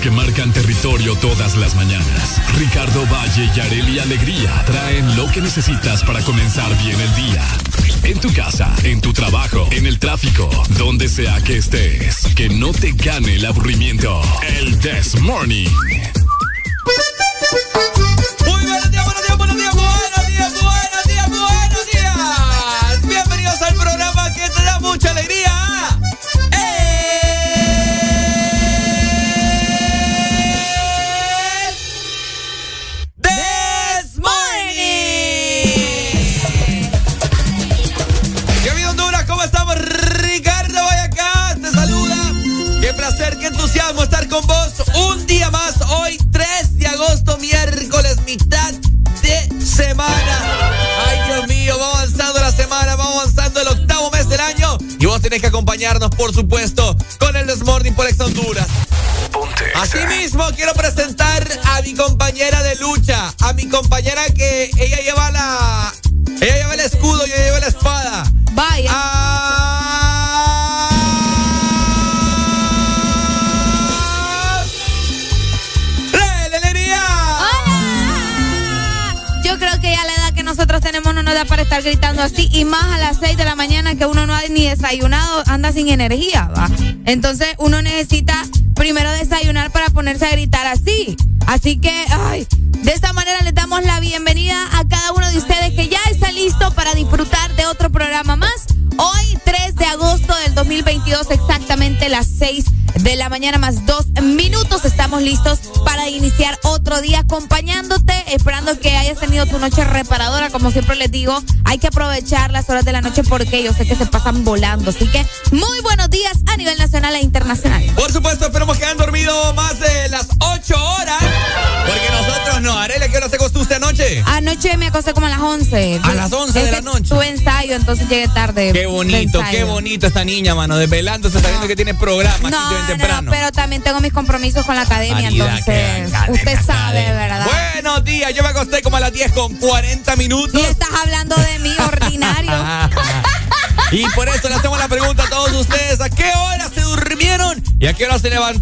Que marcan territorio todas las mañanas. Ricardo Valle y Areli Alegría traen lo que necesitas para comenzar bien el día. En tu casa, en tu trabajo, en el tráfico, donde sea que estés. Que no te gane el aburrimiento. El This Morning. tienes que acompañarnos, por supuesto, con el Desmorning por Ex Honduras. Asimismo, quiero presentar a mi compañera de lucha, a mi compañera que ella lleva la. Ella lleva el escudo, yo llevo la espada. Vaya. Yo no nos da para estar gritando así y más a las 6 de la mañana que uno no ha ni desayunado, anda sin energía, ¿va? Entonces uno necesita primero desayunar para ponerse a gritar así. Así que, ay, de esta manera les damos la bienvenida a cada uno de ustedes que ya está listo para disfrutar de otro programa más. Hoy, 3 de agosto del 2022, exactamente las 6 de la mañana más dos minutos. Estamos listos para iniciar otro día acompañándote, esperando que hayas tenido tu noche reparadora. Como siempre les digo, hay que aprovechar las horas de la noche porque yo sé que se pasan volando. Así que muy buenos días a nivel nacional e internacional. Por supuesto, esperamos que hayan dormido más de las ocho horas. Porque nosotros no. Arela, ¿qué hora se acostó usted anoche? Anoche me acosté como a las 11. A las 11 de la noche. Tuve ensayo, entonces llegué tarde. Qué bonito, qué bonito esta niña, mano. Desvelándose, sabiendo que tiene programa. No, no, pero también tengo mis compromisos con la academia, entonces usted sabe, ¿verdad? Buenos días, yo me acosté como a las 10 con 40 minutos. Y estás hablando de mí, ordinario. y por eso le hacemos la pregunta a todos ustedes, ¿a qué hora se durmieron y a qué hora se levantaron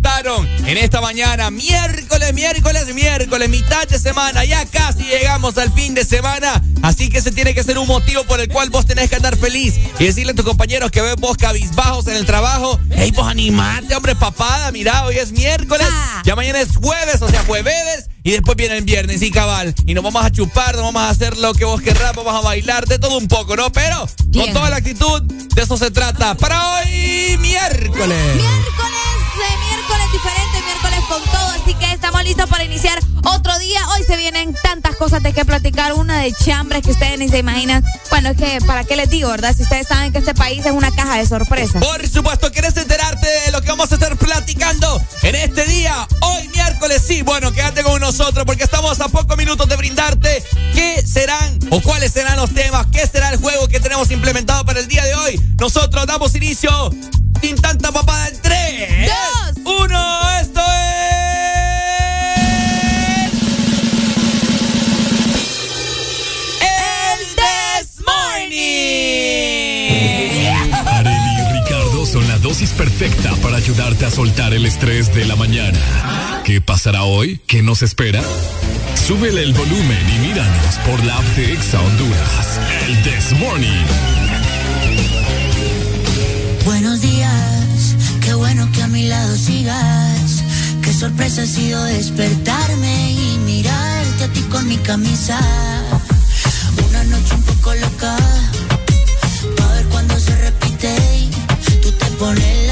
en esta mañana? Miércoles, miércoles, miércoles, mitad de semana, ya casi llegamos al fin de semana, así que ese tiene que ser un motivo por el cual vos tenés que andar feliz y decirle a tus compañeros que ven vos cabizbajos en el trabajo, hey, pues animate, hombre, papada, mira, hoy es miércoles, ah. ya mañana es jueves, o sea, jueves y después viene el viernes y cabal. Y nos vamos a chupar, nos vamos a hacer lo que vos querrás, vamos a bailar, de todo un poco, ¿no? Pero con toda la actitud, de eso se trata. Para hoy, miércoles. Miércoles, de miércoles diferente, miércoles con todo. Así que estamos listos para iniciar otro día. Hoy se vienen tantas cosas de qué platicar. Una de chambres que ustedes ni se imaginan. Bueno, es que, ¿para qué les digo, verdad? Si ustedes saben que este país es una caja de sorpresas. Por supuesto, ¿quieres enterarte de lo que vamos a estar platicando en este día? Hoy, miércoles, sí. Bueno, quédate con nosotros porque estamos a pocos minutos de brindarte qué serán o cuáles serán los temas, qué será el juego que tenemos implementado para el día de hoy. Nosotros damos inicio sin tanta papada en 3, 2, 1, esto es... perfecta para ayudarte a soltar el estrés de la mañana. ¿Qué pasará hoy? ¿Qué nos espera? Súbele el volumen y míranos por la app de Exa Honduras. El This Morning. Buenos días, qué bueno que a mi lado sigas. Qué sorpresa ha sido despertarme y mirarte a ti con mi camisa. Una noche un poco loca, a ver cuando se repite. Tú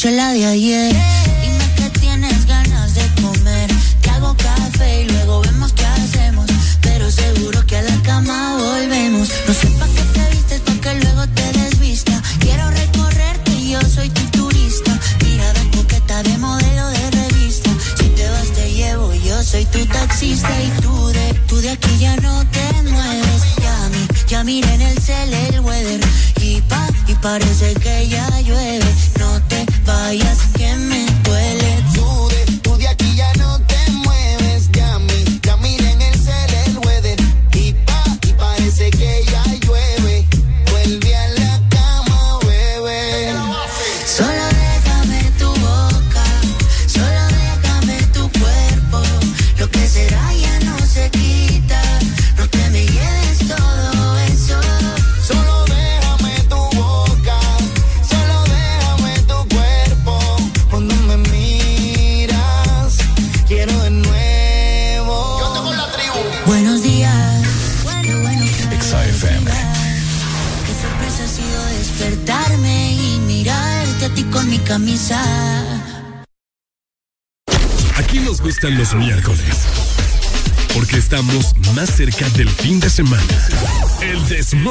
noche la de ayer. Dime que tienes ganas de comer. Te hago café y luego vemos qué hacemos. Pero seguro que a la cama volvemos. No sé pa' qué te vistes, pa' que luego te desvista. Quiero recorrerte y yo soy tu turista. Mirada coqueta de modelo de revista. Si te vas, te llevo. Yo soy tu taxista y tú de, tú de aquí ya no te mueves. Ya, mi, ya mira en el cel el weather. Y pa, y parece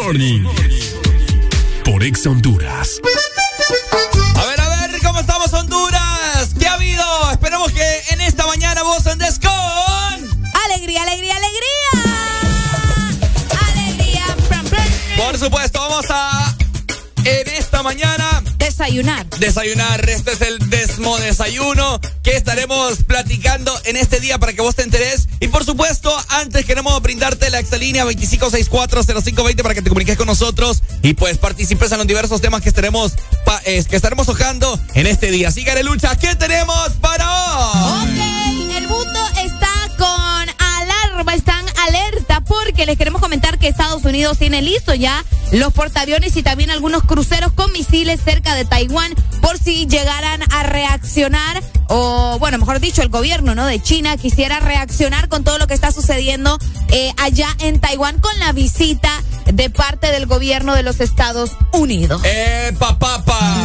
Morning. Por Exa Honduras. A ver, a ver, ¿cómo estamos, Honduras? ¿Qué ha habido? Esperemos que en esta mañana vos andes con. Alegría, alegría, alegría. Alegría. Pram, pram. Por supuesto, vamos a. En esta mañana. Desayunar. Desayunar, este es el Desmo Desayuno que estaremos en este día para que vos te enteres. Y por supuesto, antes queremos brindarte la exalínea 25640520 para que te comuniques con nosotros y pues participes en los diversos temas que estaremos, eh, que estaremos tocando en este día. Así que, lucha, ¿qué tenemos para hoy? Ok, porque les queremos comentar que Estados Unidos tiene listo ya los portaaviones y también algunos cruceros con misiles cerca de Taiwán por si llegaran a reaccionar o bueno, mejor dicho, el gobierno ¿no? de China quisiera reaccionar con todo lo que está sucediendo eh, allá en Taiwán con la visita de parte del gobierno de los Estados Unidos. ¡Epa, papa!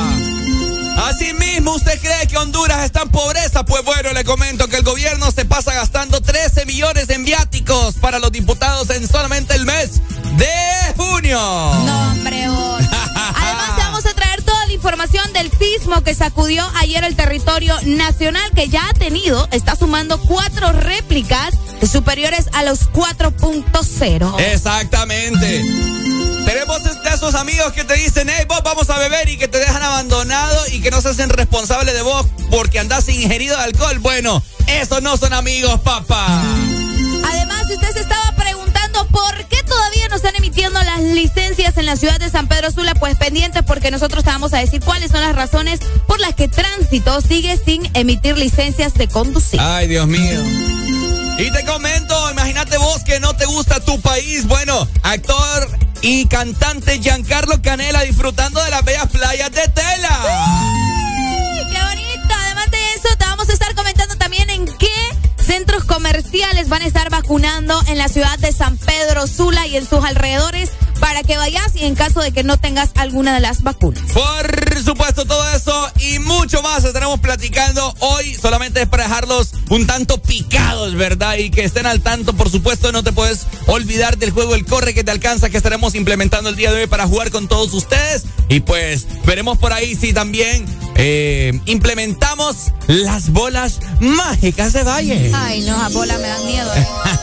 Así mismo, ¿usted cree que Honduras está en pobreza? Pues bueno, le comento que el gobierno se pasa gastando 13 millones en viáticos para los diputados en solamente el mes de junio. No, hombre, vos. Además, te vamos a traer información del sismo que sacudió ayer el territorio nacional que ya ha tenido, está sumando cuatro réplicas superiores a los 4.0. Exactamente. Tenemos de esos amigos que te dicen, hey, vos vamos a beber y que te dejan abandonado y que no se hacen responsable de vos porque andás ingerido de alcohol. Bueno, esos no son amigos, papá. Además, si usted se estaba preguntando por qué todavía están emitiendo las licencias en la ciudad de San Pedro Sula, pues pendiente porque nosotros te vamos a decir cuáles son las razones por las que tránsito sigue sin emitir licencias de conducir. Ay, Dios mío. Y te comento, imagínate vos que no te gusta tu país. Bueno, actor y cantante Giancarlo Canela disfrutando de las bellas playas de Tela. ¡Qué bonito! Además de eso, te vamos a estar comentando también en qué centros comerciales van a estar vacunando en la ciudad de San Pedro Sula y en sus alrededores para que vayas y en caso de que no tengas alguna de las vacunas. Por supuesto, todo eso y mucho más estaremos platicando hoy. Solamente es para dejarlos un tanto picados, ¿verdad? Y que estén al tanto, por supuesto, no te puedes olvidar del juego El Corre que te alcanza que estaremos implementando el día de hoy para jugar con todos ustedes. Y pues veremos por ahí si también eh, implementamos las bolas mágicas de Valle. Ay, no, a bolas me dan miedo. Eh.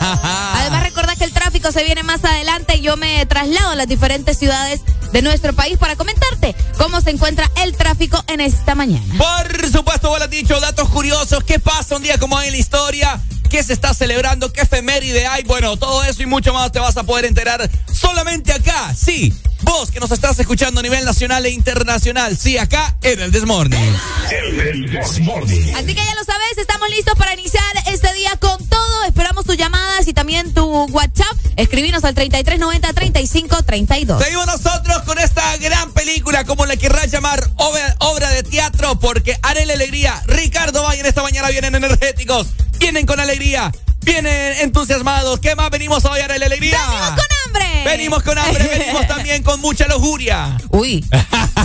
Además, recuerda que el tráfico se viene más adelante y yo me traslado a las diferentes ciudades de nuestro país para comentarte cómo se encuentra el tráfico en esta mañana. Por supuesto, vos lo has dicho, datos curiosos, qué pasa un día como hoy en la historia qué se está celebrando, qué efeméride hay. Bueno, todo eso y mucho más te vas a poder enterar solamente acá. Sí, vos que nos estás escuchando a nivel nacional e internacional. Sí, acá en el Desmorning. El, Así que ya lo sabes, estamos listos para iniciar este día con todo. Esperamos tus llamadas y también tu WhatsApp. Escribinos al 3390-3532. Seguimos nosotros con esta gran película, como la querrás llamar, obra, de teatro, porque haré la Alegría, Ricardo Valle en esta mañana vienen energéticos, vienen con alegría vienen entusiasmados. ¿Qué más venimos hoy a la alegría? ¡Venimos con hambre! Venimos con hambre, venimos también con mucha lujuria. Uy,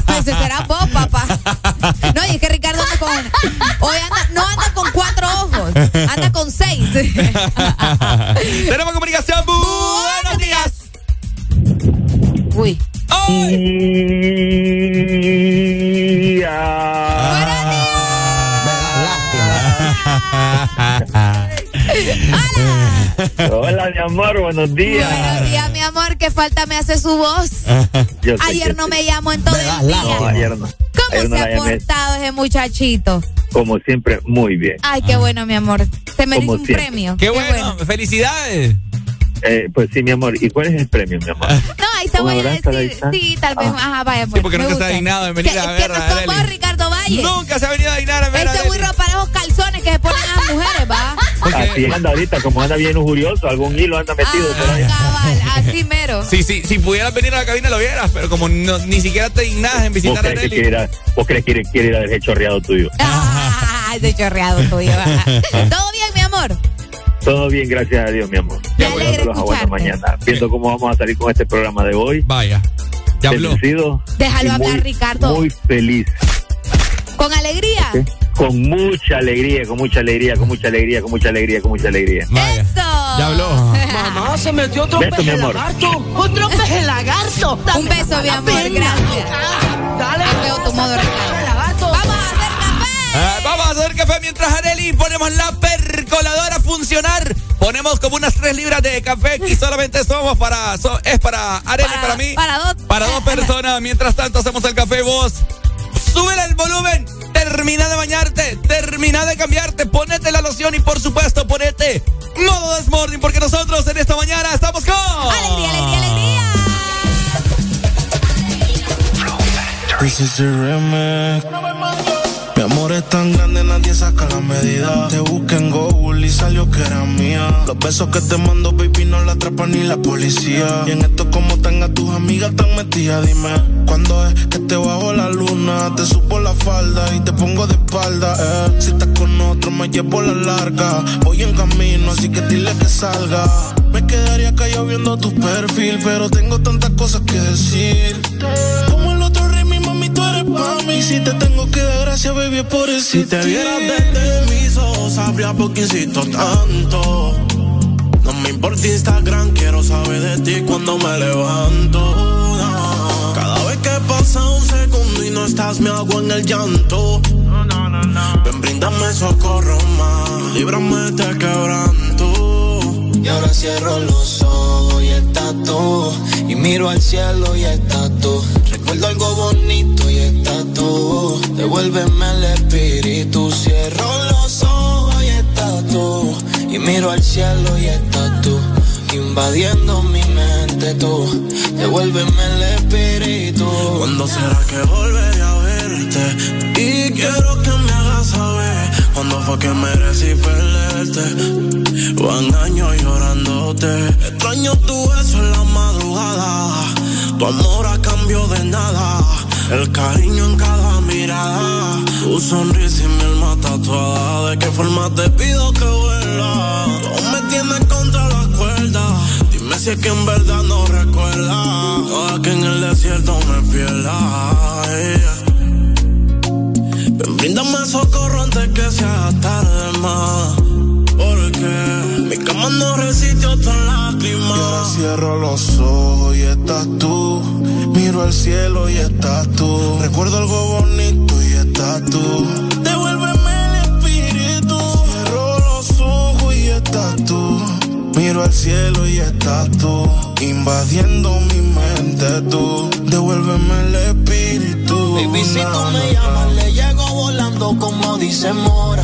pues será vos, papá. No, y es que Ricardo anda con. Hoy anda, no anda con cuatro ojos, anda con seis. Tenemos comunicación. Buenos días. Uy. ¡Hoy! Hola, mi amor, buenos días. Buenos días, mi amor. ¿Qué falta me hace su voz? ayer no me llamó en todo el día. No, ayer no. ¿Cómo se ha portado ese muchachito? Como siempre, muy bien. Ay, qué bueno, mi amor. Se merece un premio. Qué, bueno. Felicidades. Eh, pues sí, mi amor. ¿Y cuál es el premio, mi amor? No, ahí te voy a decir. Sí, tal vez. Ah. Ajá, vaya. Pues, sí, porque nunca se ha dignado en venir a ver. ¿Qué pasó vos, Ricardo Valle? Nunca se ha venido a dignar a ver. Ese burro para esos calzones que se ponen a las mujeres, va. Así anda ahorita, como anda bien lujurioso, algún hilo anda metido ah, por ahí. Cabal, así mero. Sí, sí, si pudieras venir a la cabina lo vieras, pero como ni siquiera te dignas en visitar a Nelly. Que ¿Vos crees que quiere, ir a ese chorreado tuyo? Ah, ese chorreado tuyo. ¿Todo bien, mi amor? Todo bien, gracias a Dios, mi amor. Me alegra escucharte. mañana. Viendo cómo vamos a salir con este programa de hoy. Vaya. Ya habló. Déjalo hablar, Ricardo. Muy feliz. ¿Con alegría? Con mucha alegría, con mucha alegría, con mucha alegría, con mucha alegría, con mucha alegría. ¡Eso! Ya habló. Mamá, se metió otro beso, peje lagarto. Otro peje lagarto. Un beso, mi amor, gracias. Dale. veo tu modo. Vamos a hacer café. Eh, vamos a hacer café mientras Areli ponemos la percoladora a funcionar. Ponemos como unas tres libras de café y solamente somos para, es para Areli, para, para mí. Para dos. Para dos personas. Mientras tanto hacemos el café vos. Súbele el volumen termina de bañarte, termina de cambiarte, ponete la loción y por supuesto ponete modo desmorning porque nosotros en esta mañana estamos con... ¡Alegría, alegría, alegría! This is mi amor es tan grande, nadie saca la medida. Te busqué en Google y salió que era mía. Los besos que te mando, baby, no la atrapa ni la policía. Y en esto, como tenga tus amigas tan metidas, dime. ¿Cuándo es que te bajo la luna? Te supo la falda y te pongo de espalda, eh. Si estás con otro, me llevo la larga. Voy en camino, así que dile que salga. Me quedaría callado viendo tu perfil, pero tengo tantas cosas que decir. Mami. Si te tengo que dar gracias, baby, por eso. Si te vieras desde mis ojos, sabría por qué insisto tanto. No me importa Instagram, quiero saber de ti cuando me levanto. Cada vez que pasa un segundo y no está estás me hago en el llanto. Ven, brindame socorro más, líbrame de quebranto. Y ahora cierro los ojos y estás tú. Y miro al cielo y estás tú. Recuerdo algo bonito y Devuélveme el espíritu. Cierro los ojos y estás tú. Y miro al cielo y estás tú. Invadiendo mi mente tú. Devuélveme el espíritu. ¿Cuándo será que volveré a verte? Y quiero que me hagas saber. Cuando fue que merecí perderte? Van años llorándote. Extraño tu beso en la madrugada. Tu amor a cambio de nada. El cariño en cada mirada. Tu sonrisa y mi alma tatuada. ¿De qué forma te pido que vuelva? Tú me tienes contra la cuerda. Dime si es que en verdad no recuerda. Toda que en el desierto me pierda. Bríndame socorro antes que sea tarde más. Mi cama no resiste otra lágrima. Y ahora cierro los ojos y estás tú. Miro al cielo y estás tú. Recuerdo algo bonito y estás tú. Devuélveme el espíritu. Cierro los ojos y estás tú. Miro al cielo y estás tú. Invadiendo mi mente tú. Devuélveme el espíritu. Baby, si tú me llamas, le llego volando como dice Mora.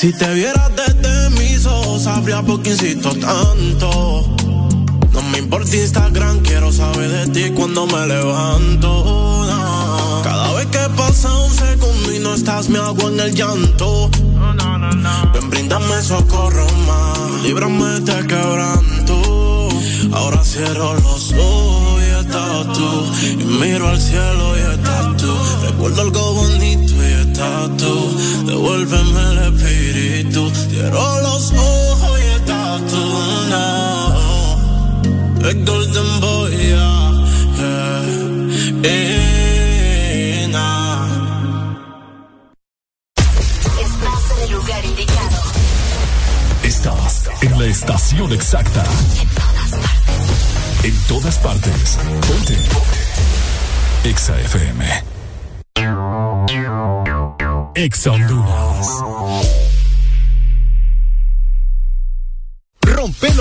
Si te vieras desde mis ojos, sabría por qué insisto tanto. No me importa Instagram, quiero saber de ti cuando me levanto. no. Cada vez que pasa un segundo y no estás, me hago en el llanto. Ven, brindame socorro más, líbrame de quebranto. Ahora cierro los ojos y estás tú. Y miro al cielo y estás tú. Recuerdo algo bonito y estás tú. Devuélveme el espíritu. Cierro los ojos y estás tú. No. El Golden Boy, yeah. yeah. Eh, nah. Estás en el lugar indicado. Estás en la estación exacta. En todas partes. Ponte. Exa FM. Exa Honduras. Rompe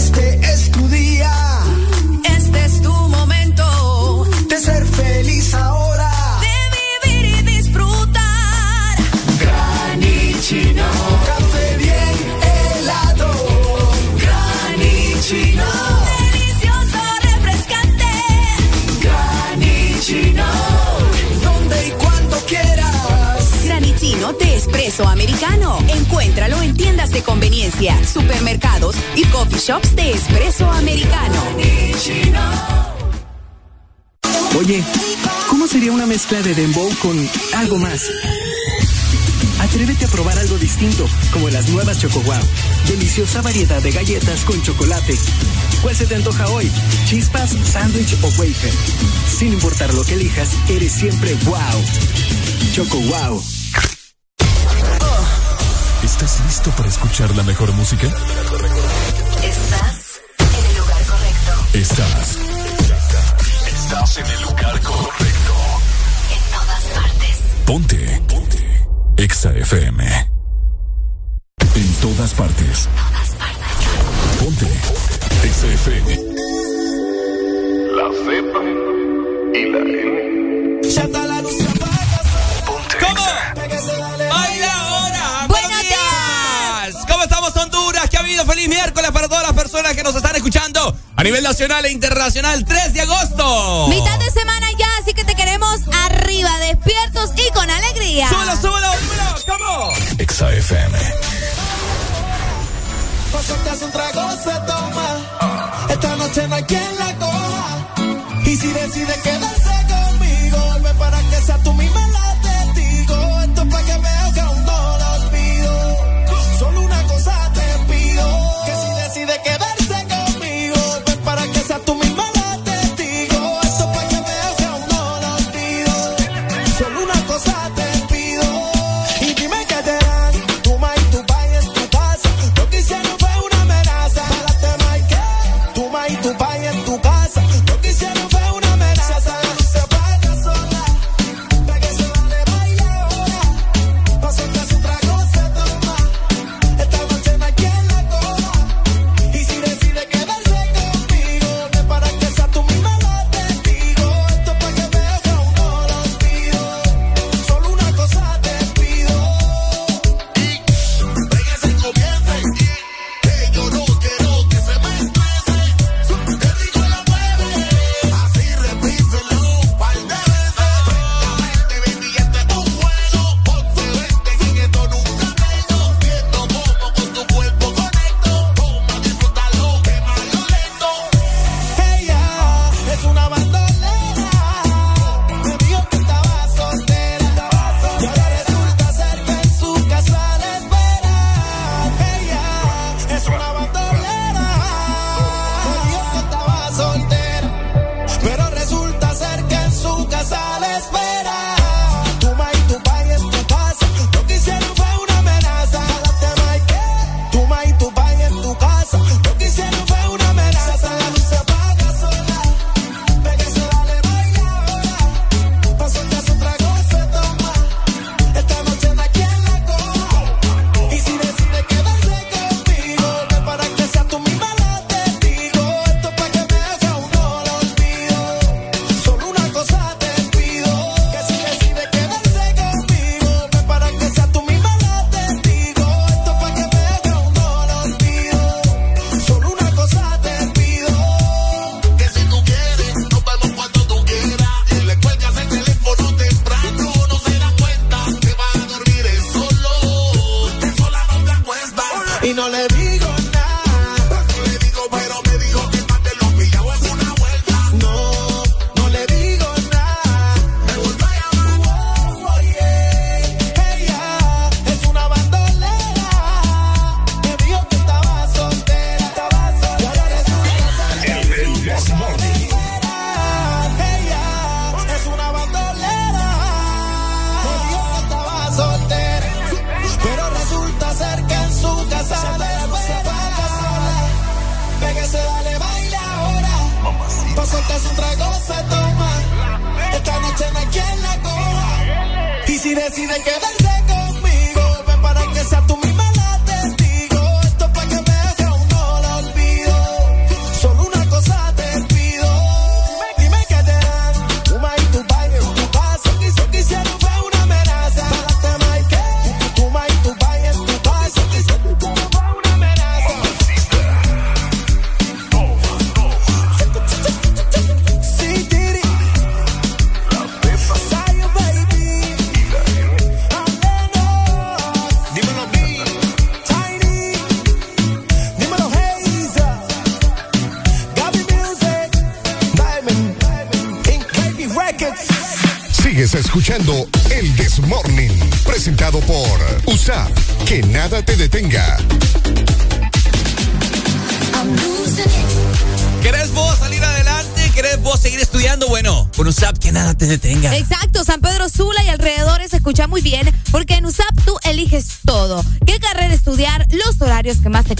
Este es tu día espresso americano. Encuéntralo en tiendas de conveniencia, supermercados y coffee shops de espresso americano. Oye, ¿cómo sería una mezcla de dembow con algo más? Atrévete a probar algo distinto, como las nuevas Choco Wow. Deliciosa variedad de galletas con chocolate. ¿Cuál se te antoja hoy? ¿Chispas, sándwich o wafer? Sin importar lo que elijas, eres siempre wow. Choco Wow. ¿Estás listo para escuchar la mejor música? Estás en el lugar correcto. Estás. Estás en el lugar correcto. En todas partes. Ponte. Ponte. Exa FM. En todas partes. Todas partes. Ponte. Exa FM. La Z y la N. Ya está la luz. Ponte. ¿Cómo? feliz miércoles para todas las personas que nos están escuchando a nivel nacional e internacional. 3 de agosto. Mitad de semana ya, así que te queremos arriba, despiertos y con alegría. Súbelo, súbelo, súbelo. ¿Cómo? Exa FM. Pasaste un trago, se toma. Esta noche no hay quien la coja. Y si decide quedarse conmigo, vuelve para que sea tú misma.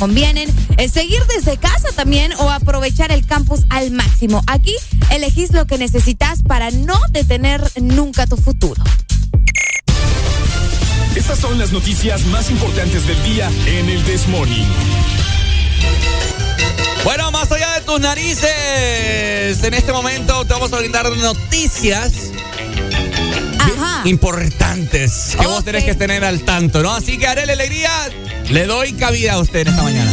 convienen, eh, seguir desde casa también o aprovechar el campus al máximo. Aquí elegís lo que necesitas para no detener nunca tu futuro. Estas son las noticias más importantes del día en el This Bueno, más allá de tus narices, en este momento te vamos a brindar noticias importantes que vos tenés que tener al tanto, ¿no? Así que, haré la Alegría, le doy cabida a usted en esta mañana.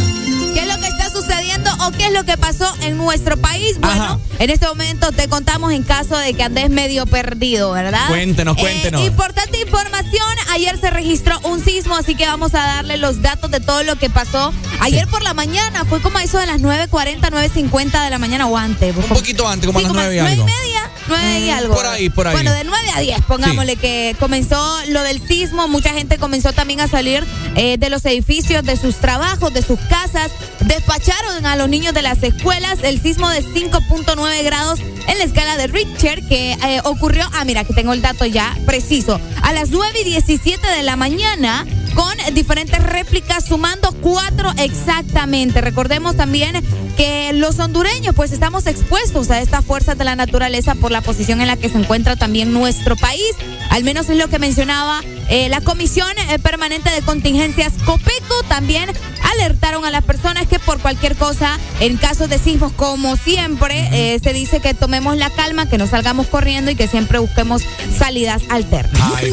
¿Qué es lo que está sucediendo o qué es lo que pasó en nuestro país? Bueno, en este momento te contamos en caso de que andes medio perdido, ¿verdad? Cuéntenos, Eh, cuéntenos. importante información, ayer se registró un sismo, así que vamos a darle los datos de todo lo que pasó. Ayer por la mañana, fue como a eso de las 9.40, 9.50 de la mañana o antes. Un poquito antes, como a las nueve y algo. y media, 9 y algo. por ahí, por ahí. Bueno, de 9 a 10, pongámosle que comenzó lo del sismo, mucha gente comenzó también a salir eh, de los edificios, de sus trabajos, de sus casas, despacharon a los niños de las escuelas, el sismo de 5.9 grados en la escala de Richter que eh, ocurrió, ah, mira, aquí tengo el dato ya preciso, a las 9 y 17 de la mañana con diferentes réplicas, sumando cuatro exactamente. Recordemos también que los hondureños pues estamos expuestos a estas fuerzas de la naturaleza por la posición en la que se encuentra también nuestro país. Al menos es lo que mencionaba eh, la Comisión eh, Permanente de Contingencias COPECO. También alertaron a las personas que por cualquier cosa, en casos de sismos como siempre, eh, se dice que tomemos la calma, que no salgamos corriendo y que siempre busquemos salidas alternas. Ay,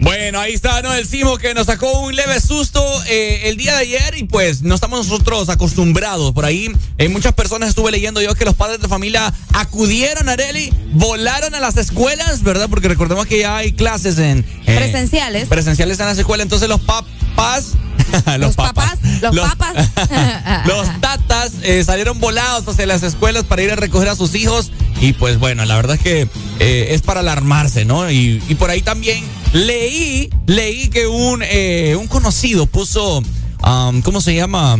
Bueno, ahí está, ¿no? El sismo que nos sacó un leve susto eh, el día de ayer y pues no estamos nosotros acostumbrados. Por ahí eh, muchas personas estuve leyendo yo que los padres de familia acudieron a Areli, volaron a las escuelas, ¿verdad? Porque recordemos que ya hay clases en... eh, Presenciales. Presenciales en las escuelas, entonces los papás... los, papás. Los, papas. los tatas eh, salieron volados hacia las escuelas para ir a recoger a sus hijos. Y pues bueno, la verdad es que eh, es para alarmarse, ¿no? Y, y por ahí también leí, leí que un, un conocido puso, um, ¿cómo se llama?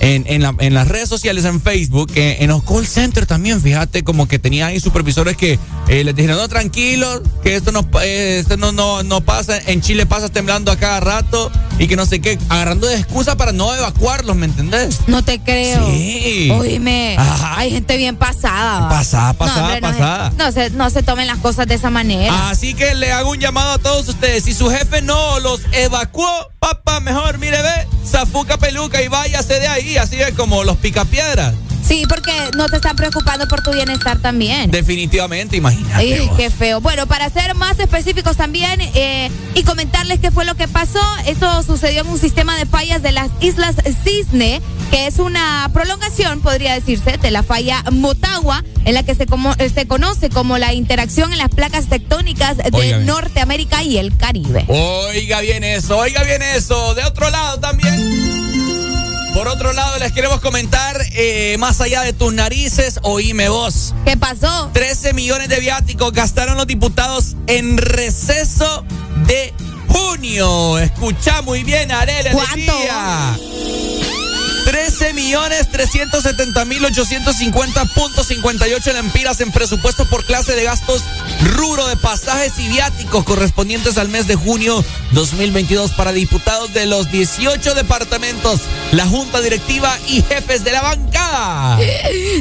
En, en, la- en las redes sociales, en Facebook, eh, en los call centers también, fíjate, como que tenía ahí supervisores que eh, les dijeron, no, tranquilos, que esto, no, eh, esto no, no, no pasa, en Chile pasa temblando a cada rato y que no sé qué, agarrando de excusa para no evacuarlos, ¿me entendés? No te creo. Sí. Oíme, Ajá. hay gente bien pasada. va. Pasada, pasada, no, hombre, pasada. No se, no se tomen las cosas de esa manera. Así que le hago un llamado a todos ustedes. Si su jefe no los evacuó, papá, mejor, mire, ve, zafuca peluca y váyase de ahí, así es como los picapiedras. Sí, porque no te están preocupando por tu bienestar también. Definitivamente, imagínate. Ay, qué feo. Bueno, para ser más específicos también eh, y comentarles qué fue lo que pasó, esto sucedió en un sistema de fallas de las Islas Cisne, que es una prolongación, podría decirse, de la falla Motagua, en la que se, como- eh, se conoce como la interacción en las placas tectónicas de Oiga bien. Norteamérica y el Caribe. Oiga bien eso, oiga bien eso. De otro lado también. Por otro lado, les queremos comentar, eh, más allá de tus narices, oíme vos. ¿Qué pasó? 13 millones de viáticos gastaron los diputados en receso de junio. Escucha muy bien, Arela. ¿Cuánto? Alegría. 13 millones 370 mil 850.58 lempiras en presupuesto por clase de gastos rubro de pasajes y viáticos correspondientes al mes de junio 2022 para diputados de los 18 departamentos, la junta directiva y jefes de la bancada.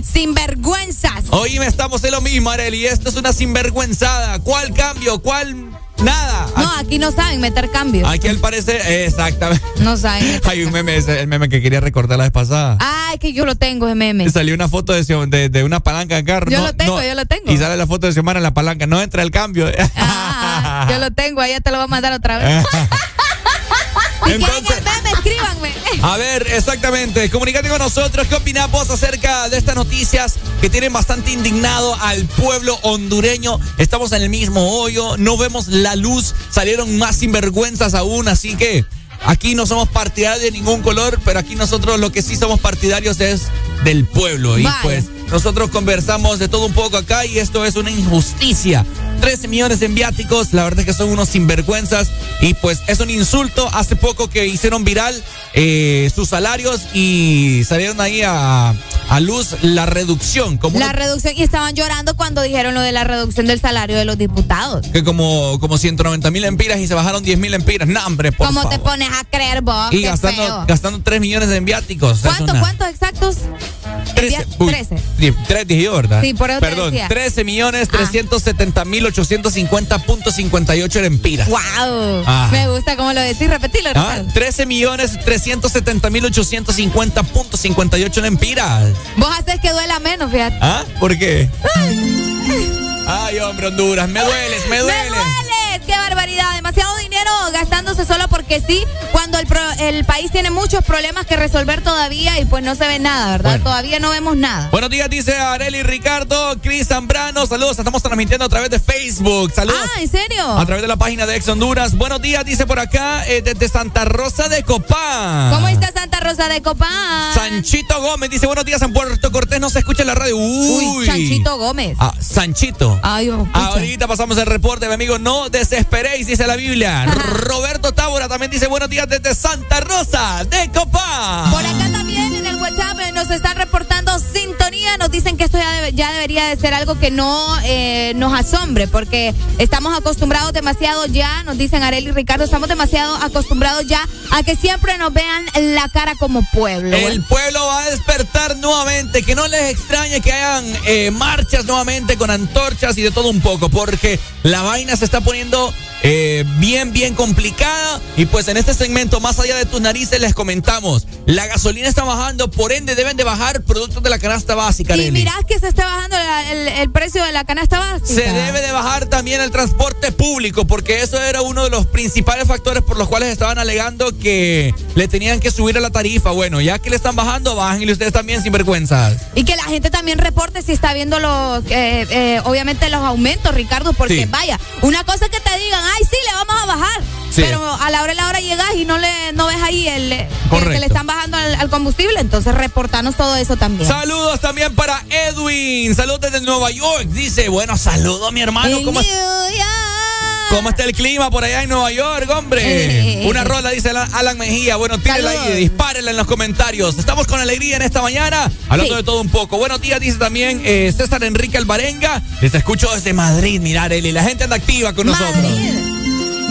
Sinvergüenzas. Hoy me estamos en lo mismo, Areli. Esto es una sinvergüenzada. ¿Cuál cambio? ¿Cuál? Nada. No, aquí no saben meter cambios. Aquí al parecer, exactamente. No saben. Hay un meme, ese, el meme que quería recordar la vez pasada. Ay, que yo lo tengo, ese meme. Salió una foto de, de, de una palanca de carro. Yo No, lo tengo, no. yo lo tengo. Y sale la foto de Xiomara en la palanca. No entra el cambio. Ah, yo lo tengo, ahí ya te lo voy a mandar otra vez. ¿Y qué en Entonces- el meme? Escríbanme. A ver, exactamente. Comunicate con nosotros. ¿Qué opinás vos acerca de estas noticias que tienen bastante indignado al pueblo hondureño? Estamos en el mismo hoyo. No vemos la luz. Salieron más sinvergüenzas aún. Así que aquí no somos partidarios de ningún color. Pero aquí nosotros lo que sí somos partidarios es del pueblo. Y pues nosotros conversamos de todo un poco acá. Y esto es una injusticia. 13 millones en viáticos. La verdad es que son unos sinvergüenzas. Y pues es un insulto. Hace poco que hicieron viral eh, sus salarios y salieron ahí a, a luz la reducción. Como La una- reducción, y estaban llorando cuando dijeron lo de la reducción del salario de los diputados. que como, como 190 mil empiras y se bajaron 10 mil empiras. No, hombre, por ¿Cómo te pones a creer vos? Y gastando, feo. gastando 3 millones en viáticos. ¿Cuánto, una- cuántos exactos? 13. 13. Tres dije yo, ¿verdad? Sí, por eso te Perdón, decía. 13 millones 370 mil 850.58 lempiras. ¡Wow! Ah. Me gusta cómo lo decís. Repetilo, Ah, Ricardo. 13 millones 370 mil 850.58 lempiras. Vos haces que duela menos, fíjate. ¿Ah? ¿Por qué? Ay, hombre, Honduras, me dueles, me ¡Me dueles. ¡Qué barbaridad! Demasiado dinero gastándose solo porque sí, cuando el, pro- el país tiene muchos problemas que resolver todavía y pues no se ve nada, ¿verdad? Bueno. Todavía no vemos nada. Buenos días, dice Areli Ricardo, Cris Zambrano. Saludos, estamos transmitiendo a través de Facebook. Saludos. Ah, ¿en serio? A través de la página de Ex Honduras. Buenos días, dice por acá, eh, desde Santa Rosa de Copán. ¿Cómo está Santa Rosa de Copán? Sanchito Gómez dice, buenos días, en Puerto Cortés no se escucha en la radio. Uy. Uy, Chanchito Gómez. Ah, Sanchito. Ay, oh. Ahorita pasamos el reporte, mi amigo. No desesperéis, dice la Biblia. Roberto Tábora también dice buenos días desde Santa Rosa de Copán. Por acá también en el WhatsApp eh, nos están reportando Nos dicen que esto ya, debe- ya debería de ser algo que no eh, nos asombre, porque estamos acostumbrados demasiado ya, nos dicen Areli y Ricardo, estamos demasiado acostumbrados ya a que siempre nos vean la cara como pueblo. El pueblo va a despertar nuevamente. Que no les extrañe que hagan eh, marchas nuevamente con antorchas y de todo un poco. Porque la vaina se está poniendo eh, bien, bien complicada. Y pues en este segmento, más allá de tus narices, les comentamos. La gasolina está bajando, por ende deben de bajar productos de la canasta básica. y Arely. mirás que se está bajando la- el, el precio de la canasta básica. Se debe de bajar también el transporte público, porque eso era uno de los principales factores por los cuales estaban alegando que le tenían que subir a la tarifa. Bueno, ya que le están bajando, bájenle ustedes también sin vergüenzas. Y que la gente también reporte si está viendo los, eh, eh, obviamente los aumentos, Ricardo, porque Sí. vaya, una cosa que te digan, ay, sí, le vamos a bajar. Sí. Pero a la hora de la hora llegas y no le no ves ahí el que, le están bajando al, al combustible, entonces reportanos todo eso también. Saludos también para Edwin. Saludos desde Nueva York. Dice, bueno, saludos mi hermano. ¿Cómo, está el clima por allá en Nueva York, hombre? Eh. Una rola, dice Alan- Mejía. Bueno, tírela ahí, dispárenla en los comentarios. Estamos con alegría en esta mañana, hablando Sí. de todo un poco. Buenos días, dice también eh, César Enrique Alvarenga. Les escucho desde Madrid, mirar, Eli. La gente anda activa con nosotros.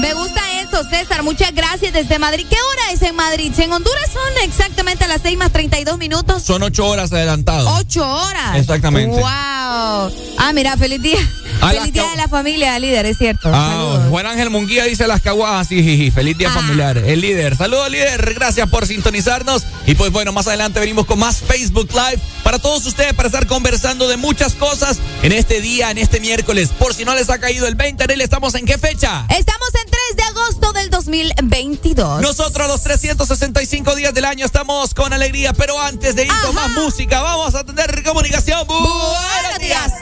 Me gusta eso, César. Muchas gracias desde Madrid. ¿Qué hora es en Madrid? En Honduras son exactamente las 6 más 32 minutos. Son ocho horas adelantados. Ocho horas. Exactamente. Wow. Ah, mira, feliz día. A feliz día de la familia, líder, es cierto. Ah. Juan Ángel Munguía dice las caguadas, sí, jiji, feliz día Ah. familiar, el líder. Saludos líder, gracias por sintonizarnos. Y pues bueno, más adelante venimos con más Facebook Live para todos ustedes para estar conversando de muchas cosas en este día, en este miércoles. Por si no les ha caído el 20, Arely, ¿estamos en qué fecha? Estamos en 3 de agosto del 2022. Nosotros los 365 días del año estamos con alegría, pero antes de ir con más música, vamos a tener comunicación. Buenos días.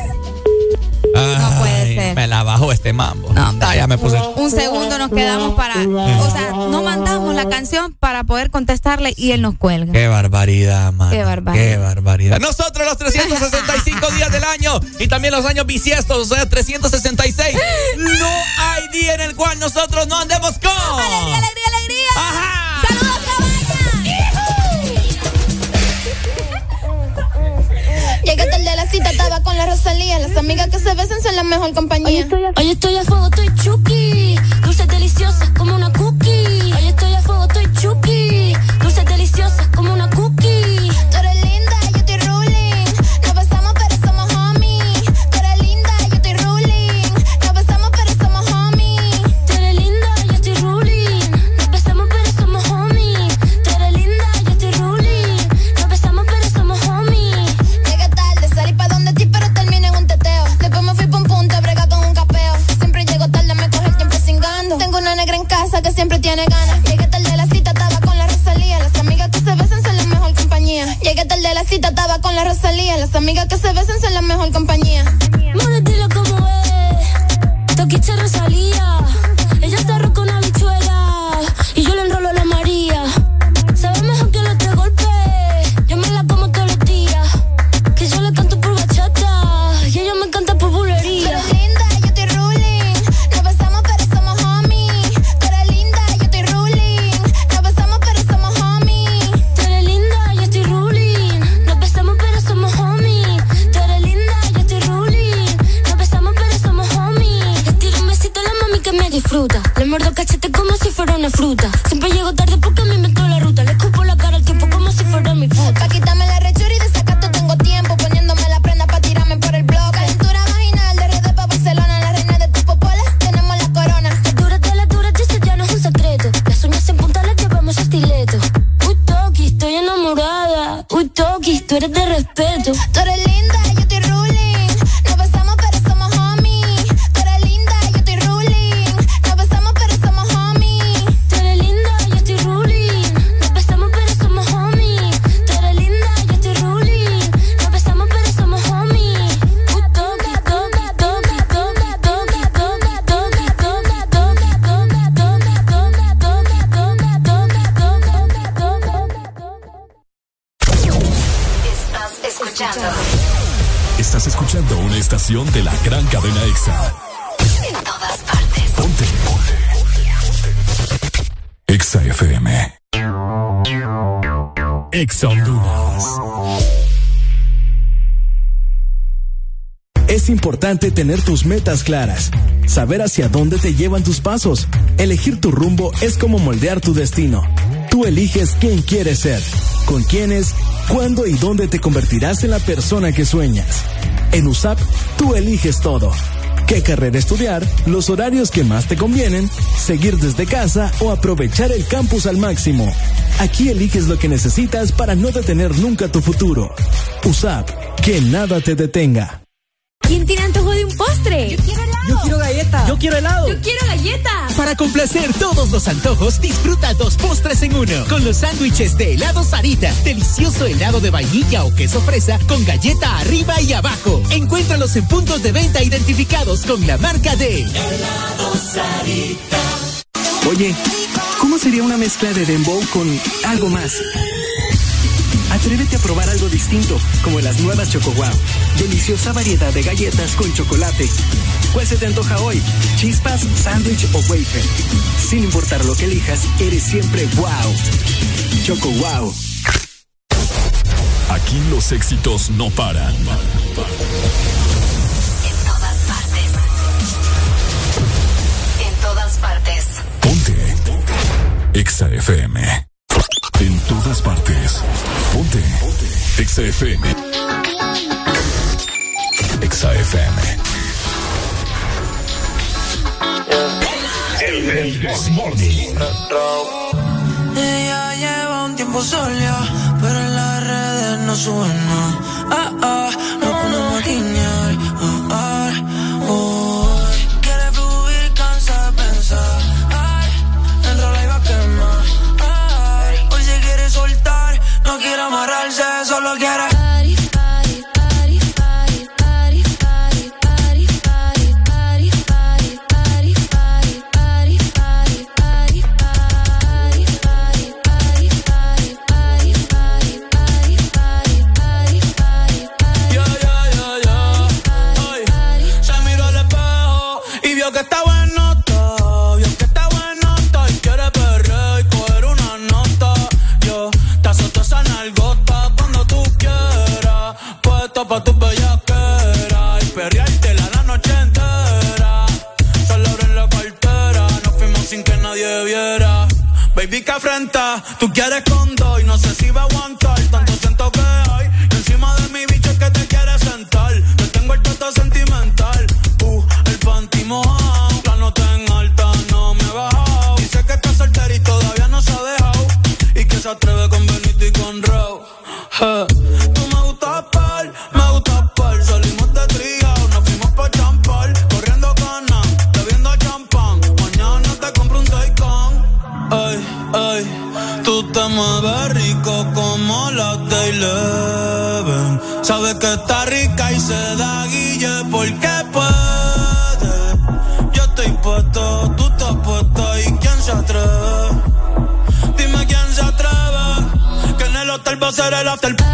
No puede ser. Me la bajó este mambo. No. Ah, ya me puse. Un segundo nos quedamos para. O sea, no mandamos la canción para poder contestarle y él nos cuelga. Qué barbaridad, mano. Qué barbaridad. Qué barbaridad. Nosotros los 365 días del año y también los años bisiestos, o sea, 366. No hay día en el cual nosotros no andemos con. ¡Alegría, alegría, alegría! Ajá. A cita, estaba con la Rosalía. Las amigas que se besan son la mejor compañía. Hoy estoy a fuego, estoy chuki. Dulces deliciosas como una cookie. Hoy estoy a fuego, estoy chuki. Dulces deliciosas como una cookie. Siempre tiene ganas. Llegué tarde a la cita, estaba con la Rosalía. Las amigas que se besan son la mejor compañía. Llegué tarde a la cita, estaba con la Rosalía. Las amigas que se besan son la mejor compañía. Como es. Muerdo cachete como si fuera una fruta. Siempre llego tarde EXA Honduras. Es importante tener tus metas claras, saber hacia dónde te llevan tus pasos. Elegir tu rumbo es como moldear tu destino. Tú eliges quién quieres ser, con quiénes, cuándo y dónde te convertirás en la persona que sueñas. En USAP, tú eliges todo. ¿Qué carrera estudiar? Los horarios que más te convienen, seguir desde casa o aprovechar el campus al máximo. Aquí eliges lo que necesitas para no detener nunca tu futuro. USAP, que nada te detenga. ¿Quién tiene antojo de un postre? Yo quiero helado. Yo quiero galleta. Yo quiero helado. Yo quiero galleta. Para complacer todos los antojos, disfruta dos postres en uno. Con los sándwiches de helado Sarita. Delicioso helado de vainilla o queso fresa con galleta arriba y abajo. Encuéntralos en puntos de venta identificados con la marca de helado Sarita. Oye, ¿cómo sería una mezcla de dembow con algo más? Atrévete a probar algo distinto, como las nuevas Choco Wow. Deliciosa variedad de galletas con chocolate. ¿Cuál se te antoja hoy? ¿Chispas, sándwich o wafer? Sin importar lo que elijas, eres siempre wow. Choco Wow. Aquí los éxitos no paran. En todas partes. En todas partes. Ponte. EXA FM. En todas partes. Ponte. EXA FM. EXA FM. El, el This Morning. Ella lleva un tiempo sola, pero en las redes no sube nada. Ah, ah, no ponemos a I gotta tú quieres con after party.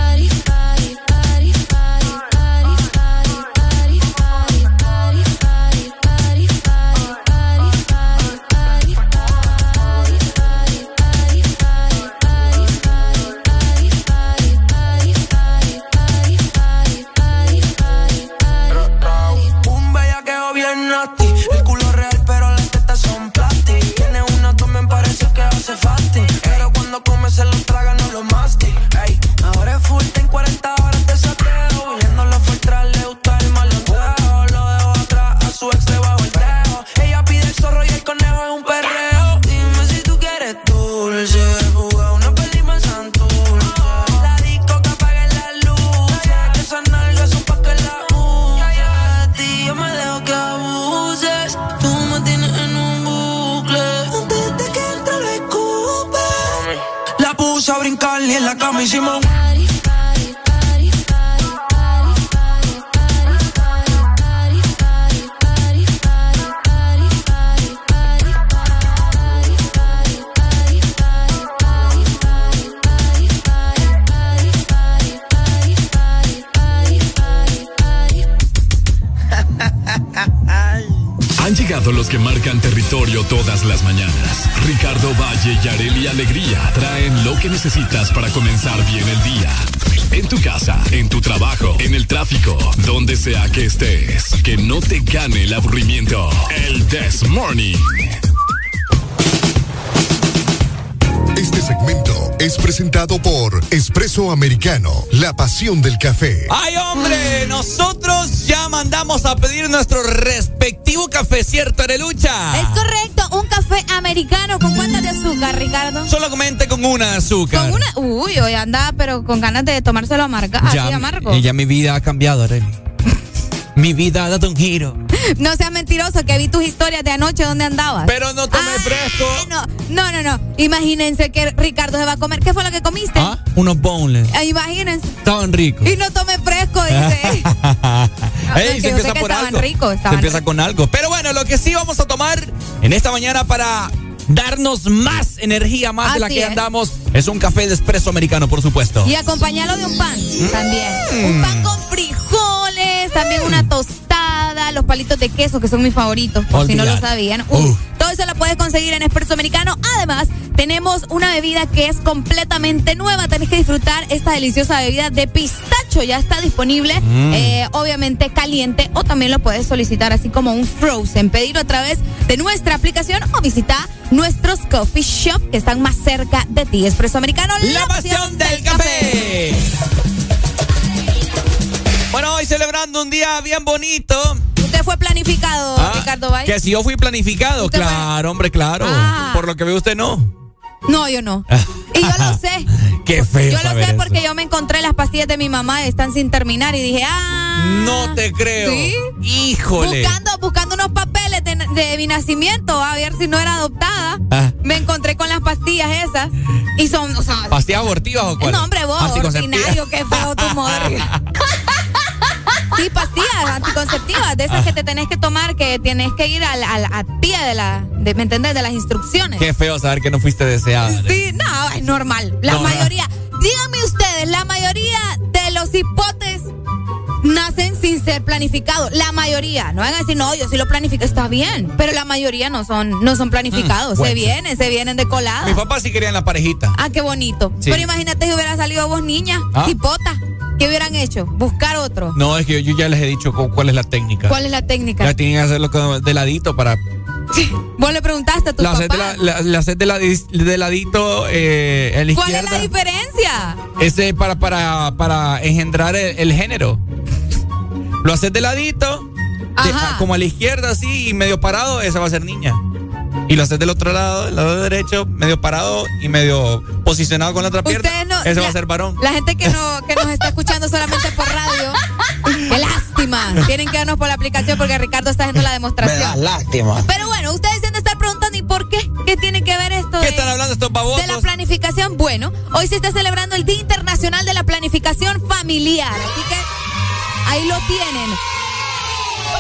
Americano, la pasión del café. ¡Ay, hombre! Nosotros ya mandamos a pedir nuestro respectivo café, ¿cierto, Arelucha? Es correcto, un café americano con cuántas de azúcar, Ricardo. Solamente con una azúcar. Con una, uy, hoy anda, pero con ganas de tomárselo amarga, así amargo. Ya mi vida ha cambiado, Areli. mi vida ha dado un giro. No seas mentiroso, que vi tus historias de anoche donde andabas. Pero no tomé fresco. No, no, no, no. Imagínense que Ricardo se va a comer. ¿Qué fue lo que comiste? ¿Ah? Unos boneless. Eh, imagínense. Estaban ricos. Y no tomé fresco, dice. Ey, que se empieza por algo. ricos, se empieza con algo. Pero bueno, lo que sí vamos a tomar en esta mañana para darnos más energía, más de la que es. andamos, es un café de espresso americano, por supuesto. Y acompañarlo de un pan también. Mm. Un pan con frijoles, también una tostada, los palitos de queso que son mis favoritos, por si no lo sabían. Todo eso lo puedes conseguir en Espresso Americano. Además, tenemos una bebida que es completamente nueva. Tenés que disfrutar esta deliciosa bebida de pistacho. Ya está disponible, Mm. eh, obviamente caliente, o también lo puedes solicitar así como un frozen. Pedirlo a través de nuestra aplicación o visita nuestros coffee shop que están más cerca de ti. Espresso Americano, La pasión del café. Bueno, hoy celebrando un día bien bonito. Usted fue planificado, Ah, Ricardo Valle. Que si yo fui planificado, fue- claro, hombre, claro. Ah. Por lo que ve usted, no. No, yo no. Y yo lo sé. Qué feo. Yo lo sé eso. porque yo me encontré las pastillas de mi mamá, están sin terminar y dije, ah. No te creo. ¿Sí? Híjole. Buscando, buscando unos papeles de, de mi nacimiento, a ver si no era adoptada. Ah. Me encontré con las pastillas esas. Y son, o sea, ¿Pastillas abortivas o cuál? no, hombre, vos, ordinario, qué feo tu modelo. Sí, pastillas anticonceptivas, de esas que te tenés que tomar, que tienes que ir al, al a pie de la, de, ¿me entendés? De las instrucciones. Qué feo saber que no fuiste deseada. Sí, no, es normal. La No, no. mayoría, díganme ustedes, la mayoría de los hipotes nacen sin ser planificados. La mayoría. No van a decir, no, yo sí lo planifico. Está bien, pero la mayoría no son, no son planificados. Mm, se vienen, se vienen de colada. Mi papá sí quería en la parejita. Ah, qué bonito. Sí. Pero imagínate si hubiera salido vos niña, Ah. hipota. ¿Qué hubieran hecho? Buscar otro. No, es que yo, yo ya les he dicho cu- cuál es la técnica. ¿Cuál es la técnica? Ya tienen que hacerlo con- de ladito para. Vos le preguntaste a tu La de, papá. la, la- la haces de, la- de ladito eh, la ¿Cuál es la diferencia? Ese para, para, para engendrar el, el género. Lo haces de ladito, de- como a la izquierda, así, y medio parado, esa va a ser niña. Y lo haces del otro lado, del lado derecho, medio parado y medio posicionado con la otra pierna. Ustedes no- ese va a ser varón. La gente que, no, que nos está escuchando solamente por radio, qué lástima. Tienen que vernos por la aplicación porque Ricardo está haciendo la demostración. lástima. Pero bueno, ustedes se han de estar preguntando, ¿y por qué? ¿Qué tiene que ver esto ¿Qué de, están hablando estos babosos? de la planificación? Bueno, hoy se está celebrando el Día Internacional de la Planificación Familiar. Así que ahí lo tienen.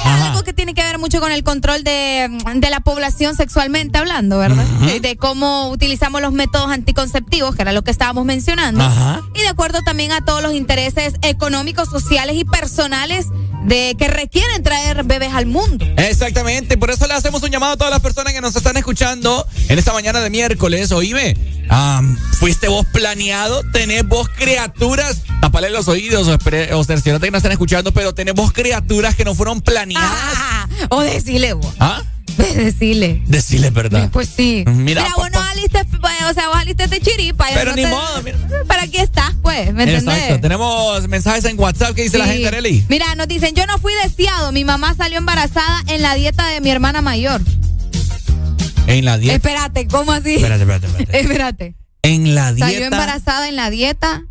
Algo que tiene que ver mucho con el control de, de la población sexualmente hablando, ¿verdad? de, de cómo utilizamos los métodos anticonceptivos, que era lo que estábamos mencionando. Ajá. Y de acuerdo también a todos los intereses económicos, sociales y personales de que requieren traer bebés al mundo. Exactamente, por eso le hacemos un llamado a todas las personas que nos están escuchando en esta mañana de miércoles. Oíme, am, ¿fuiste vos planeado? ¿Tenés vos criaturas? Tapale los oídos o, o cerciorate que no están escuchando, pero tenés vos criaturas que no fueron planeadas. Ah, o decirle vos. ¿Ah? Decirle. Decirle verdad. Pues sí. Mira, Mira, vos no saliste, pues, o sea, vos saliste de chiripa. Pero no ni te- modo, Pero aquí estás, pues, ¿me entendés? Exacto. Tenemos mensajes en WhatsApp que dice la gente, Areli. Mira, nos dicen, yo no fui deseado, mi mamá salió embarazada en la dieta de mi hermana mayor. En la dieta. Espérate, ¿cómo así? Espérate, espérate, espérate. Espérate. En la Salió dieta. embarazada en la dieta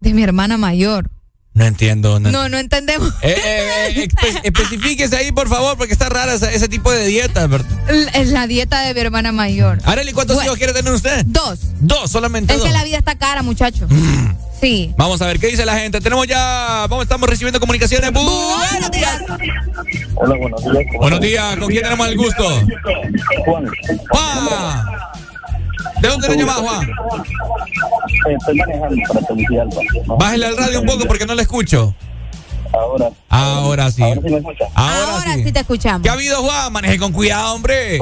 de mi hermana mayor. No entiendo. No, No, no entendemos. Eh, eh, eh, espe- especifíquese ahí, por favor, porque está rara esa- ese tipo de dieta, ¿verdad? Es la dieta de mi hermana mayor. Arely, ¿cuántos Bueno. hijos quiere tener usted? Dos. Dos, solamente Es dos. que la vida está cara, muchacho. Sí. Vamos a ver qué dice la gente. Tenemos ya, vamos, estamos recibiendo comunicaciones. Buenos días. Hola, buenos días. Buenos días, ¿con quién tenemos el gusto? Juan. Juan. ¿De dónde le llamas, Juan? Eh, Estoy manejando para Tegucigalpa. Bájale al radio un poco porque no le escucho. Ahora. Ahora sí. Ahora sí me escucha. Ahora, Ahora sí. sí te escuchamos. ¿Qué ha habido, Juan? Maneje con cuidado, hombre.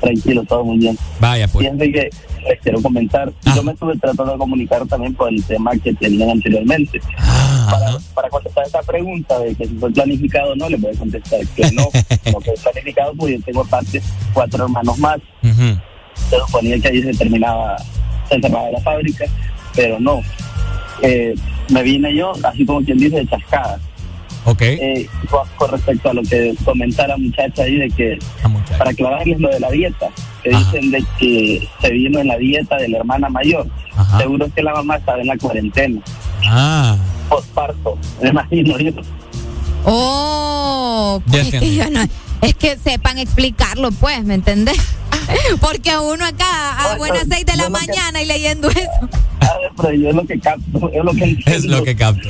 Tranquilo, todo muy bien. Vaya, pues. Fíjense que les quiero comentar, yo me estuve tratando de comunicar también por el tema que tenían anteriormente. para, para contestar esta pregunta de que si fue planificado o no, les voy a contestar que no. no fue planificado porque yo tengo aparte cuatro hermanos más. Se suponía que ahí se terminaba, se cerraba la fábrica, pero no. Eh, me vine yo, así como quien dice, de chascada. Ok. Eh, con, respecto a lo que comentara muchacha ahí de que para aclararles lo de la dieta que dicen de que se vino en la dieta de la hermana mayor seguro es que la mamá estaba en la cuarentena Ah. postparto me imagino yo Oh, Ya pues es que, sepan explicarlo, pues, ¿me entendés? Porque uno acá a buenas seis de la mañana y leyendo eso. A ver, pero yo es lo que capto es lo que Es lo que capto.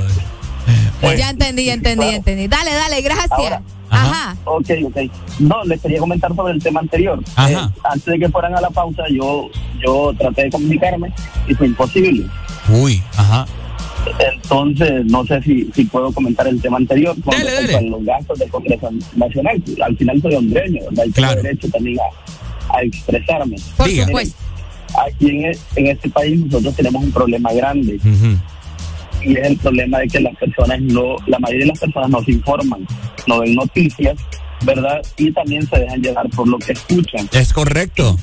Ya entendí, ya entendí, ya entendí. Dale, dale, gracias. Ajá. Ok, ok. No, les quería comentar sobre el tema anterior. Ajá. Eh, antes de que fueran a la pausa, yo yo traté de comunicarme y fue imposible. Uy, ajá. Entonces, no sé si, si puedo comentar el tema anterior con respecto a los gastos del Congreso Nacional. Al final soy hondureño, ¿verdad? Y tengo derecho también a, a expresarme. Por supuesto. Aquí en, e- en este país nosotros tenemos un problema grande. Y es el problema de que las personas no, la mayoría de las personas no se informan, no ven noticias, ¿verdad? Y también se dejan llevar por lo que escuchan. Es correcto.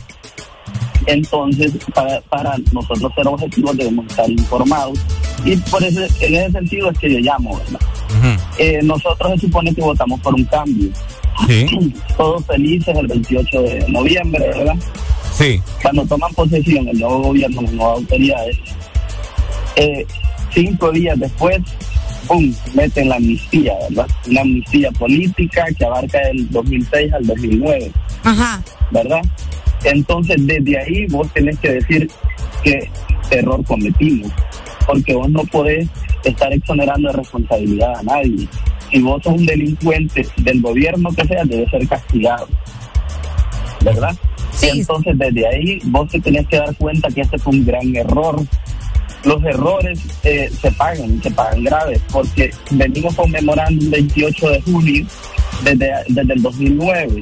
Entonces, para, para nosotros ser objetivos debemos estar informados. Y por ese, en ese sentido es que yo llamo, ¿verdad? Eh, nosotros se supone que votamos por un cambio. Todos felices el 28 de noviembre, ¿verdad? Sí. Cuando toman posesión el nuevo gobierno, las nuevas autoridades, eh, cinco días después, ¡pum!, meten la amnistía, ¿verdad? Una amnistía política que abarca del 2006 al 2009. Ajá. ¿verdad? Entonces, desde ahí vos tenés que decir qué error cometimos, porque vos no podés estar exonerando de responsabilidad a nadie. Si vos sos un delincuente del gobierno que sea, debe ser castigado, ¿verdad? Entonces, desde ahí vos te tenés que dar cuenta que este fue un gran error. Los errores eh, se pagan, se pagan graves, porque venimos conmemorando un 28 de junio desde, desde el 2009.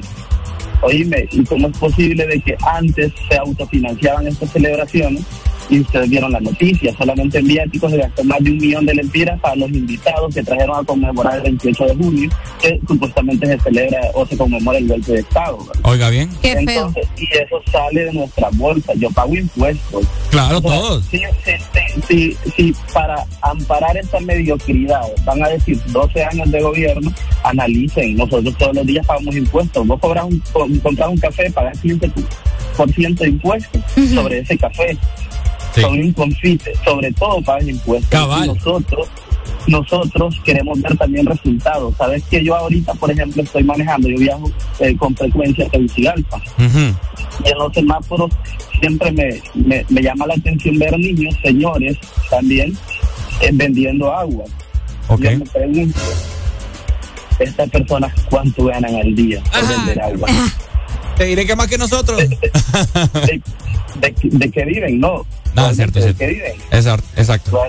Oíme, ¿y cómo es posible de que antes se autofinanciaban estas celebraciones? Y ustedes vieron la noticia, solamente en viáticos se gastó más de un millón de lempiras para los invitados que trajeron a conmemorar el 28 de junio, que supuestamente se celebra o se conmemora el golpe de Estado. ¿verdad? Oiga bien. Entonces, y eso sale de nuestra bolsa. Yo pago impuestos. Claro, O sea, todos. Si, si, si, si para amparar esta mediocridad van a decir 12 años de gobierno, analicen. Nosotros todos los días pagamos impuestos. Vos cobras un, com- compras un café, pagas 15% de impuestos sobre ese café. Sobre un confite, sobre todo pagas impuestos. Y nosotros nosotros queremos ver también resultados. Sabes que yo ahorita, por ejemplo, estoy manejando, yo viajo eh, con frecuencia a Tegucigalpa y en los semáforos siempre me, me, me llama la atención ver niños, señores también, eh, vendiendo agua. Yo me pregunto, estas personas cuánto ganan al día por vender agua. Te diré que más que nosotros. de, de, de que viven, no. Cierto, cierto. que viven. Exacto, exacto.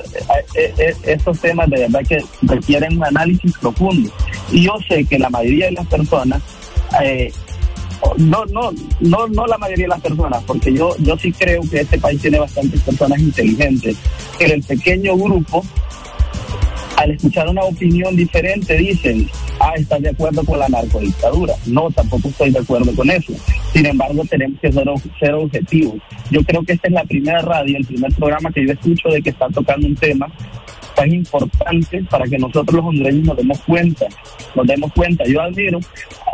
Estos temas de verdad que requieren un análisis profundo. Y yo sé que la mayoría de las personas, eh, no, no, no, no la mayoría de las personas, porque yo, yo sí creo que este país tiene bastantes personas inteligentes, pero el pequeño grupo, al escuchar una opinión diferente, dicen, ah, estás de acuerdo con la narcodictadura. No, tampoco estoy de acuerdo con eso. Sin embargo, tenemos que ser, ser objetivos. Yo creo que esta es la primera radio, el primer programa que yo escucho de que está tocando un tema tan importante para que nosotros los hondureños nos demos cuenta, nos demos cuenta. Yo admiro,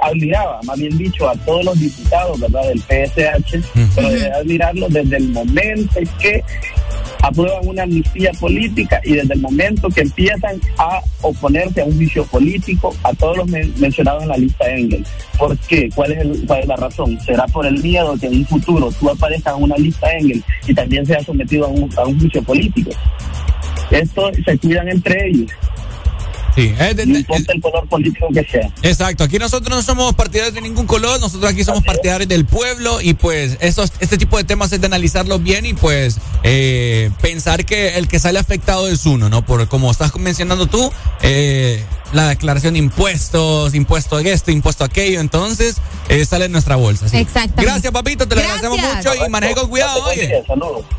admiraba, más bien dicho, a todos los diputados, ¿verdad?, del PSH, pero de admirarlos desde el momento en que aprueban una amnistía política y desde el momento que empiezan a oponerse a un juicio político a todos los mencionados en la lista Engel. ¿Por qué? ¿Cuál es, el, ¿Cuál es la razón? ¿Será por el miedo que en un futuro tú aparezcas en una lista Engel y también seas sometido a un juicio político? Esto se cuidan entre ellos. Sí, no importa el color político que sea. Exacto, aquí nosotros no somos partidarios de ningún color, nosotros aquí somos partidarios del pueblo y pues estos, este tipo de temas es de analizarlos bien y pues eh, pensar que el que sale afectado es uno, ¿no? Por como estás mencionando tú, eh, la declaración de impuestos, impuesto a esto, impuesto a aquello, entonces eh, sale en nuestra bolsa. ¿sí? Exacto. Gracias, papito, te lo agradecemos mucho y maneje con cuidado, oye.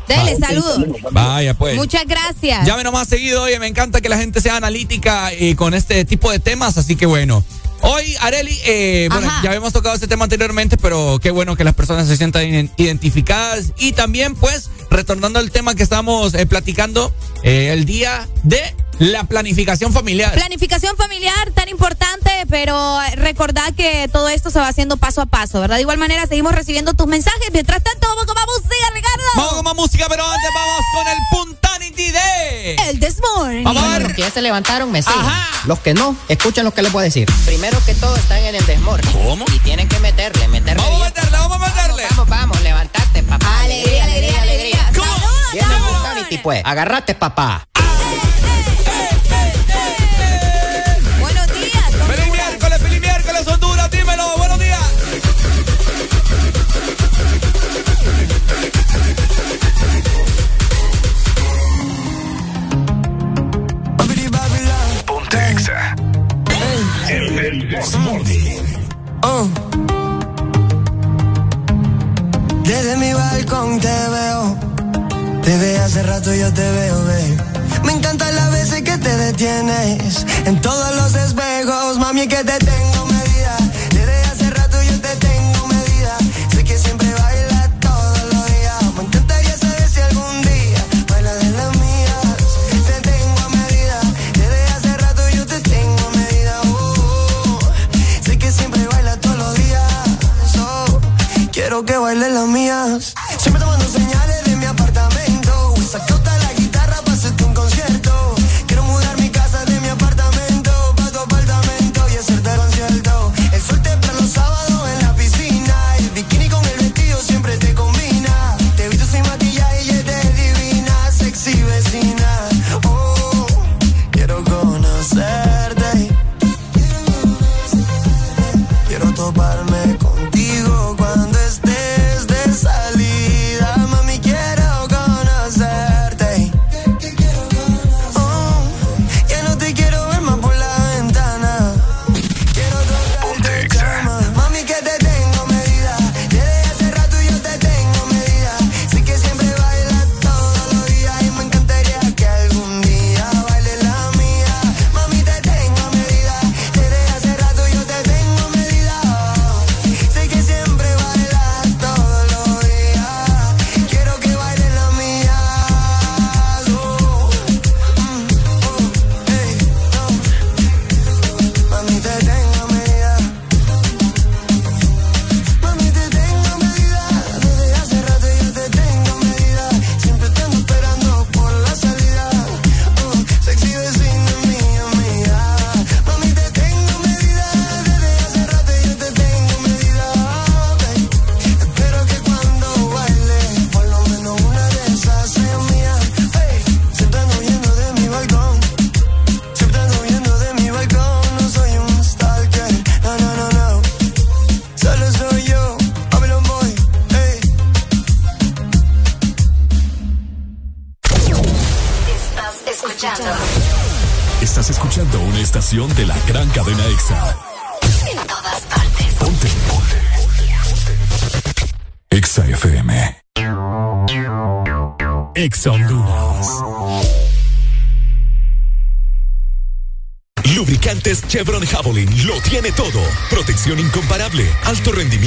Dele, saludos. Vaya, pues. Muchas gracias. Llame nomás seguido, oye, me encanta que la gente sea analítica y con este tipo de temas, así que bueno. Hoy, Areli, eh, bueno, ya habíamos tocado este tema anteriormente, pero qué bueno que las personas se sientan identificadas. Y también, pues, retornando al tema que estamos eh, platicando, eh, el día de la planificación familiar. Planificación familiar, tan importante, pero recordad que todo esto se va haciendo paso a paso, ¿verdad? De igual manera, seguimos recibiendo tus mensajes. Mientras tanto, vamos con más música, Ricardo. Vamos con más música, pero antes vamos con el De... El Desmorning. Vamos a ver. Los que ya se levantaron, me siguen. Ajá. Los que no, escuchen lo que les voy a decir. Primero que todo, están en el Desmorning. ¿Cómo? Y tienen que meterle, meterle Vamos a meterle, vamos a meterle. Vamos, vamos, vamos, levantate, papá. Alegría, alegría, alegría. Viene el Saludos. Puntanity, pues. Agarrate, papá. Te veo. Desde hace rato yo te veo, babe. Me encantan las veces que te detienes. En todos los espejos, mami, que te tengo medida. Desde hace rato yo te tengo medida. Sé que siempre bailas todos los días. Me encantaría saber si algún día baila de las mías. Te tengo a medida. Desde hace rato yo te tengo a medida. Oh, sé que siempre bailas todos los días. Oh, quiero que bailes las mías. Siempre tomando señales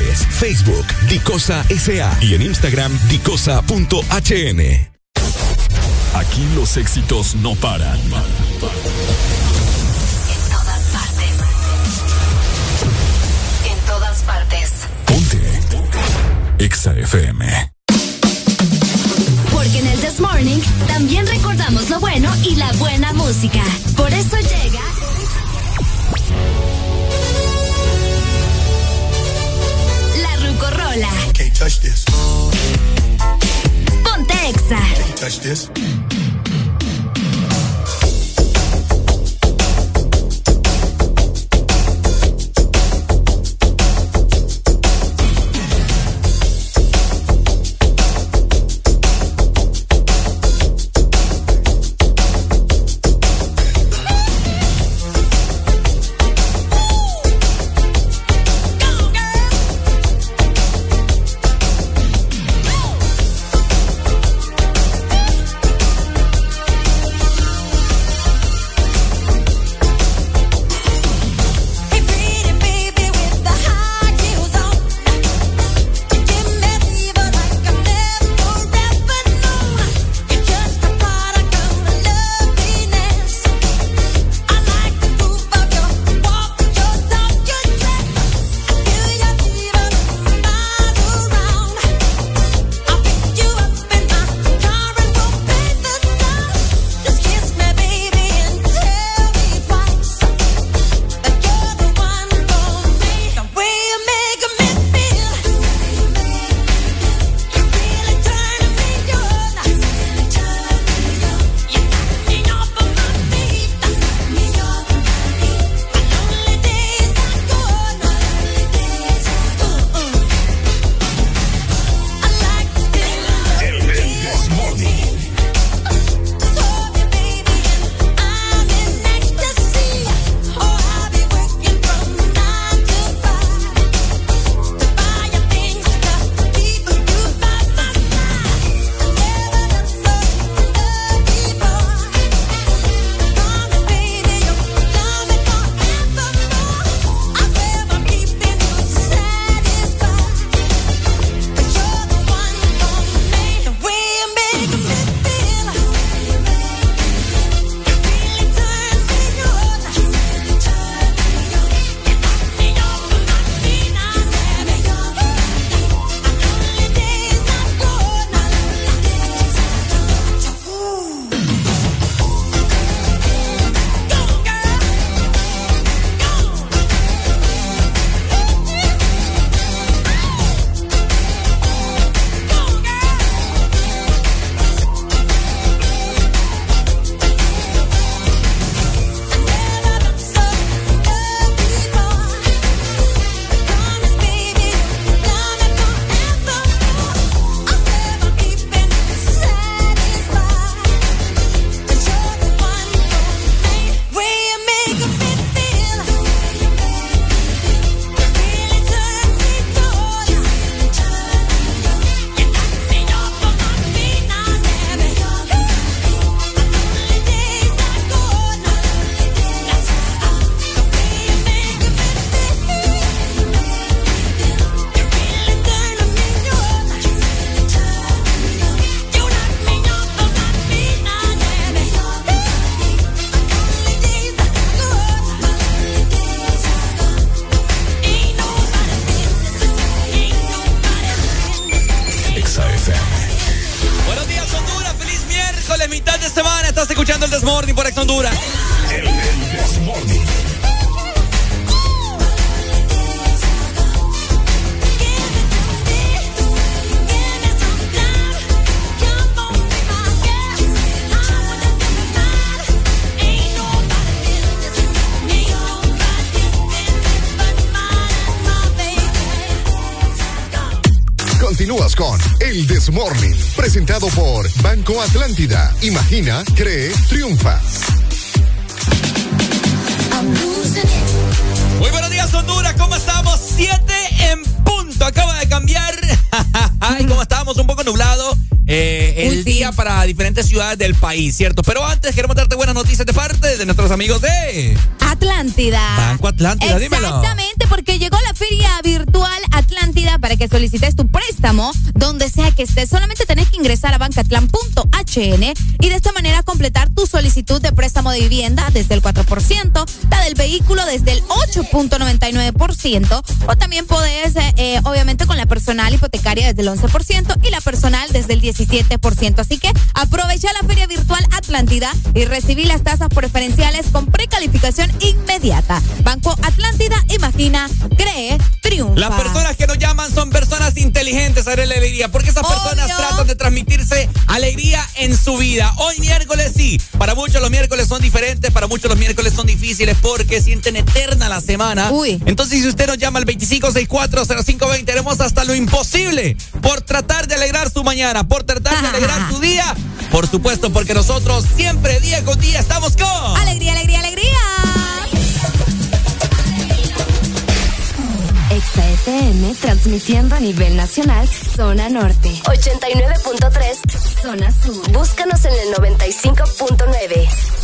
Facebook, Dicosa SA y en Instagram, dicosa.hn. Aquí los éxitos no paran. En todas partes. En todas partes. Ponte. Exa FM. Porque en el This Morning también recordamos lo bueno y la buena música. Por eso llega. Touch this. Ponte Exa. Can't touch this. Continúas con El Desmorning, presentado por Banco Atlántida. Imagina, cree, triunfa. Muy buenos días, Honduras. ¿Cómo estamos? Siete en punto. Acaba de cambiar. Ay, como estábamos un poco nublado. eh, el día para diferentes ciudades del país, ¿cierto? Pero antes queremos darte buenas noticias de parte de nuestros amigos de Atlántida. Banco Atlántida, dímelo. Exactamente, porque llegó la feria virtual Atlántida para que solicites tu préstamo donde sea que estés. Solamente tenés que ingresar a bancatlan.hn y de esta manera completar tu solicitud de préstamo de vivienda desde el 4%, la del vehículo desde el 8.99% o también podés, eh, obviamente, con la personal hipotecaria desde el 11% y la personal desde el 17%. Así que aprovecha la feria virtual Atlántida y recibí las tasas preferenciales con precalificación inmediata. Banco Atlántida, imagina, cree, triunfa. Las personas que nos llaman son personas inteligentes, la alegría, porque esas personas tratan de transmitirse alegría en su vida. Hoy miércoles sí, para muchos los miércoles son diferentes, para muchos los miércoles son difíciles porque sienten eterna la semana. Entonces si usted nos llama al 25640520, haremos hasta lo imposible por tratar de alegrar su mañana, por tratar de alegrar su día. Por supuesto, porque nosotros siempre día con día estamos con... Alegría, alegría, alegría. Exa FM transmitiendo a nivel nacional, zona norte. 89.3, zona sur. Búscanos en el 95.9.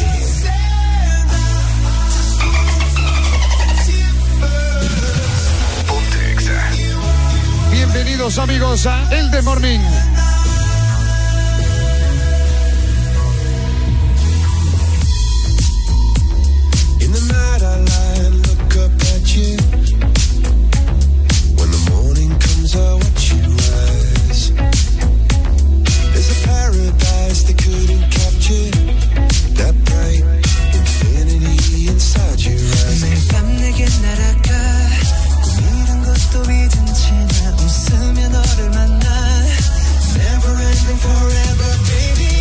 Bienvenidos amigos a El de Morning. In the night I Never ending forever, baby.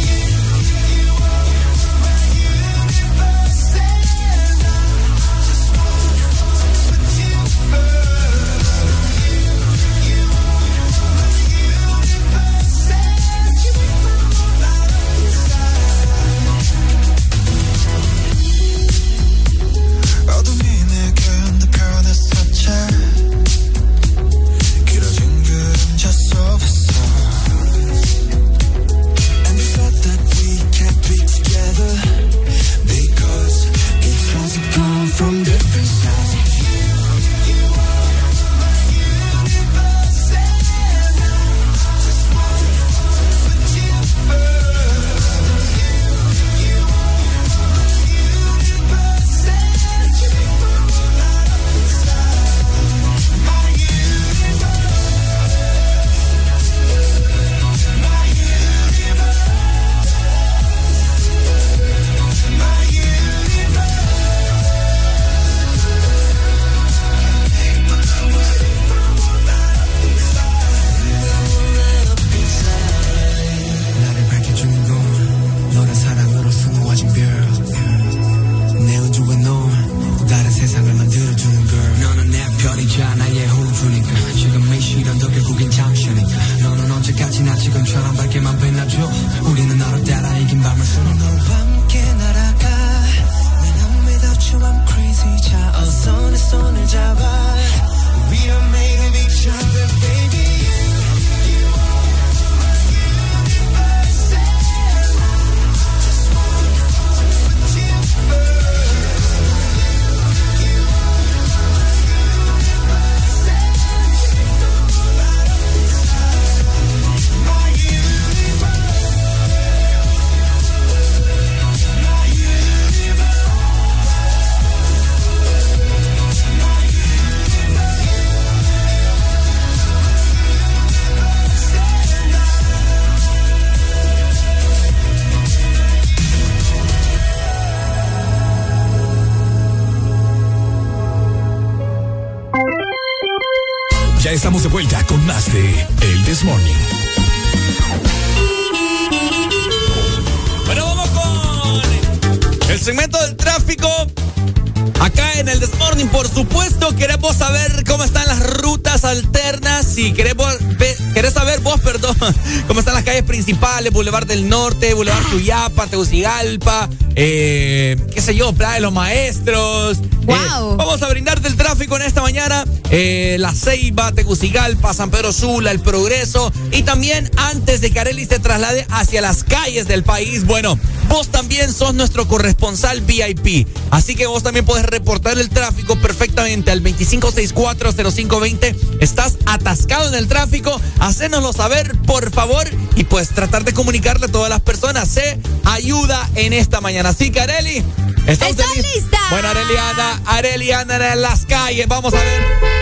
Boulevard del Norte, Boulevard Tuyapa, Tegucigalpa, eh, qué sé yo, Playa de los Maestros. Wow. Eh, vamos a brindarte el tráfico en esta mañana. Eh, la Ceiba, Tegucigalpa, San Pedro Sula, El Progreso. Y también antes de que Arely se traslade hacia las calles del país, bueno, vos también sos nuestro corresponsal VIP. Así que vos también podés reportar el tráfico perfectamente al 25640520. Estás atascado en el tráfico, hacénoslo saber, por favor, y pues tratar de comunicarle a todas las personas. Se ayuda en esta mañana. Así que Areli, ¿estás ¡Estoy lista! Bueno, Areliana, Areliana en las calles. Vamos a ver.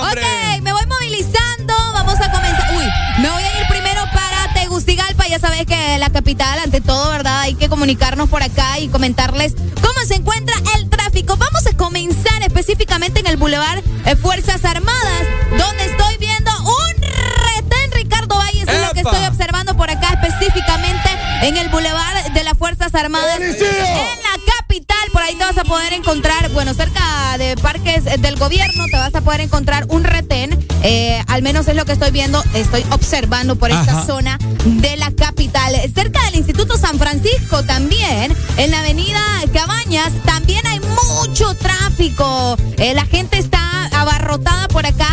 Ok, me voy movilizando. Vamos a comenzar. Uy, me voy a ir primero para Tegucigalpa. Ya sabes que la capital, ante todo, ¿verdad? Hay que comunicarnos por acá y comentarles cómo se encuentra el tráfico. Vamos a comenzar específicamente en el Boulevard eh, Fuerzas Armadas, donde estoy viendo un retén, Ricardo Valles, es lo que estoy observando por acá específicamente en el Boulevard de las Fuerzas Armadas. En la capital, por ahí te vas a poder encontrar, bueno, cerca de parques del gobierno, te vas a poder encontrar un retén. eh, al menos es lo que estoy viendo, estoy observando por esta zona de la capital. Cerca del Instituto San Francisco también, en la avenida Cabañas, también hay mucho tráfico. Eh, la gente está abarrotada por acá,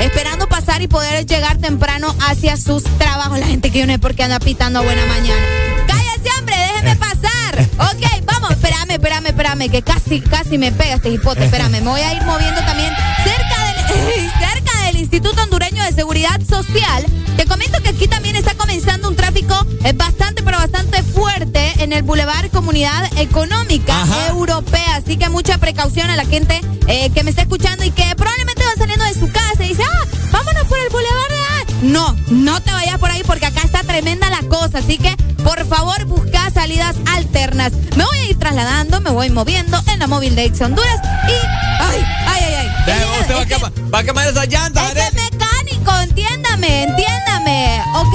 esperando pasar y poder llegar temprano hacia sus trabajos. La gente que yo no sé por qué anda pitando a buena mañana. ¡Cállese, hombre! ¡Déjeme pasar! Ok, vamos, espérame, espérame, espérame, que casi, casi me pega este hipote. Espérame, me voy a ir moviendo también cerca del, cerca del Instituto Hondureño de Seguridad Social. Te comento que aquí también está comenzando un tráfico eh, bastante, pero bastante fuerte en el Boulevard Comunidad Económica Europea. Así precaución a la gente eh, que me está escuchando y que probablemente va saliendo de su casa y dice, ah, vámonos por el Boulevard de... ah". No, no te vayas por ahí porque acá está tremenda la cosa. Así que, por favor, busca salidas alternas. Me voy a ir trasladando, me voy moviendo en la móvil de Ex Honduras y... ¡Ay, ay, ay! ay. Usted va, a quemar, va a quemar esa llanta, Arely. mecánico, entiéndame, entiéndame. Ok,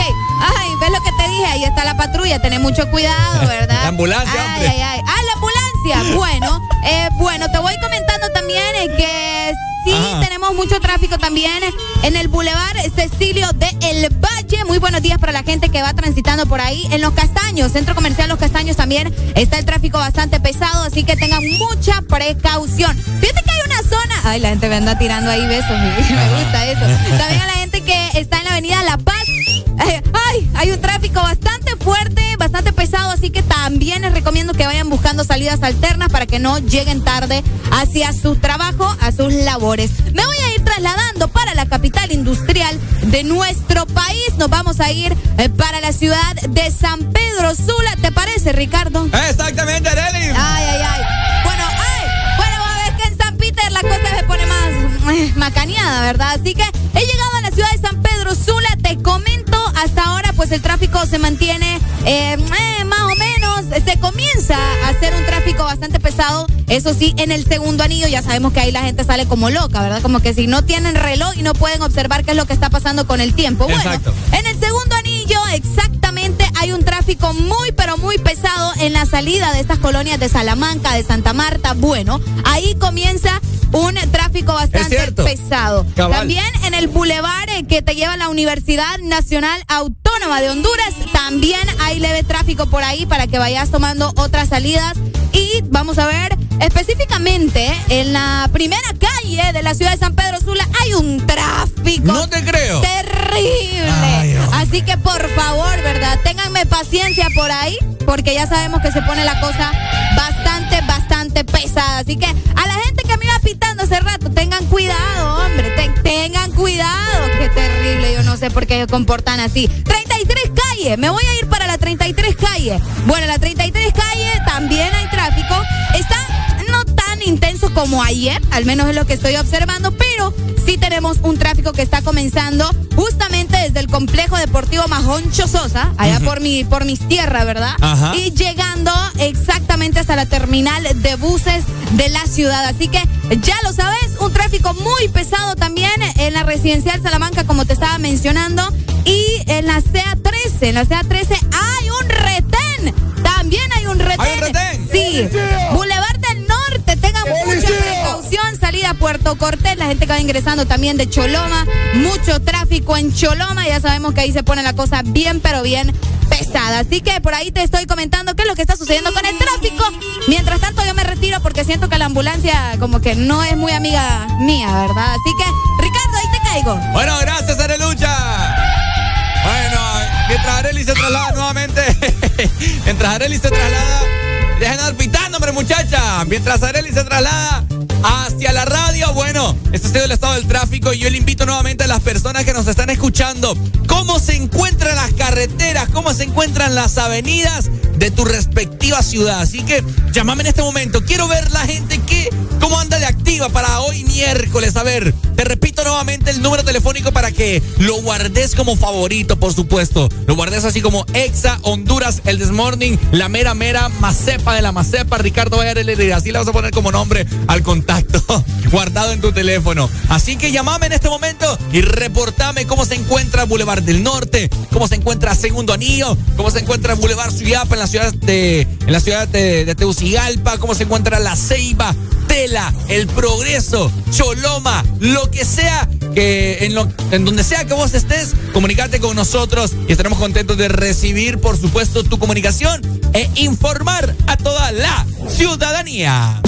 ay, ¿ves lo que te dije? Ahí está la patrulla, tené mucho cuidado, ¿verdad? La ambulancia, Ay, hombre. ay, ay. Ah, la ambulancia. Bueno, eh, bueno, te voy comentando también eh, que sí Ajá. tenemos mucho tráfico también en el Boulevard Cecilio de El Valle. Muy buenos días para la gente que va transitando por ahí. En Los Castaños, Centro Comercial Los Castaños también está el tráfico bastante pesado, así que tengan mucha precaución. Fíjate que hay una zona. Ay, la gente me anda tirando ahí besos. Me gusta eso. También a la gente que está en la avenida La Paz. Eh, Ay, hay un tráfico bastante fuerte, bastante pesado, así que también les recomiendo que vayan buscando salidas alternas para que no lleguen tarde hacia su trabajo, a sus labores. Me voy a ir trasladando para la capital industrial de nuestro país. Nos vamos a ir eh, para la ciudad de San Pedro Sula. ¿Te parece, Ricardo? Exactamente, Arely. Ay, ay, ay. Bueno, ay, bueno, vamos a ver que en San Peter la cosa se pone más eh, macaneada, ¿verdad? Así que he llegado a la ciudad de San Pedro Sula, te comento, hasta ahora pues el tráfico se mantiene eh, eh, más o menos, se comienza a hacer un tráfico bastante pesado, eso sí, en el segundo anillo ya sabemos que ahí la gente sale como loca, ¿verdad? Como que si no tienen reloj y no pueden observar qué es lo que está pasando con el tiempo. Bueno, Exacto. en el segundo anillo, exactamente, hay un tráfico muy, pero muy pesado en la salida de estas colonias de Salamanca, de Santa Marta. Bueno, ahí comienza un tráfico bastante pesado. Cabal. También en el bulevar eh, que te lleva a la Universidad Nacional Autónoma de Honduras, también hay leve tráfico por ahí para que vayas tomando otras salidas. Y vamos a ver, específicamente en la primera calle de la ciudad de San Pedro Sula hay un tráfico. No te creo. Terrible. Así que por favor, ¿verdad? Ténganme paciencia por ahí, porque ya sabemos que se pone la cosa bastante, bastante pesada. Así que a la gente que me iba pitando hace rato, tengan cuidado, hombre. Ten- tengan cuidado. Qué terrible. Yo no sé por qué se comportan así. 33 calle. Me voy a ir para la 33 calle. Bueno, la 33 calle también hay tráfico. Está tan intenso como ayer, al menos es lo que estoy observando, pero sí tenemos un tráfico que está comenzando justamente desde el complejo deportivo Majoncho Sosa, allá por mi por mis tierras, ¿verdad? Ajá. Y llegando exactamente hasta la terminal de buses de la ciudad. Así que ya lo sabes, un tráfico muy pesado también en la residencial Salamanca, como te estaba mencionando, y en la CA13, en la CA13 hay un retén. También hay un retén. ¿Hay un retén? Sí. Tengan mucha precaución, salida a Puerto Cortés, la gente que va ingresando también de Choloma, mucho tráfico en Choloma, ya sabemos que ahí se pone la cosa bien, pero bien pesada. Así que por ahí te estoy comentando qué es lo que está sucediendo con el tráfico. Mientras tanto yo me retiro porque siento que la ambulancia como que no es muy amiga mía, ¿verdad? Así que, Ricardo, ahí te caigo. Bueno, gracias, Arelucha. Bueno, mientras Areli se traslada nuevamente, mientras Areli se traslada, dejen de andar pitando, hombre, muchacha. Mientras Areli se traslada hacia la radio, bueno, este ha sido el estado del tráfico y yo le invito nuevamente a las personas que nos están escuchando, cómo se encuentran las carreteras, cómo se encuentran las avenidas de tu respectiva ciudad. Así que llámame en este momento. Quiero ver la gente que, cómo anda de activa para hoy miércoles. A ver, te repito nuevamente el número telefónico para que lo guardes como favorito, por supuesto. Lo guardes así como Exa, Honduras, el Desmorning, la mera mera Macepa de la Macepa, Ricardo Vallarelli. Así le vas a poner como nombre al contacto guardado en tu teléfono. Así que llámame en este momento y reportame cómo se encuentra Boulevard del Norte, cómo se encuentra Segundo Anillo, cómo se encuentra Boulevard Suyapa en la ciudad de, en la ciudad de, de Teucigalpa, cómo se encuentra La Ceiba, Tela, El Progreso, Choloma, lo que sea que en, en donde sea que vos estés, comunicate con nosotros y estaremos contentos de recibir, por supuesto, tu comunicación e informar a toda la ciudadanía.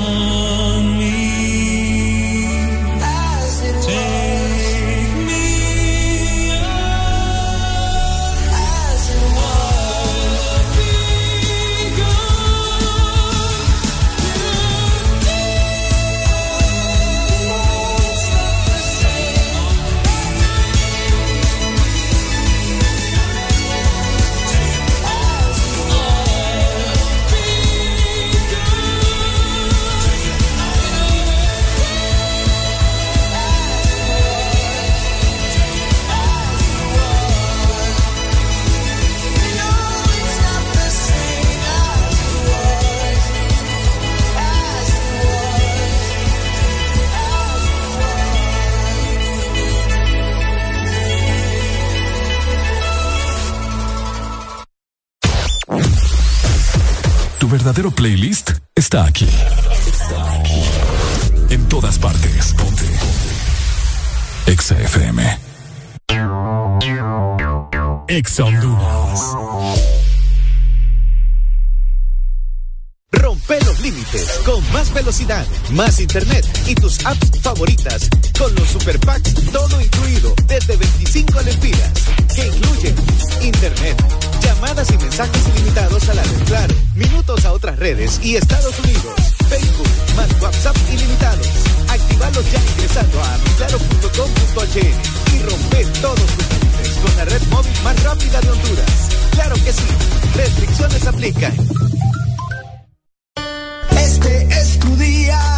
Oh. Aquí. En todas partes. Ponte. Exa FM. Exa Honduras. Rompe los límites con más velocidad, más internet y tus apps favoritas con los super packs todo incluido desde 25 lempiras que incluyen internet, llamadas y mensajes ilimitados a la red Claro, minutos a otras redes y Estados Unidos, Facebook, más WhatsApp ilimitados. Actívalos ya ingresando a claro.com.hn y rompe todos tus límites con la red móvil más rápida de Honduras. Claro que sí, restricciones aplican. Este es tu día.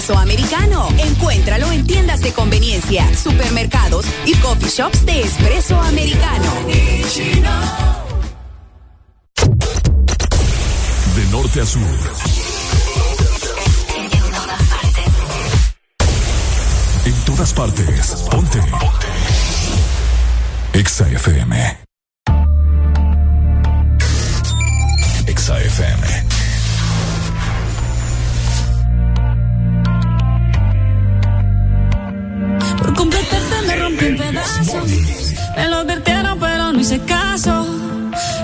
De espresso americano. Encuéntralo en tiendas de conveniencia, supermercados y coffee shops de espresso americano. De norte a sur. En todas partes. Ponte. Exa FM. Exa FM. Me lo advirtieron, pero no hice caso.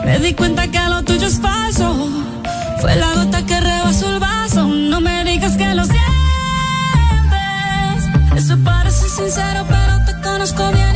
Me di cuenta que lo tuyo es falso. Fue la gota que rebasó el vaso. No me digas que lo sientes. Eso parece sincero, pero te conozco bien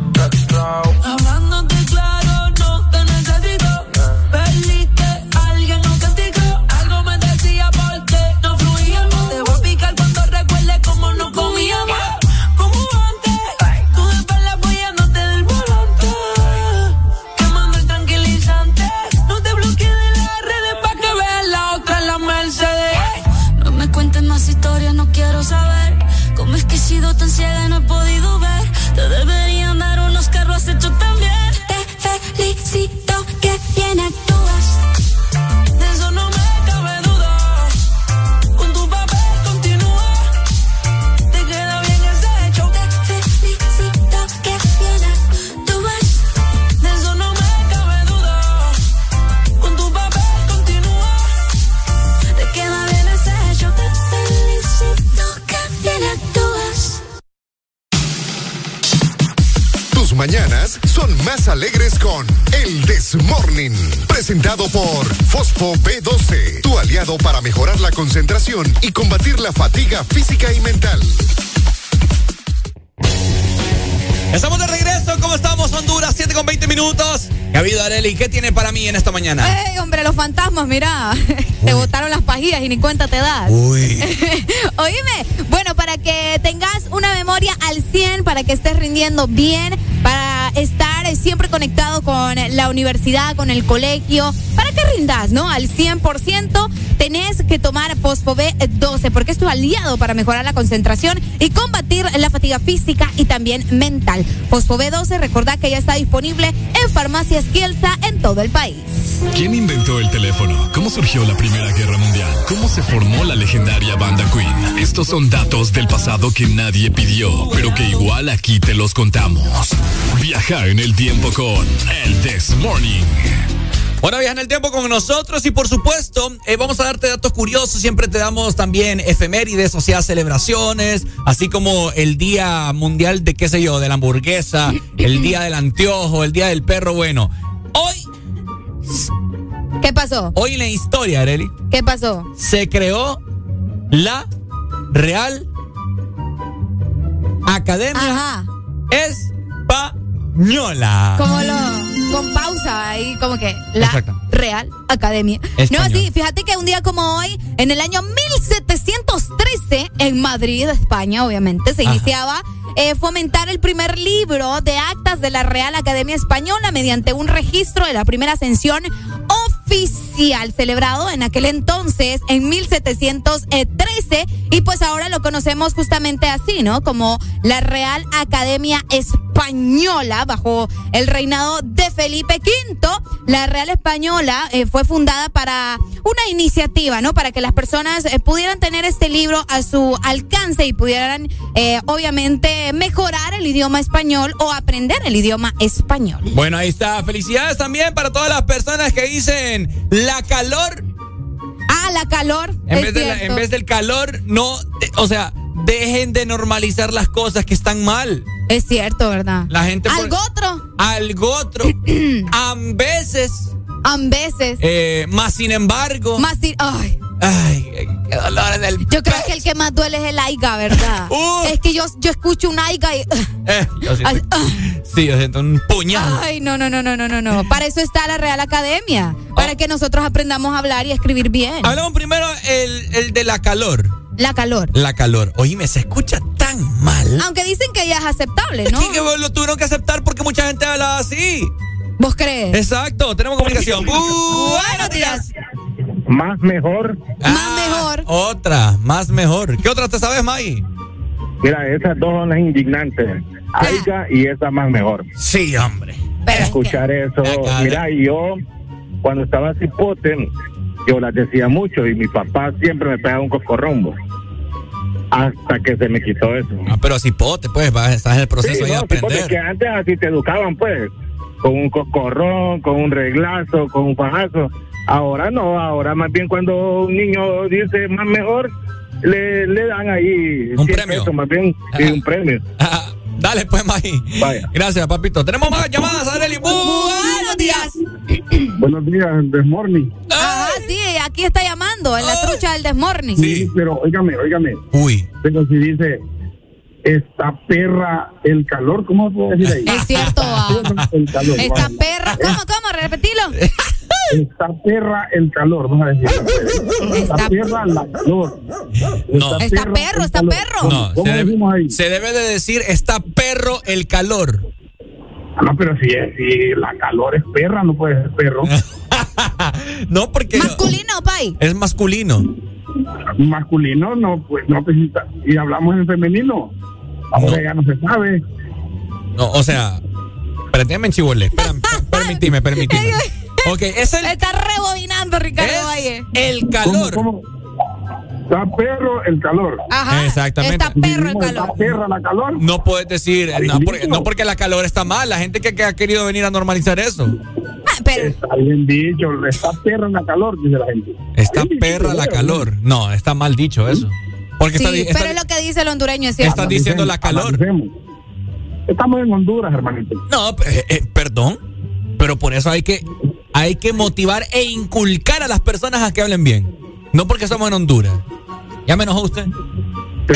Mañanas son más alegres con El Desmorning. Presentado por Fosfo B12, tu aliado para mejorar la concentración y combatir la fatiga física y mental. Estamos de regreso. ¿Cómo estamos, Honduras? 7 con 20 minutos. ¿Qué ha habido, Areli? ¿Qué tiene para mí en esta mañana? Ey, hombre, los fantasmas, mira. Te botaron las pajillas y ni cuenta te das. Uy. Oíme, bueno, para que tengas una memoria al 100, para que estés rindiendo bien, para estar estés siempre conectado con la universidad, con el colegio, para que rindas, ¿no? Al 100%, tenés que tomar Fosfobé 12, porque es tu aliado para mejorar la concentración y combatir la fatiga física y también mental. Fosfobé 12, recordá que ya está disponible en farmacias Kielsa en todo el país. ¿Quién inventó el teléfono? ¿Cómo surgió la Primera Guerra Mundial? ¿Cómo se formó la legendaria banda Queen? Estos son datos del pasado que nadie pidió, pero que igual aquí te los contamos. Viaja en el tiempo con el This Morning. Bueno, viaja en el tiempo con nosotros y por supuesto eh, vamos a darte datos curiosos. Siempre te damos también efemérides, o sea, celebraciones, así como el Día Mundial de qué sé yo, de la hamburguesa, el Día del Anteojo, el Día del Perro. Bueno, hoy, ¿Qué pasó? hoy en la historia, Areli, ¿Qué pasó? se creó la Real Academia Ajá. Española. Como lo. Con pausa ahí, como que la Exacto. Real Academia. Española. No, sí, fíjate que un día como hoy, en el año 1713, en Madrid, España, obviamente, se Ajá. iniciaba. eh, fomentar el primer libro de actas de la Real Academia Española mediante un registro de la primera ascensión oficial celebrado en aquel entonces en 1713 y pues ahora lo conocemos justamente así, ¿no? Como la Real Academia Española bajo el reinado de Felipe V. La Real Española eh, fue fundada para una iniciativa, ¿no? Para que las personas eh, pudieran tener este libro a su alcance y pudieran eh, obviamente mejorar el idioma español o aprender el idioma español. Bueno, ahí está. Felicidades también para todas las personas que dicen la calor. Ah, la calor. En, vez, de la- cierto. en vez del calor, no. o sea, dejen de normalizar las cosas que están mal. Es cierto, ¿verdad? La gente. por- Algo otro. Algo otro. a veces. A veces. eh, más sin embargo. Más si- ay. Ay, qué dolor en el. Yo creo que el que más duele es el aiga, ¿verdad? Es que yo, yo escucho un aiga y. Eh, yo siento, Ay, sí, yo siento un puñal. Ay, no, no, no, no, no, no, no. Para eso está la Real Academia. Para que nosotros aprendamos a hablar y a escribir bien. Hablamos primero el, el de la calor. La calor. La calor. Oíme, se escucha tan mal. Aunque dicen que ya es aceptable, ¿no? Es que lo tuvieron que aceptar porque mucha gente habla así. ¿Vos crees? Exacto, tenemos comunicación. Buenos días. Más mejor. más mejor. Otra, más mejor. ¿Qué otra te sabes, May? Mira, esas dos son las indignantes. Aiga y esa más mejor. Sí, hombre. Escuchar eso. Mira, y yo, cuando estaba cipote, yo las decía mucho y mi papá siempre me pegaba un coscorrombo. Hasta que se me quitó eso. Ah, pero cipote, pues, vas, estás en el proceso Sí, ahí no, aprender. que antes así te educaban, pues. Con un coscorrón, con un reglazo, con un fajazo. Ahora no, ahora más bien cuando un niño dice más mejor, le, le dan ahí Un 100 premio. pesos, más bien, sí, un premio. Dale, pues, May. Vaya. Gracias, papito. Tenemos más llamadas, Areli. Buenos días. Buenos días, Desmorning. Ajá, sí, aquí está llamando, en la trucha del Desmorning. Sí, pero óigame, óigame. Uy. Pero si dice, esta perra, el calor, ¿cómo se puede decir ahí? Es cierto, ah. El calor. Esta vamos. perra. ¿Cómo, cómo? Repetilo. Esta perra, el calor, vamos a decir. Esta perra, la calor. No. Está perra, perro, el está calor. perro. No, ¿Cómo se debe, decimos ahí? se debe de decir está perro el calor. Ah, no, pero si, es- si la calor es perra, no puede ser perro. No, porque Masculino, pay. es masculino. Masculino, no, pues no, pues, y- y hablamos en femenino. Ahora ya no se sabe. No, o sea, en chivole. Espérame, permíteme, permíteme. Ok, es el, Está rebobinando Ricardo es Valle. el calor. ¿Cómo, Está perro el calor. Ajá. Exactamente. Está perro el Está calor. perra la calor. No puedes decir, no porque, no porque la calor está mal. La gente que, que ha querido venir a normalizar eso. Ah, pero Está bien dicho, está perra la calor, dice la gente. Está perra la calor. No, está mal dicho eso. Porque está, sí, está- pero es lo que dice el hondureño, es cierto. Están diciendo la calor. Estamos en Honduras, hermanito. No, eh, eh, perdón. Pero por eso hay que, hay que motivar e inculcar a las personas a que hablen bien. No porque somos en Honduras. Ya me enojó usted.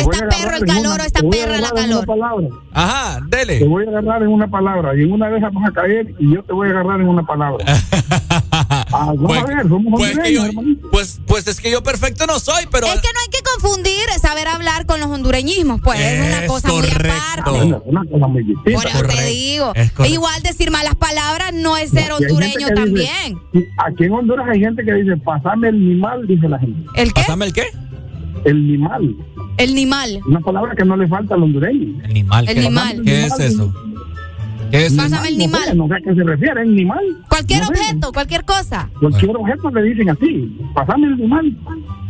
Está perro el calor una- o está te voy a perra la agarrar en calor. una palabra. Ajá, dele. Te voy a agarrar en una palabra y en una vez vamos a caer y yo te voy a agarrar en una palabra. Ah, vamos Pues- a ver, somos pues, que hondureños, yo- pues, pues es que yo perfecto no soy, pero. Es que no hay que confundir saber hablar con los hondureñismos, pues es una cosa muy aparte. Bueno, una cosa muy distinta. Por eso te digo. Igual decir malas palabras no es ser hondureño dice- también. Aquí en Honduras hay gente que dice, pasame el nimal, dice la gente. ¿El qué? ¿Pásame el qué? El nimal. El nimal. Una palabra que no le falta al hondureño. El nimal. El ¿qué- nimal. ¿Qué es eso? ¿Qué es Pásame el No nimal. No sé a qué se refiere, el nimal. Cualquier No sé. objeto, cualquier cosa. Cualquier objeto le dicen así, pasame el nimal.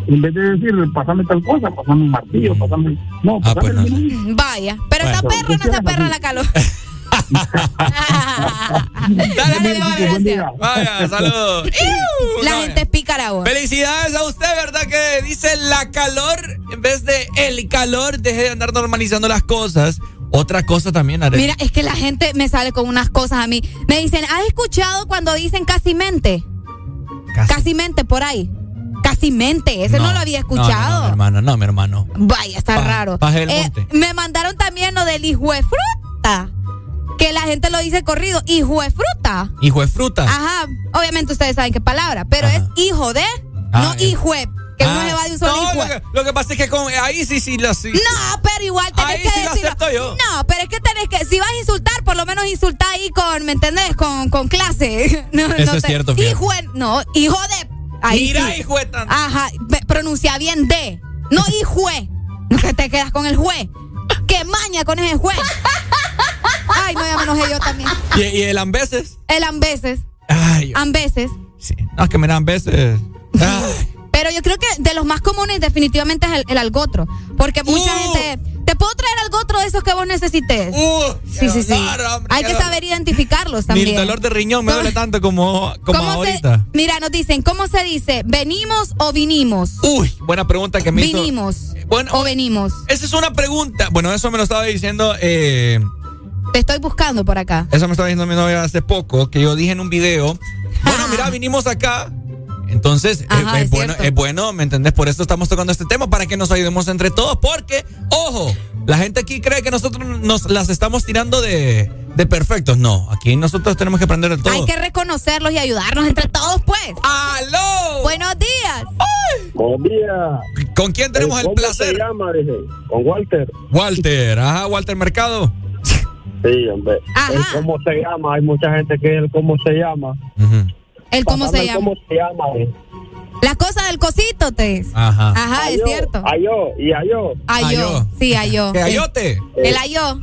En vez de decir, pasame tal cosa, pasame un martillo, pasame... No, Ah, pasame pues no. el nimal. Mm, Vaya. Pero esta Bueno. perra o no esta perra la calor. Dale, buen día. Vaya, saludos. La gente es pícara vos. Felicidades a usted, ¿verdad? Que dice la calor en vez de el calor. Deje de andar normalizando las cosas. Otra cosa también, Arely. Mira, es que la gente me sale con unas cosas a mí. Me dicen, ¿has escuchado cuando dicen casi mente? Casi mente por ahí. Casi mente. Ese no, lo había No, no, no, escuchado. mi hermano, no, mi hermano. Vaya, está Pa- raro. paje del Eh, monte. me mandaron también lo del hijo de fruta. Que la gente lo dice corrido. Hijo de fruta. Hijo de fruta. Ajá. Obviamente ustedes saben qué palabra. Pero es hijo de, Ah, no eh. hijo de. Que uno Ah, se va de un solo no, hijo lo que, lo que pasa es que con, ahí sí, sí, la sí. No, pero igual tenés Ahí que sí lo decirlo. acepto yo. No, pero es que tenés que, si vas a insultar, por lo menos insultar ahí con, ¿me entendés? Con, con clase. No, Eso no es te- cierto. Hijo de, no, hijo de. Ahí Mira, sí. hijo de tan- Ajá, pronuncia bien de. No hijo de. No que te quedas con el juez. ¡Qué maña con ese juez! Ay, no, ya me enojé yo también. ¿Y, y el ambeses? El ambeses. Ay, Ambeses. no, es que me dan veces. Pero yo creo que de los más comunes definitivamente es el, el algotro. Porque mucha Uh. gente... ¿Te puedo traer algotro de esos que vos necesites? Uh, sí, sí, sí. hombre, Hay que saber identificarlos Ni también. el dolor de riñón me duele tanto como, como ¿Cómo se- ahorita. mira, nos dicen, ¿cómo se dice? ¿Venimos o vinimos? Uy, buena pregunta que me hizo. Vinimos. Bueno, o venimos. Esa es una pregunta. Bueno, eso me lo estaba diciendo. Eh, Te estoy buscando por acá. eso me estaba diciendo mi novia hace poco. Que yo dije en un video. Bueno, mira, vinimos acá. Entonces, eh, Ajá, es, es bueno, es bueno, ¿me entendés? Por eso estamos tocando este tema, para que nos ayudemos entre todos. Porque, ojo, la gente aquí cree que nosotros nos las estamos tirando de, de perfectos. No, aquí nosotros tenemos que aprender de todo. Hay que reconocerlos y ayudarnos entre todos, pues. ¡Aló! Buenos días. Buenos días. ¿Con quién tenemos el ¿Cómo placer? se llama? Dije, con Walter. Walter, ajá, Walter Mercado. Sí, hombre. Ajá. El cómo se llama, hay mucha gente que es el cómo se llama. ¿El cómo Pásame se el llama? ¿Cómo se llama? eh. La cosa del cosito, te. Ajá. Ajá, es cierto. Ayó, y ayó. Ayó. Sí, ayó. ¿Qué ayote? El ayó.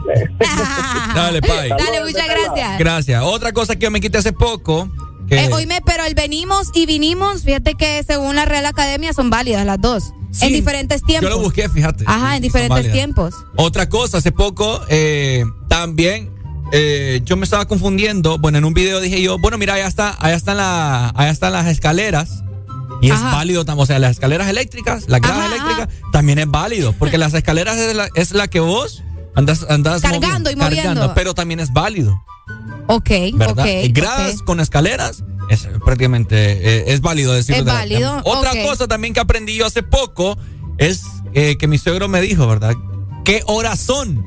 Dale, pay. Dale, muchas gracias. Gracias. Otra cosa que yo me quité hace poco. Que, Eh, oíme, pero el venimos y vinimos, fíjate que según la Real Academia son válidas las dos. Sí, en diferentes tiempos. Yo lo busqué, fíjate. Ajá, en diferentes tiempos. Otra cosa, hace poco eh, también eh, yo me estaba confundiendo. Bueno, en un video dije yo, bueno, mira, allá está, allá están la, allá están las escaleras. Y es válido también, o sea, las escaleras eléctricas, la grada Ajá, eléctrica, también es válido, porque las escaleras es la, es la que vos andas, andas Cargando y moviendo. cargando, pero también es válido, Ok, ¿verdad? Y gradas con escaleras es prácticamente eh, es válido decirlo. Es de la- válido, Otra cosa también que aprendí yo hace poco es eh, que mi suegro me dijo, ¿verdad? ¿Qué horas son?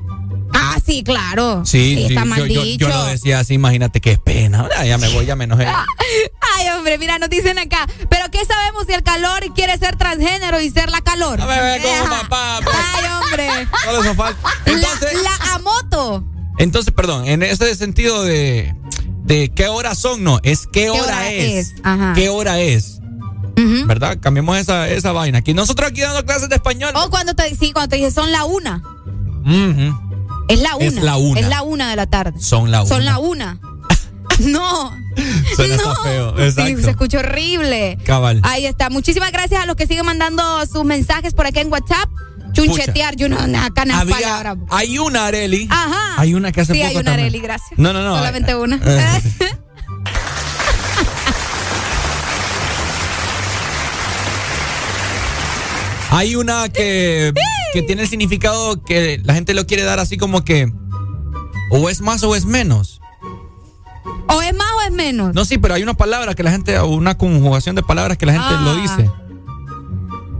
Ah, sí, claro. Sí, sí, está yo, mal yo- yo dicho. lo decía así, imagínate qué pena. Ah, ya me voy, ya me enojé. Ay, hombre, mira, nos dicen acá. Pero ¿qué sabemos si el calor quiere ser transgénero y ser la calor? A ver, a ver, ¿cómo, Ajá. papá? Ay, hombre. Solo eso falta. Entonces, la, la amoto. entonces, perdón, en ese sentido de, de qué horas son, no, es qué, hora, es. Ajá. ¿Qué hora es? ¿Verdad? Cambiemos esa, esa vaina. Aquí nosotros aquí dando clases de español. O cuando te, sí, cuando te dije son la una. Ujú. Es la una. Es la una. Es la una de la tarde. Son la una. Son la una. no. Suena no. feo. Sí, Exacto. se escucha horrible. Cabal. Ahí está. Muchísimas gracias a los que siguen mandando sus mensajes por acá en WhatsApp. Chunchetear, yo no, canas Había- palabra. hay una Areli. Ajá. Hay una que hace sí, poco hay una también. Areli, gracias. No, no, no. Solamente una. Eh. Hay una que, que tiene el significado que la gente lo quiere dar así como que o es más o es menos. o es más o es menos. No, sí, pero hay una palabra que la gente, o una conjugación de palabras que la gente Ah. lo dice.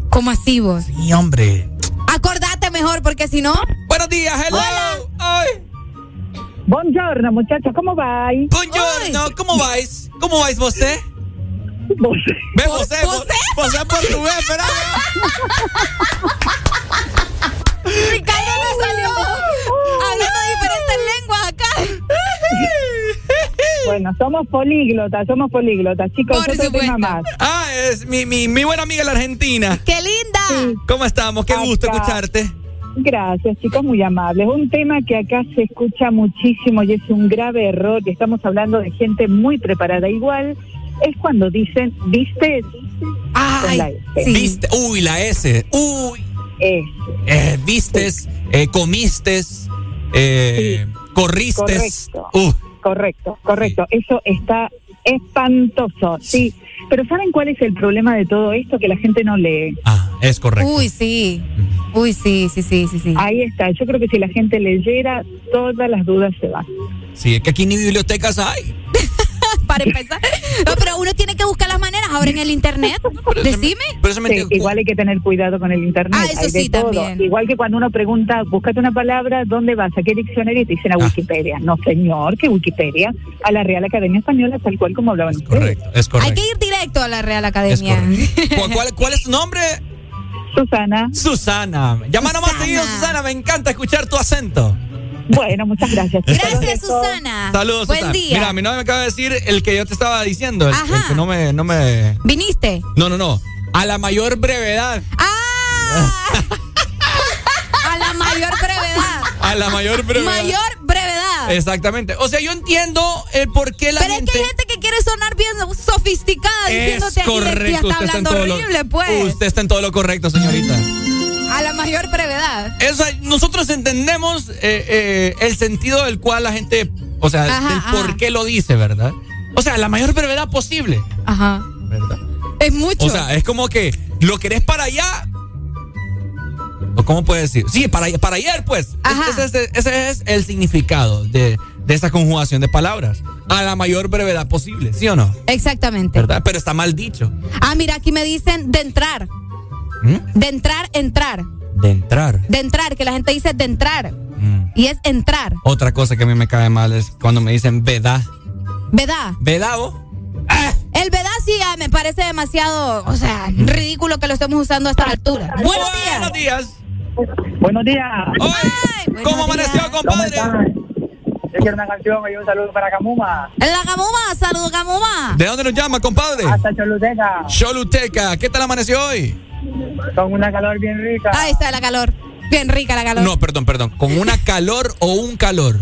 ¿Cómo así vos? Sí, hombre. Acordate mejor, porque si no. Buenos días, hello. Ay. Buongiorno, muchachos, ¿cómo vais? Buongiorno, ¿cómo vais? ¿Cómo vais você? Ve Ricardo nos salió hablando diferentes lenguas acá. Bueno, somos políglotas, somos políglotas, chicos. Por supuesto. Más. Ah, es mi, mi, mi, buena amiga la argentina. ¡Qué linda! ¿Cómo estamos? Qué gusto escucharte. Gracias, chicos, muy amables. Un tema que acá se escucha muchísimo y es un grave error, que estamos hablando de gente muy preparada igual, es cuando dicen, ¿viste? Ay, la S. ¿Viste? Uy, la S. Uy. Eh, vistes, eh, comistes, eh, corristes. Correcto. Uh, Correcto, correcto. Eso está espantoso, sí. Pero ¿saben cuál es el problema de todo esto? Que la gente no lee. es correcto. Uy, sí. Uy, sí, sí, sí, sí, sí. Ahí está. Yo creo que si la gente leyera, todas las dudas se van. sí, es que aquí ni bibliotecas hay. Para empezar. No, pero uno tiene que buscar las maneras ahora en el internet. Decime. Sí, igual hay que tener cuidado con el internet. Ah, eso hay de sí, todo. también. Igual que cuando uno pregunta, búscate una palabra, ¿dónde vas? ¿A qué diccionario? Y te dicen a Ah. Wikipedia. No, señor, que Wikipedia. A la Real Academia Española, tal cual como hablaban ustedes. Correcto, es Hay correcto. que ir directo a la Real Academia. ¿Cuál, cuál, cuál es tu nombre? Susana. Susana. Llámanos más seguido, Susana. Me encanta escuchar tu acento. Bueno, muchas gracias. Gracias, Susana. Saludos, Buen Susana. día. Mira, mi novia me acaba de decir el que yo te estaba diciendo. El, el Ajá. que no me, no me. ¿Viniste? No, no, no. A la mayor brevedad. A la mayor brevedad. A la mayor brevedad. Mayor brevedad. Exactamente. O sea, yo entiendo el por qué la Pero gente. es que hay gente que quiere sonar bien sofisticada diciéndote es aquí que correcto. está Usted está, hablando lo, horrible, pues. usted está en todo lo correcto, señorita. A la mayor brevedad. Eso, nosotros entendemos eh, eh, el sentido del cual la gente, o sea, Ajá, del ajá. por qué lo dice, ¿verdad? O sea, la mayor brevedad posible. Ajá. ¿Verdad? Es mucho. O sea, es como que lo querés para allá. ¿O cómo puedes decir? Sí, para, para ayer, pues. Ese, es- ese es el significado de, de esa conjugación de palabras. A la mayor brevedad posible, ¿sí o no? Exactamente. ¿Verdad? Pero está mal dicho. Ah, mira, aquí me dicen de entrar. ¿Mm? De entrar, entrar. De entrar. De entrar, que la gente dice de entrar. Mm. Y es entrar. Otra cosa que a mí me cae mal es cuando me dicen veda. ¿Verdad? ¿Veda vos? El verdad sí ah, me parece demasiado, o sea, ridículo que lo estemos usando a esta altura. Buenos días. Buenos días. Buenos días. ¿Cómo amaneció, compadre? Yo quiero una canción y un saludo para Camuma. La Gamuma, saludos Gamuma. ¿De dónde nos llama, compadre? Hasta Choluteca. Choluteca. ¿Qué tal amaneció hoy? Con una calor bien rica. Ahí está la calor. Bien rica la calor. No, perdón, perdón. ¿Con una calor o un calor?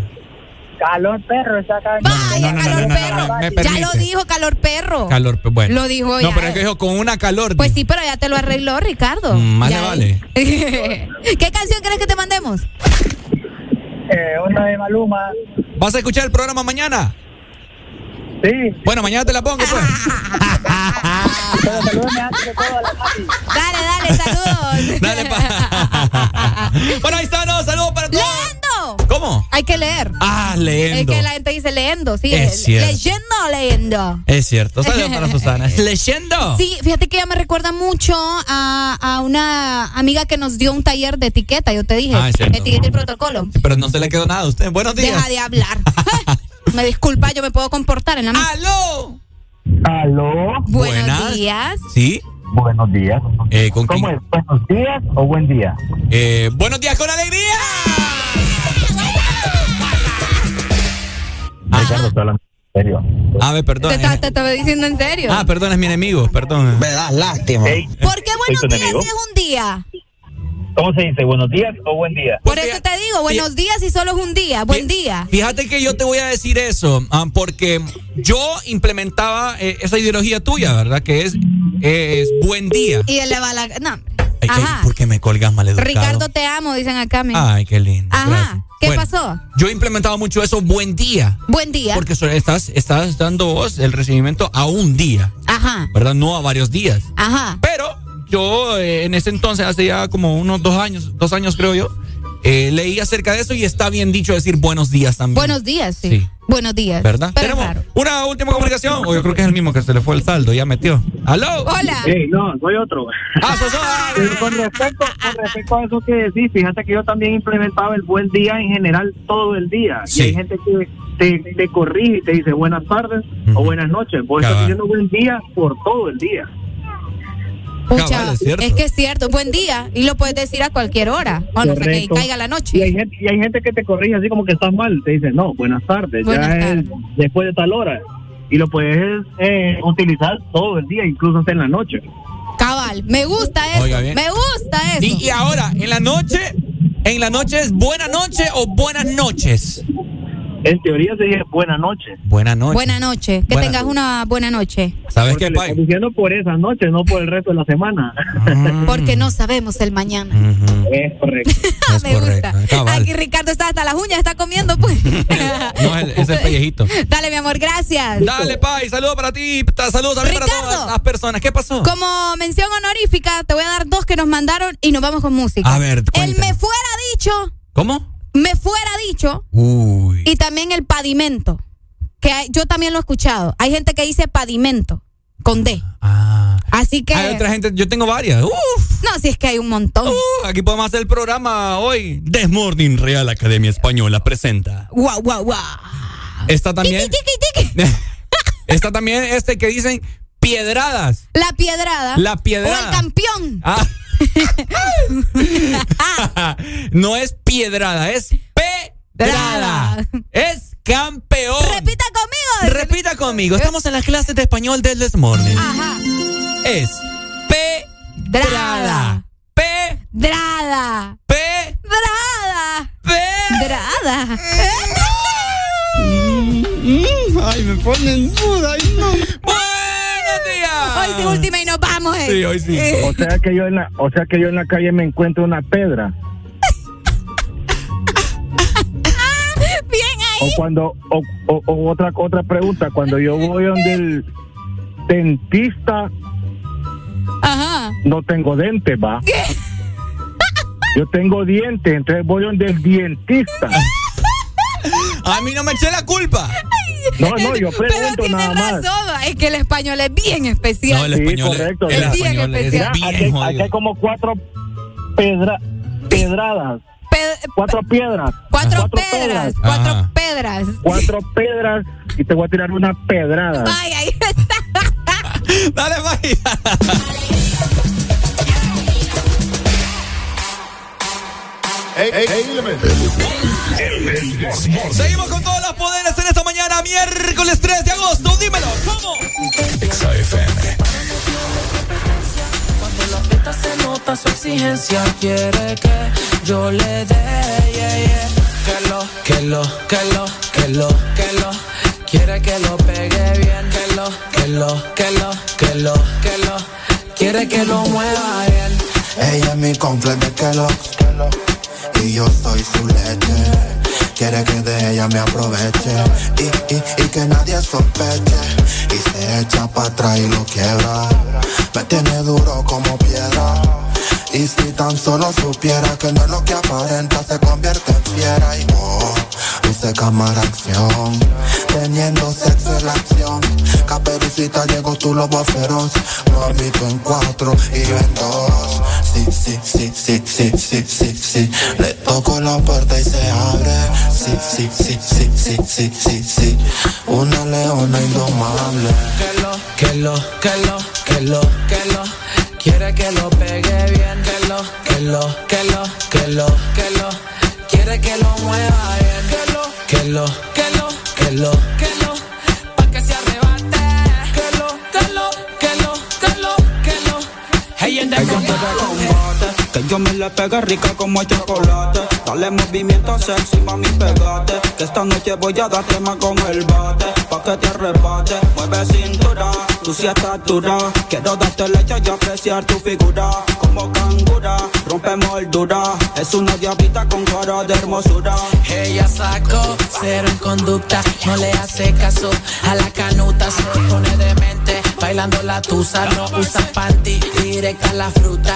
Calor perro. Vaya, no, no, calor no, no, perro. no, ya lo dijo calor perro. Calor, bueno. Lo dijo No, ya. pero es que dijo con una calor. Pues sí, pero ya te lo arregló Ricardo. Mm, más le Ya. vale. ¿Qué canción crees que te mandemos? Eh, una de Maluma. ¿Vas a escuchar el programa mañana? Sí. Bueno, mañana te la pongo, pues. Pero salúdame antes de todo a la mami. Dale, dale, saludos. Dale, pa. bueno, ahí está, no, saludos para todos. ¡Leyendo! ¿Cómo? Hay que leer. Ah, Es leyendo. que la gente dice leyendo, sí. Es cierto. Leyendo o leyendo. Es cierto. Saludos para Susana. ¿Leyendo? Sí, fíjate que ella me recuerda mucho a, a una amiga que nos dio un taller de etiqueta, yo te dije. Ah, es cierto. etiqueta y protocolo. Pero no se le quedó nada a usted. Buenos días. Deja de hablar. me disculpa, yo me puedo comportar en la mesa. ¡Aló! ¿Aló? Buenos Buenas. días. ¿Sí? Buenos días. Eh, ¿con ¿Cómo quién? es? ¿Buenos días o buen día? Eh, buenos días con alegría. Ricardo, estoy hablando en serio. A ver, perdón. Te, te estaba diciendo en serio. Ah, perdón, es mi enemigo, perdón. Me das lástima. ¿Por qué buenos ¿Soy tu días enemigo? es un día? ¿Cómo se dice? ¿Buenos días o buen día? Por eso te digo, buenos días si solo es un día. Buen día. Fíjate que yo te voy a decir eso, ah, porque yo implementaba eh, esa ideología tuya, ¿verdad? Que es, es buen día. Y él le va la. No. Ay, ay, Ajá. ¿Por qué me colgas maleducado? Ricardo, te amo, dicen acá. me- Ay, qué lindo. Ajá. gracias. ¿Qué Bueno, pasó? Yo he implementado mucho eso, buen día. Buen día. Porque so- estás, estás dando vos el recibimiento a un día, Ajá. ¿verdad? No a varios días. Ajá. Pero yo eh, en ese entonces, hace ya como unos dos años, dos años creo yo, eh, leí acerca de eso y está bien dicho decir buenos días también. Buenos días, sí. Sí. Buenos días. ¿Verdad? Pero Tenemos una última comunicación. O yo creo que es el mismo que se le fue el saldo, ya metió. ¿Aló? Hola. No, soy otro. Ah, sos con respecto, con respecto a eso que decís, fíjate que yo también implementaba el buen día en general todo el día. Sí. Y hay gente que te, te corrige y te dice buenas tardes o buenas noches. Vos estás diciendo buen día por todo el día. Pucha, Cabal, es cierto. que es cierto, buen día. Y lo puedes decir a cualquier hora. O no sé que caiga la noche. Y hay, gente, y hay gente que te corrige así como que estás mal. Te dice, no, buenas tardes. Buenas ya tardes. es después de tal hora. Y lo puedes eh, utilizar todo el día, incluso hasta en la noche. Cabal, me gusta eso. Oiga. Me gusta eso. Y, y ahora, en la noche, en la noche es buena noche o buenas noches. En teoría se dice buena noche. Buena noche. Buena noche. Que Buena- tengas una buena noche. ¿Sabes Porque qué, le Pai? diciendo por esa noche, no por el resto de la semana. Porque no sabemos el mañana. Es correcto. Es me correcto. gusta. Cabal. Aquí Ricardo está hasta las uñas, está comiendo, pues. No, es, es el pellejito. Dale, mi amor, gracias. Dale, Pai, saludos para ti, saludos también para todas las personas. ¿Qué pasó? Como mención honorífica, te voy a dar dos que nos mandaron y nos vamos con música. A ver, El cuéntame. me fuera dicho, ¿Cómo? Me fuera dicho, Uy. y también el padimento, que hay- yo también lo he escuchado. Hay gente que dice padimento, con D. Así que... Ah. Hay otra gente, yo tengo varias. Uf. No, si es que hay un montón. Uh, aquí podemos hacer el programa hoy. Desmorning Real Academia Española presenta. Guau, guau, guau. Está también. Tiki, tiki, tiki. Está también este que dicen piedradas. La piedrada. La O piedrada. el campeón. Ah. no es piedrada, es pedrada. Es campeón. Repita conmigo. Repita conmigo. Estamos en las clases de español del Desmorning. Ajá. Es pedrada. Pe Drada. pe Drada. pe Drada. Ay, me ponen duda. Buenos días. Hoy sí, última y nos vamos. eh. Sí, hoy sí. O sea que yo en la, o sea que yo en la calle me encuentro una pedra. Bien ahí. O cuando, o, o- o otra, otra pregunta, cuando yo voy donde el dentista, Ajá. no tengo dentes, va. Yo tengo dientes, entonces voy donde el dentista. A mí no me eché la culpa. No, no, yo Pero pregunto nada más. razón, es que el español es bien especial. No, el Sí, español, es- correcto. el Es bien español es especial. Mira, bien aquí, aquí hay como cuatro pedra, pedradas, Pe- cuatro piedras. cuatro pedras, cuatro Ajá. pedras. Cuatro pedras y te voy a tirar una pedrada. Ay, ahí está. Dale, vaya. Seguimos con todos los poderes en esta mañana, miércoles 3 de agosto. Dímelo, ¿cómo? Cuando la fiesta se nota su exigencia, quiere que yo le dé, yeah, yeah. Que lo, que lo, que lo, que lo, que lo. Quiere que lo pegue bien, que lo, que lo, que lo, que lo, que lo. Quiere que lo mueva bien. Ella es mi complex de Kellogg's y yo soy su leche. Quiere que de ella me aproveche y, y, y que nadie sospeche. Y se echa para atrás y lo quiebra. Me tiene duro como piedra. Y si tan solo supiera que no es lo que aparenta, se convierte en fiera y oh, luce cámara acción. Teniendo sexo en la acción. Caperucita llegó tu lobo feroz. Mami, tú en cuatro y yo en dos. Sí, sí, sí, sí, sí, sí, sí, sí. Le toco la puerta y se abre. Sí, sí, sí, sí, sí, sí, sí, sí. Una leona indomable. Que lo, que lo, que lo, que lo, que lo. Quiere que lo pegue bien. Que lo, que lo, que lo, que lo, que lo. Quiere que lo mueva bien. Que lo, que lo, que lo, que lo, que lo. Pa' que se arrebate. Que lo, que lo, que lo, que lo, que lo. Hey, en que yo me le pegue rica como el chocolate. Dale movimiento sexy, mami, pegate. Que esta noche voy a darte más con el bate. Pa' que te arrebate, mueve cintura. Sí estás dura. Quiero darte leche y apreciar tu figura. Como cangura, rompe moldura. Es una diablita con cara de hermosura. Ella sacó cero en conducta, no le hace caso a la canuta, se pone demente, bailando la tusa, no usa panty, directa la fruta.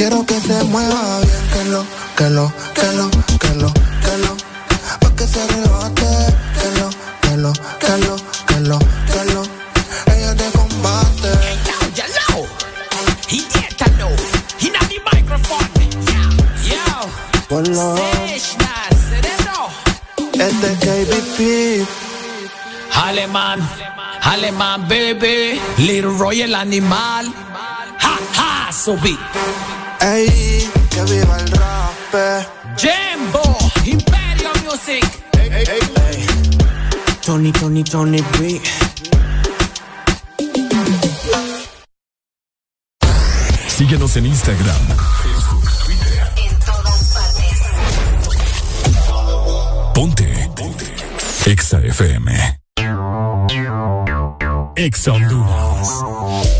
Quiero que se mueva bien, que lo, que lo, que lo, que lo, que lo. Pa' que se rebote, que lo, que lo, que lo, que lo, que lo. Ella te combate. Get to know. He not the microphone. Yo, yo. Ponlo. Este es KBP. Alemán, alemán, baby. Little Roy el animal. Ha, ha, so big. Ey, que viva el rap. Jambo, Imperio Music. Tony, Tony, Tony B. Síguenos en Instagram, Facebook, Twitter. En todas partes. Ponte. Ponte. Exa FM. Exa Honduras.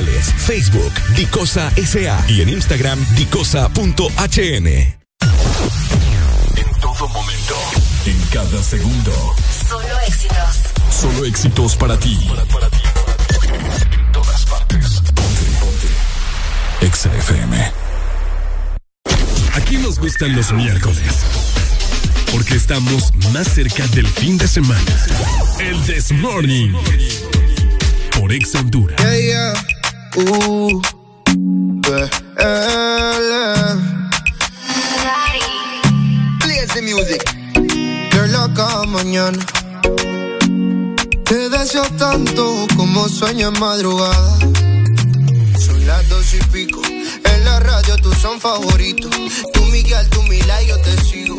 Facebook, Dicosa SA y en Instagram, dicosa.hn. En todo momento. En cada segundo. Solo éxitos. Solo éxitos para ti. En todas partes. Ponte, ponte. Exa FM. Aquí nos gustan los miércoles. Porque estamos más cerca del fin de semana. El This Morning. Por Exa Honduras. Yeah, yeah. Uh, yeah, yeah. Play the music. You're loca mañana. Te deseo tanto como sueño en madrugada. Son las dos y pico. En la radio tú son favoritos. Tú Miguel, tú Mila yo te sigo.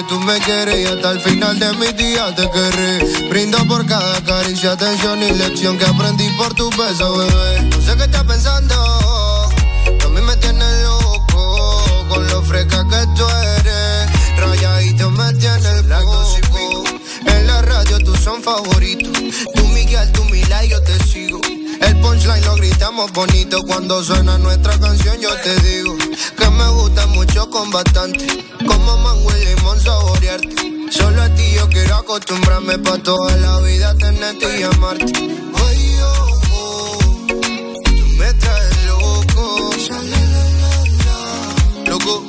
Que tú me quieres y hasta el final de mis días te querré. Brindo por cada caricia, atención y lección que aprendí por tu beso, bebé. No sé qué estás pensando, a mí me tienes loco con lo fresca que tú eres. Rayadito me tiene el poco. En la radio tú son favoritos. Tú Miguel, tú Mila y yo te sigo. El punchline lo gritamos bonito. Cuando suena nuestra canción yo te digo que me gusta mucho con bastante. Como mango y limón saborearte. Solo a ti yo quiero acostumbrarme pa' toda la vida tenerte y amarte. Ay, oh, oh, tú me traes loco. Loco,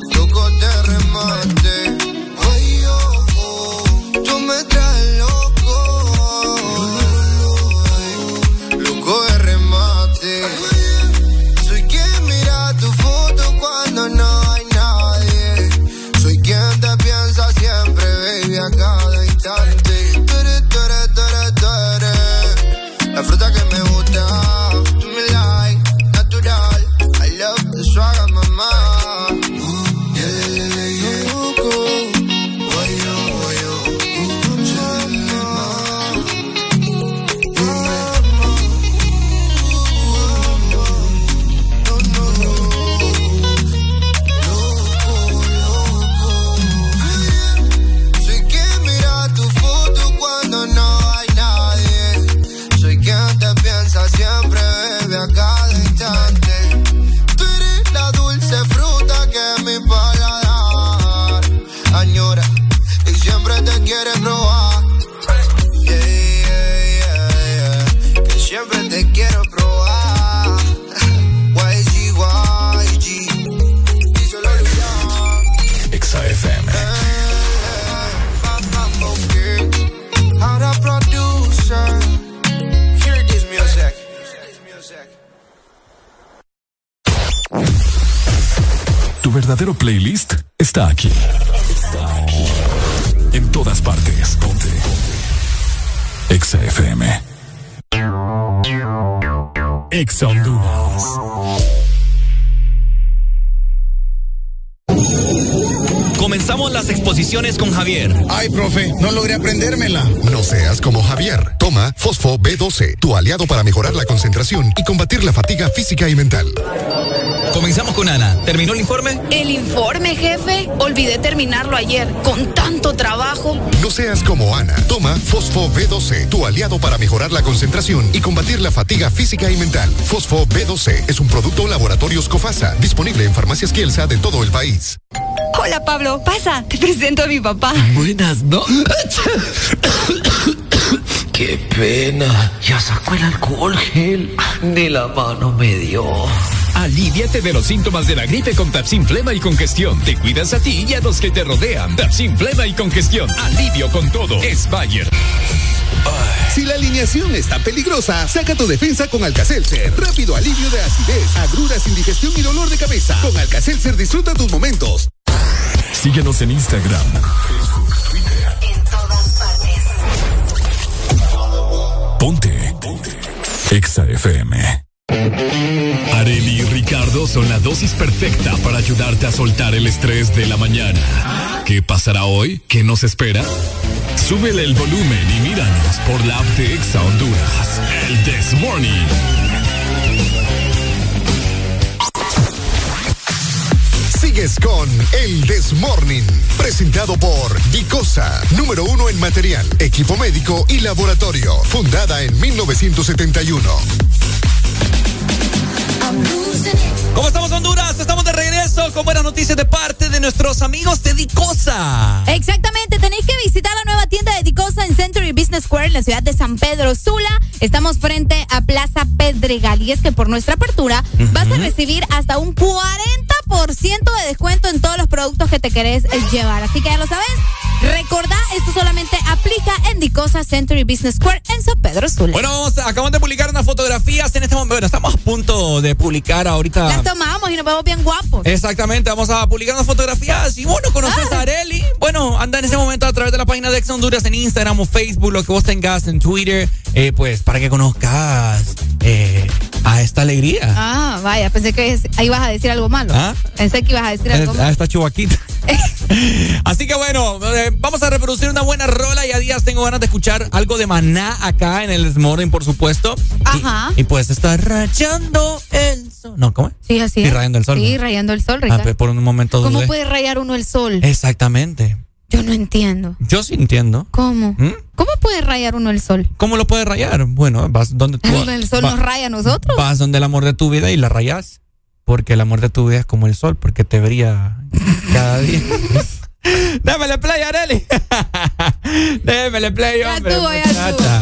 profe, no logré aprendérmela. No seas como Javier. Toma Fosfo B12, tu aliado para mejorar la concentración y combatir la fatiga física y mental. Comenzamos con Ana. ¿Terminó el informe? El informe, jefe. Olvidé terminarlo ayer. Con tanto trabajo. No seas como Ana. Toma Fosfo B12, tu aliado para mejorar la concentración y combatir la fatiga física y mental. Fosfo B12 es un producto Laboratorios Cofasa, disponible en farmacias Kielsa de todo el país. Hola, Pablo. Pasa. Te presento a mi papá. Buenas, ¿no? Qué pena. Ya sacó el alcohol gel. Ni la mano me dio. Aliviate de los síntomas de la gripe con Tapsin Flema y Congestión. Te cuidas a ti y a los que te rodean. Tapsin Flema y Congestión. Alivio con todo. Es Bayer. Si la alineación está peligrosa, saca tu defensa con Alcacelser. Rápido alivio de acidez, agruras, indigestión y dolor de cabeza. Con Alcacelser disfruta tus momentos. Síguenos en Instagram, En todas partes. Ponte. Ponte. Exa FM. Areli y Ricardo son la dosis perfecta para ayudarte a soltar el estrés de la mañana. ¿Qué pasará hoy? ¿Qué nos espera? Súbele el volumen y míranos por la app de Exa Honduras. El This Morning. Sigues con El Desmorning, presentado por Dicosa, número uno en material, equipo médico y laboratorio, fundada en 1971. ¿Cómo estamos, Honduras? Estamos de regreso con buenas noticias de parte de nuestros amigos de Dicosa. Exactamente, tenéis que visitar la nueva tienda de Dicosa en Century Business Square en la ciudad de San Pedro Sula. Estamos frente a Plaza Pedregal y es que por nuestra apertura vas a recibir hasta un 40% de descuento en todos los productos que te querés llevar. Así que ya lo sabes. Recordá, esto solamente aplica en Dicosa Century Business Square en San Pedro Sula. Bueno, acabamos de publicar unas fotografías en este momento. Bueno, estamos a punto de publicar ahorita. las tomamos y nos vemos bien guapos. Exactamente, vamos a publicar unas fotografías. Y bueno, conoces Ah. a Areli. Bueno, anda en ese momento a través de la página de Ex Honduras en Instagram o Facebook, lo que vos tengas en Twitter, eh, pues para que conozcas eh, a esta alegría. Ah, vaya, pensé que ahí ibas a decir algo malo. ¿Ah? Pensé que ibas a decir algo a malo. esta chubaquita. Así que bueno, eh, vamos a reproducir una buena rola y a días tengo ganas de escuchar algo de maná acá en el Morning, por supuesto. Ajá. Y pues está rayando el sol. No, ¿cómo es? Sí, así Sí, es. rayando el sol. Sí, ¿no? rayando el sol, Ah, Ricardo. pe- por un momento ¿Cómo dudé. puede rayar uno el sol? Exactamente. Yo no entiendo. Yo sí entiendo. ¿Cómo? ¿Mm? ¿Cómo puede rayar uno el sol? ¿Cómo lo puedes rayar? Bueno, vas donde tú El sol va- nos raya a nosotros. vas donde el amor de tu vida y la rayas. Porque el amor de tu vida es como el sol, porque te brilla cada día. Démele play, Areli. Démele play, hombre. ya muchacha.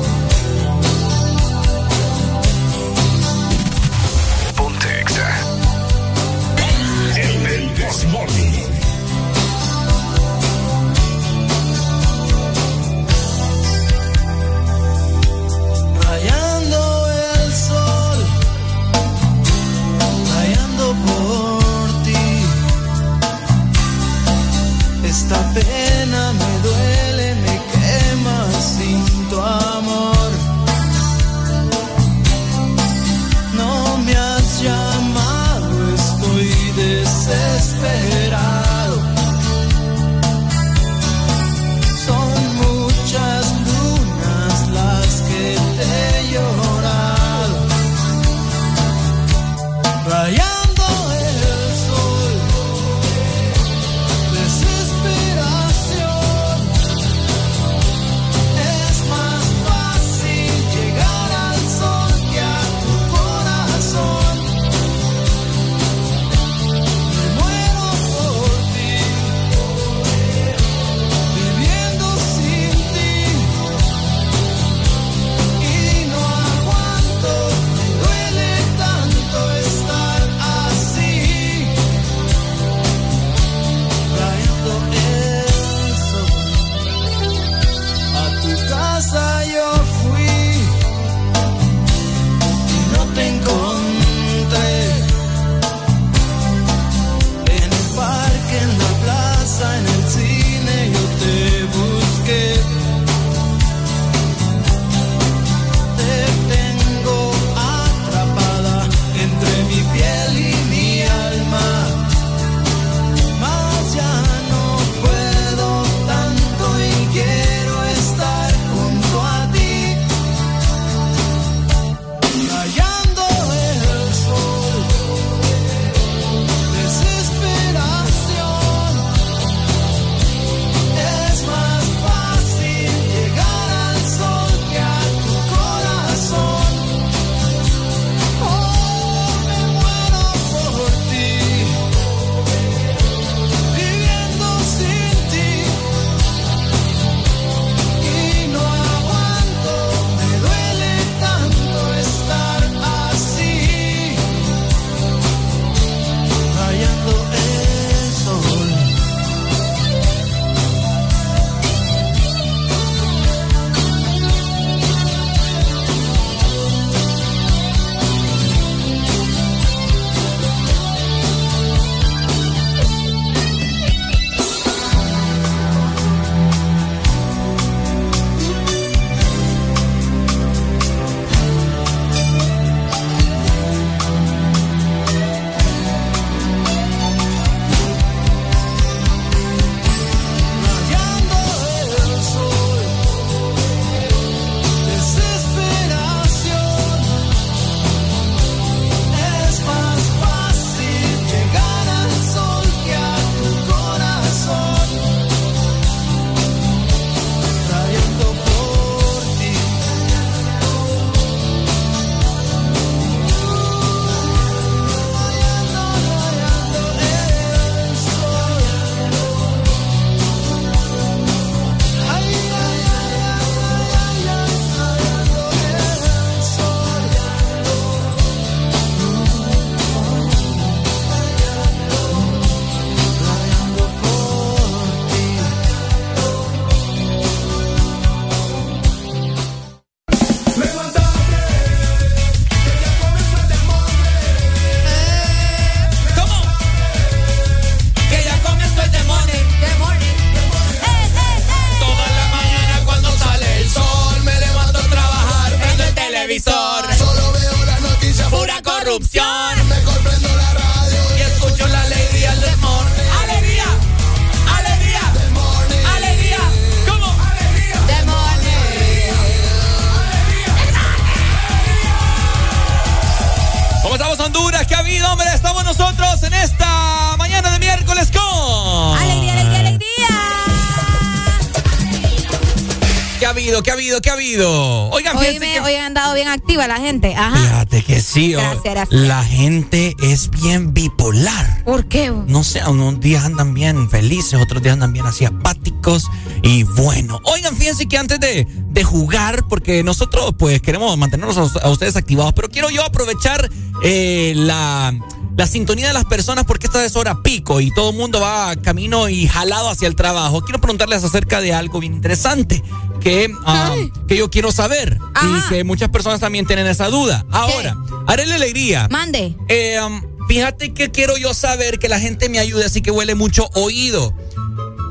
Activa la gente. Ajá. Fíjate que sí. o- Gracias, gracias. La gente es bien bipolar. ¿Por qué? No sé, unos días andan bien felices, otros días andan bien así apáticos. Y bueno, oigan, fíjense que antes de, de jugar, porque nosotros pues queremos mantenernos a, a ustedes activados, pero quiero yo aprovechar eh, la, la sintonía de las personas porque esta es hora pico y todo el mundo va camino y jalado hacia el trabajo. Quiero preguntarles acerca de algo bien interesante que, ah, que yo quiero saber y que muchas personas también tienen esa duda. Ahora, haré la alegría. Mande. Eh, um, fíjate que quiero yo saber que la gente me ayude, así que huele mucho oído.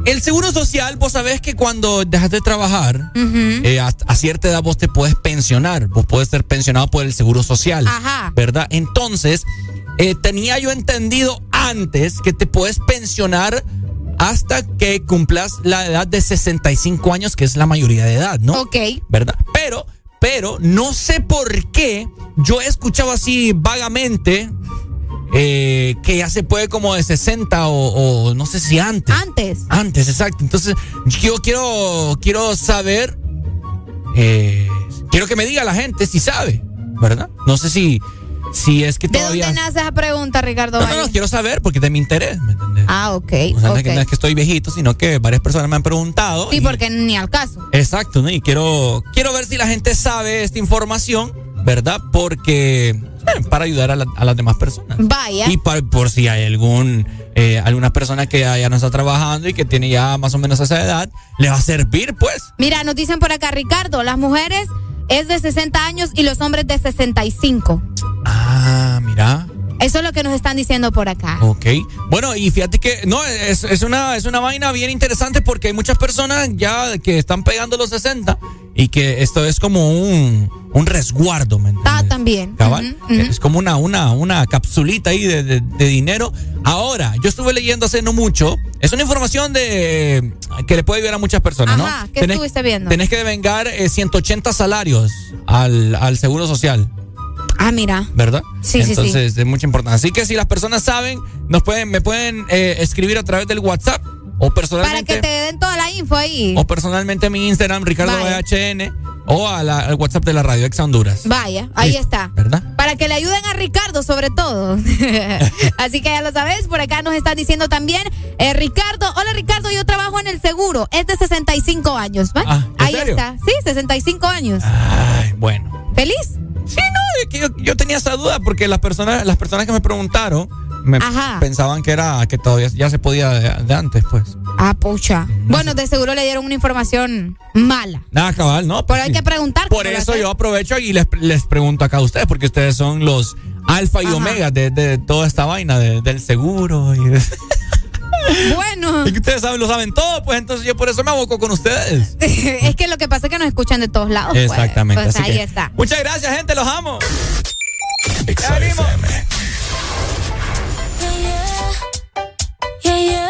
El seguro social, vos sabés que cuando dejas de trabajar, eh, a, a cierta edad vos te puedes pensionar. Vos puedes ser pensionado por el seguro social. Ajá. ¿Verdad? Entonces, eh, tenía yo entendido antes que te puedes pensionar hasta que cumplas la edad de 65 años, que es la mayoría de edad, ¿no? Ok. ¿verdad? Pero, pero no sé por qué yo he escuchado así vagamente eh, que ya se puede como de 60 o, o no sé si antes. Antes. Antes, exacto. Entonces, yo quiero, quiero saber, eh, quiero que me diga la gente si sabe, ¿verdad? No sé si, si es que ¿De todavía... dónde nace esa pregunta, Ricardo? No, no, no, quiero saber porque es de mi interés. ¿me entiendes? Ah, ok. O sea, no, ok. es que, no es que estoy viejito, sino que varias personas me han preguntado. Sí, y- porque ni al caso. Exacto, ¿no? Y quiero, quiero ver si la gente sabe esta información, ¿verdad? Porque para ayudar a, la- a las demás personas. Vaya. Y pa- por si hay algún eh, alguna persona que ya, ya no está trabajando y que tiene ya más o menos esa edad, le va a servir, pues. Mira, nos dicen por acá, Ricardo, las mujeres es de 60 años y los hombres de 65. Ah, mira. Eso es lo que nos están diciendo por acá. Ok. Bueno, y fíjate que no, es, es una, es una vaina bien interesante porque hay muchas personas ya que están pegando los 60 y que esto es como un, un resguardo, ¿me entiendes? Ah, también. Cabal. Es como una, una, una capsulita ahí de, de- de dinero. Ahora, yo estuve leyendo hace no mucho. Es una información de que le puede ayudar a muchas personas, Ajá, ¿no? ¿qué estuviste viendo? Tenés que devengar eh, 180 salarios al, al seguro social. Ah, mira. ¿Verdad? Sí, sí, sí. Entonces, es mucha importancia. Así que si las personas saben, nos pueden, me pueden eh, escribir a través del WhatsApp o Para personalmente. que te den toda la info ahí. O personalmente a mi Instagram, Ricardo Vaya. VHN, o a la- al WhatsApp de la radio Ex Honduras. Vaya, ahí Sí, está. ¿Verdad? Para que le ayuden a Ricardo, sobre todo. Así que ya lo sabes, por acá nos están diciendo también, eh, Ricardo, hola Ricardo, yo trabajo en el seguro, es de 65 años, ¿va? Ah, ¿en ahí serio? está, sí, 65 años. Ay, bueno. ¿Feliz? Sí, no, es que yo, yo tenía esa duda porque las personas, las personas que me preguntaron me Ajá. pensaban que era que todavía ya se podía de, de antes, pues. Ah, pucha. Bueno, de seguro le dieron una información mala. Nada, cabal, no. pues Pero hay que preguntar. Por ¿cómo lo eso yo aprovecho y les, les pregunto acá a ustedes, porque ustedes son los alfa y Ajá. omega de, de toda esta vaina de- del seguro. Y, de- Bueno, y que ustedes saben, lo saben todo, pues entonces yo por eso me aboco con ustedes. es que lo que pasa es que nos escuchan de todos lados. pues. Exactamente. Pues así ahí que está. Muchas gracias, gente, los amo. El.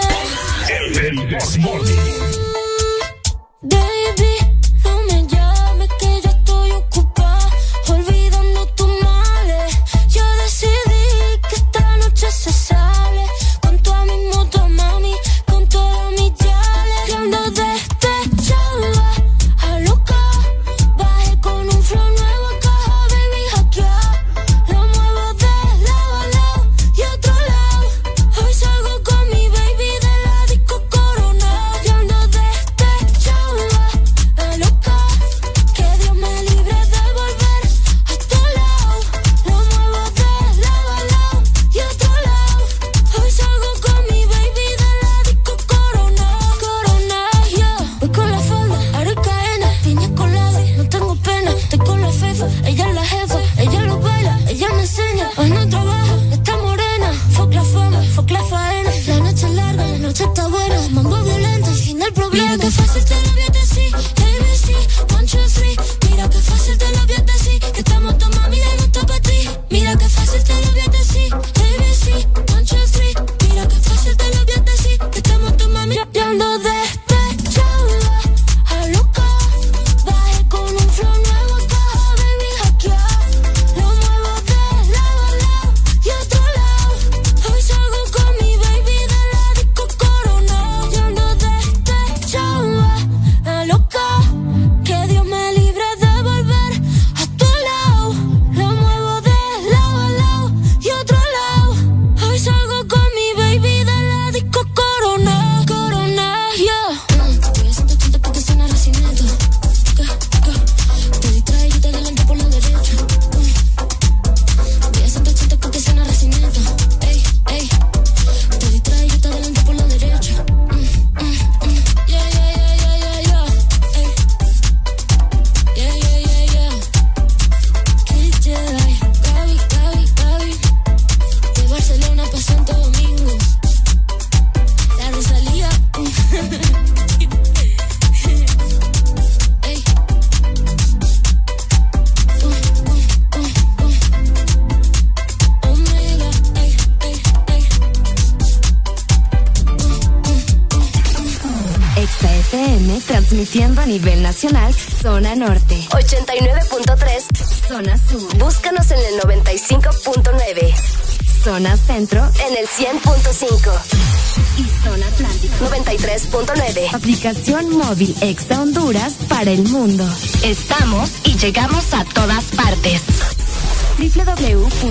Mira que fácil aplicación móvil Exa Honduras para el mundo. Estamos y llegamos a todas partes. www.exafm.hn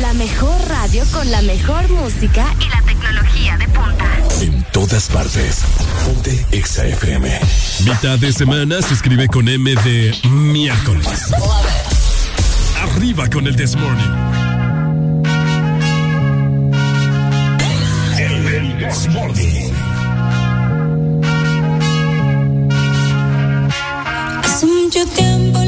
La mejor radio con la mejor música y la tecnología de punta. En todas partes. Ponte Exa FM. Mitad de semana se escribe con M de miércoles. Arriba con el This Morning. This Morning. Hace mucho tiempo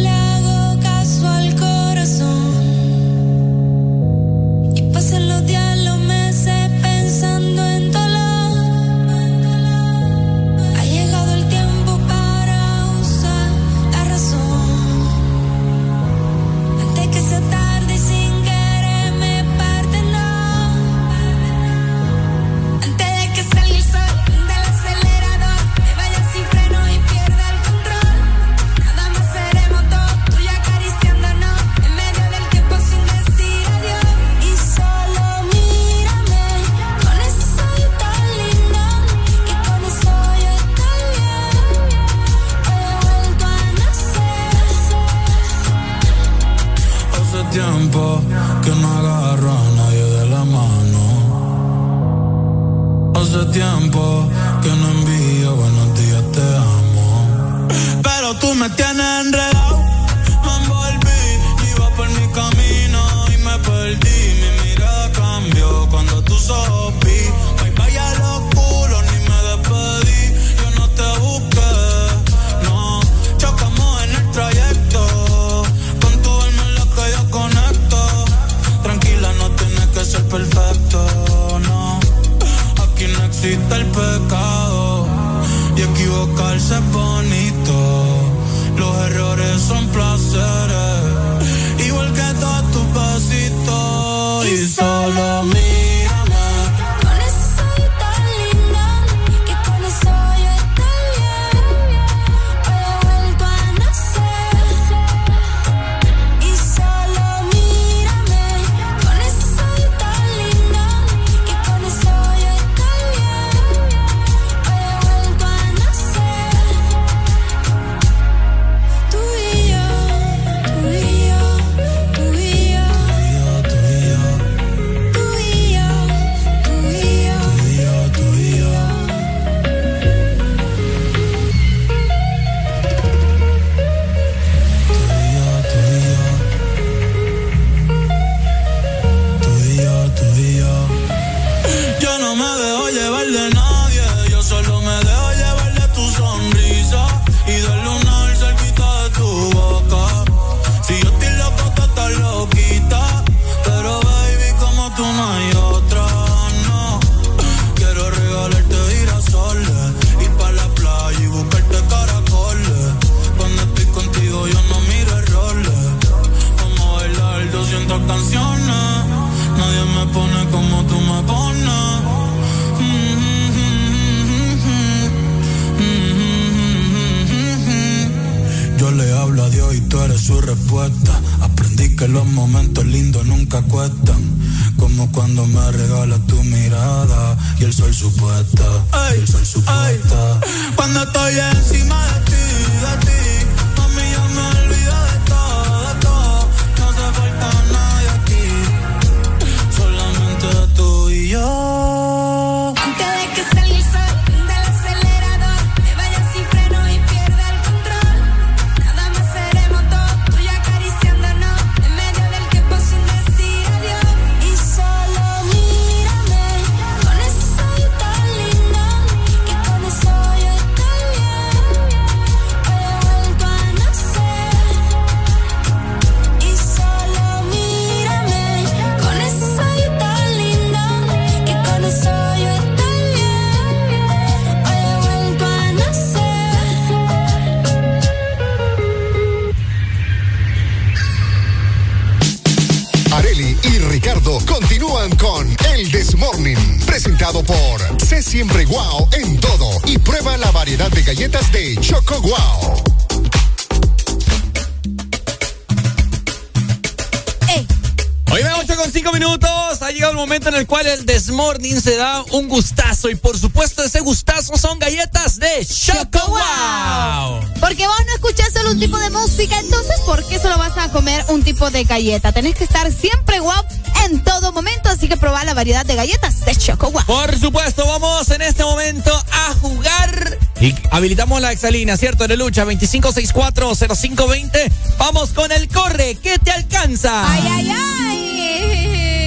gustazo. Y por supuesto, ese gustazo son galletas de Choco Wow. Porque vos no escuchás solo un tipo de música, entonces, ¿por qué solo vas a comer un tipo de galleta? Tenés que estar siempre guau en todo momento, así que probá la variedad de galletas de Choco Wow. Por supuesto, vamos en este momento a jugar. Y habilitamos la exalina, ¿cierto? De lucha 25640520. Vamos con el corre. ¿Qué te alcanza? Ay, ay, ay.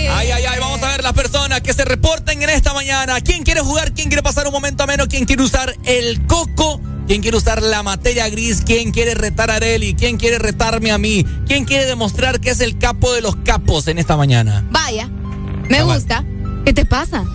Ay, ay, ay, vamos a ver las personas que se esta mañana. ¿Quién quiere jugar? ¿Quién quiere pasar un momento ameno? ¿Quién quiere usar el coco? ¿Quién quiere usar la materia gris? ¿Quién quiere retar a Areli? ¿Quién quiere retarme a mí? ¿Quién quiere demostrar que es el capo de los capos en esta mañana? Vaya, me gusta. ¿Qué te pasa?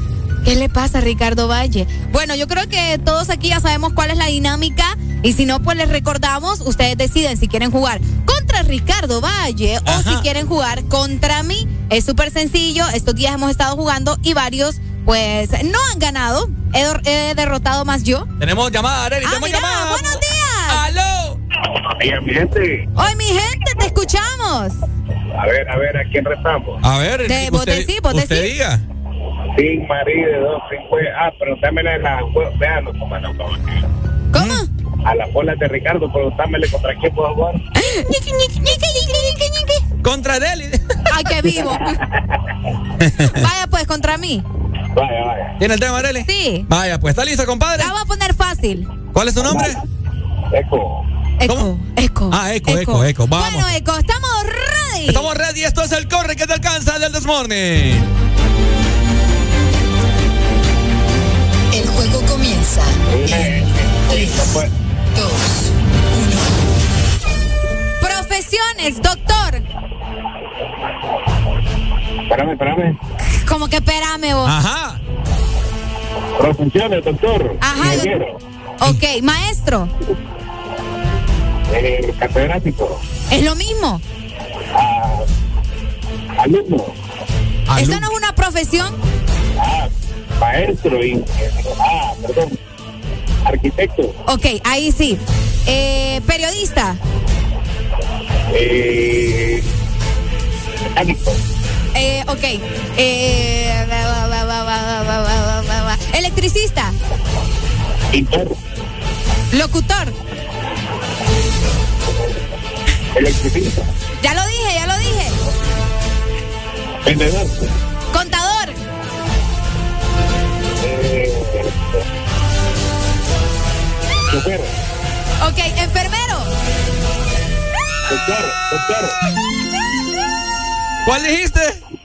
¿Qué le pasa a Ricardo Valle? Bueno, yo creo que todos aquí ya sabemos cuál es la dinámica y si no, pues les recordamos, ustedes deciden si quieren jugar contra Ricardo Valle o si quieren jugar contra mí. Es súper sencillo, estos días hemos estado jugando y varios pues no han ganado. He, he derrotado más yo. Tenemos llamada, Areli, ah, tenemos llamada. buenos días. ¡Aló! Oye, mi gente. Hoy mi gente, te escuchamos. A ver, a ver, ¿a quién rezamos? A ver, De- vos usted, decís, vos usted decís. diga. Sin marido, de dos, sin pues. Ah, preguntámele a la. Vean, no, cómo no, cómo no. ¿Cómo? A las bolas de Ricardo, preguntámele contra quién puedo jugar. Contra Areli. Ay, qué vivo. Vaya pues, contra mí. Vaya, vaya. ¿Tiene el tema, Areli? Sí. Vaya, pues, ¿está listo, compadre? La voy a poner fácil. ¿Cuál es su nombre? Eco. Eco, eco. Ah, eco, eco, eco. Vamos. Bueno, Eco, estamos ready. Estamos ready. Esto es el corre que te alcanza del Desmorning. El juego comienza. En 3, 2, Profesiones, doctor. Espérame, espérame. Como que espérame vos. Ajá. Profesiones, doctor. Ajá. Ok, maestro. Eh, catedrático. Es lo mismo. Ah, alumno. ¿Eso no es una profesión? Ah, maestro. Y, ah, perdón. Arquitecto. Ok, ahí sí. Eh, periodista. Eh, mecánico. Eh, ok. Eh, electricista. Locutor. Electricista. Ya lo dije, ya lo dije. Vendedor. Contador. Eh. Ok, enfermero. Doctor, doctor. ¿Cuál dijiste?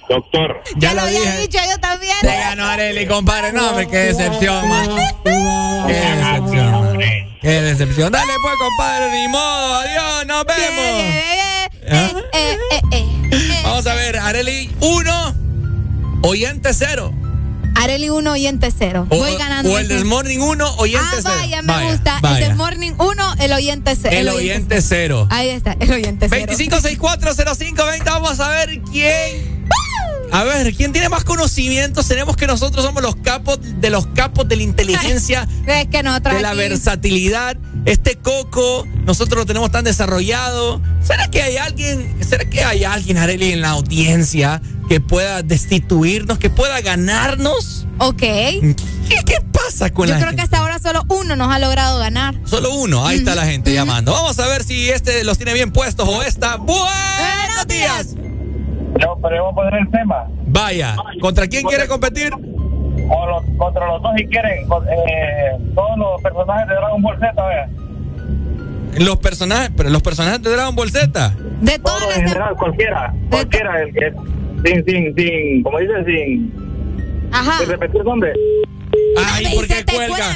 Doctor. Ya, lo lo había dije. dicho yo también. Te ganó Areli, compadre. No, hombre, qué decepción, man. Qué decepción. Qué decepción. Dale, pues, compadre, ni modo. Adiós, nos vemos. Eh, eh, eh, eh. Vamos a ver, Areli 1, oyente 0. Areli 1, oyente 0. O, Voy ganando. o el. Desmorning 1, oyente Ah, 0. vaya, me gusta. El del Morning 1, el oyente 0. El oyente 0. Ahí está, el oyente 0. 25640520. Vamos a ver quién. A ver, ¿quién tiene más conocimientos? Tenemos que nosotros somos los capos de los capos de la inteligencia, Es que de la versatilidad. Este coco, nosotros lo tenemos tan desarrollado. ¿Será que hay alguien, será que hay alguien, Areli, en la audiencia que pueda destituirnos, que pueda ganarnos? Ok. ¿Qué, qué pasa con Yo la creo gente? que hasta ahora solo uno nos ha logrado ganar. Solo uno, ahí está la gente llamando. Vamos a ver si este los tiene bien puestos o esta. Buenos días. No, pero vamos a poner el tema. Vaya, ¿contra quién quiere competir? O los, contra los dos si quieren. con- eh, todos los personajes de Dragon Ball Z, vea. Los personajes, pero los personajes de Dragon Ball Z. De todos en general, cualquiera. Cualquiera, el que sin, sin, sin, como dice, sin, Ajá. sin repetir nombre. Ay, ¿por qué cuelga?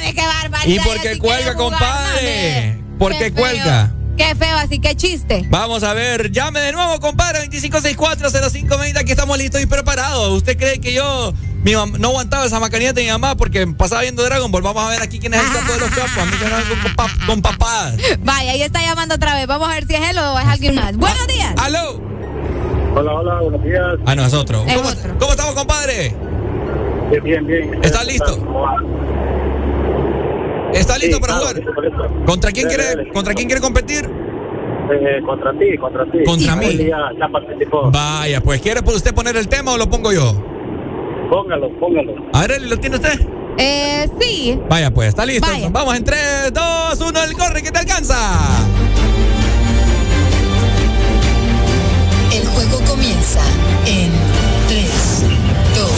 ¿Y por qué cuelga, compadre? ¿Por Qué cuelga? Qué feo, así que chiste. Vamos a ver, llame de nuevo, compadre, 25640520. Aquí estamos listos y preparados. ¿Usted cree que yo mi mam- no aguantaba esa macanita de mi mamá porque pasaba viendo Dragon Ball? Vamos a ver aquí quién es el campo de los capos. A mí que no vengo con, con papadas. Vaya, ahí está llamando otra vez. Vamos a ver si es él o es alguien más. Buenos días. ¡Aló! Hola, hola, buenos días. Ah, no, es otro. Es ¿Cómo, otro. cómo estamos, compadre? Bien, bien. ¿Estás listo? ¿Estás listo Sí, para claro, jugar? listo, listo. ¿Contra quién quiere, dale. contra quién quiere competir? Eh, contra ti, contra ti. Contra mí. Él Ya, ya participó. Vaya, pues ¿quiere por usted poner el tema o lo pongo yo? Póngalo, póngalo. A ver, Eli, ¿lo tiene usted? Eh, sí. Vaya, pues, está listo. Vaya. Vamos en 3, 2, 1, el corre que te alcanza. El juego comienza en 3, 2,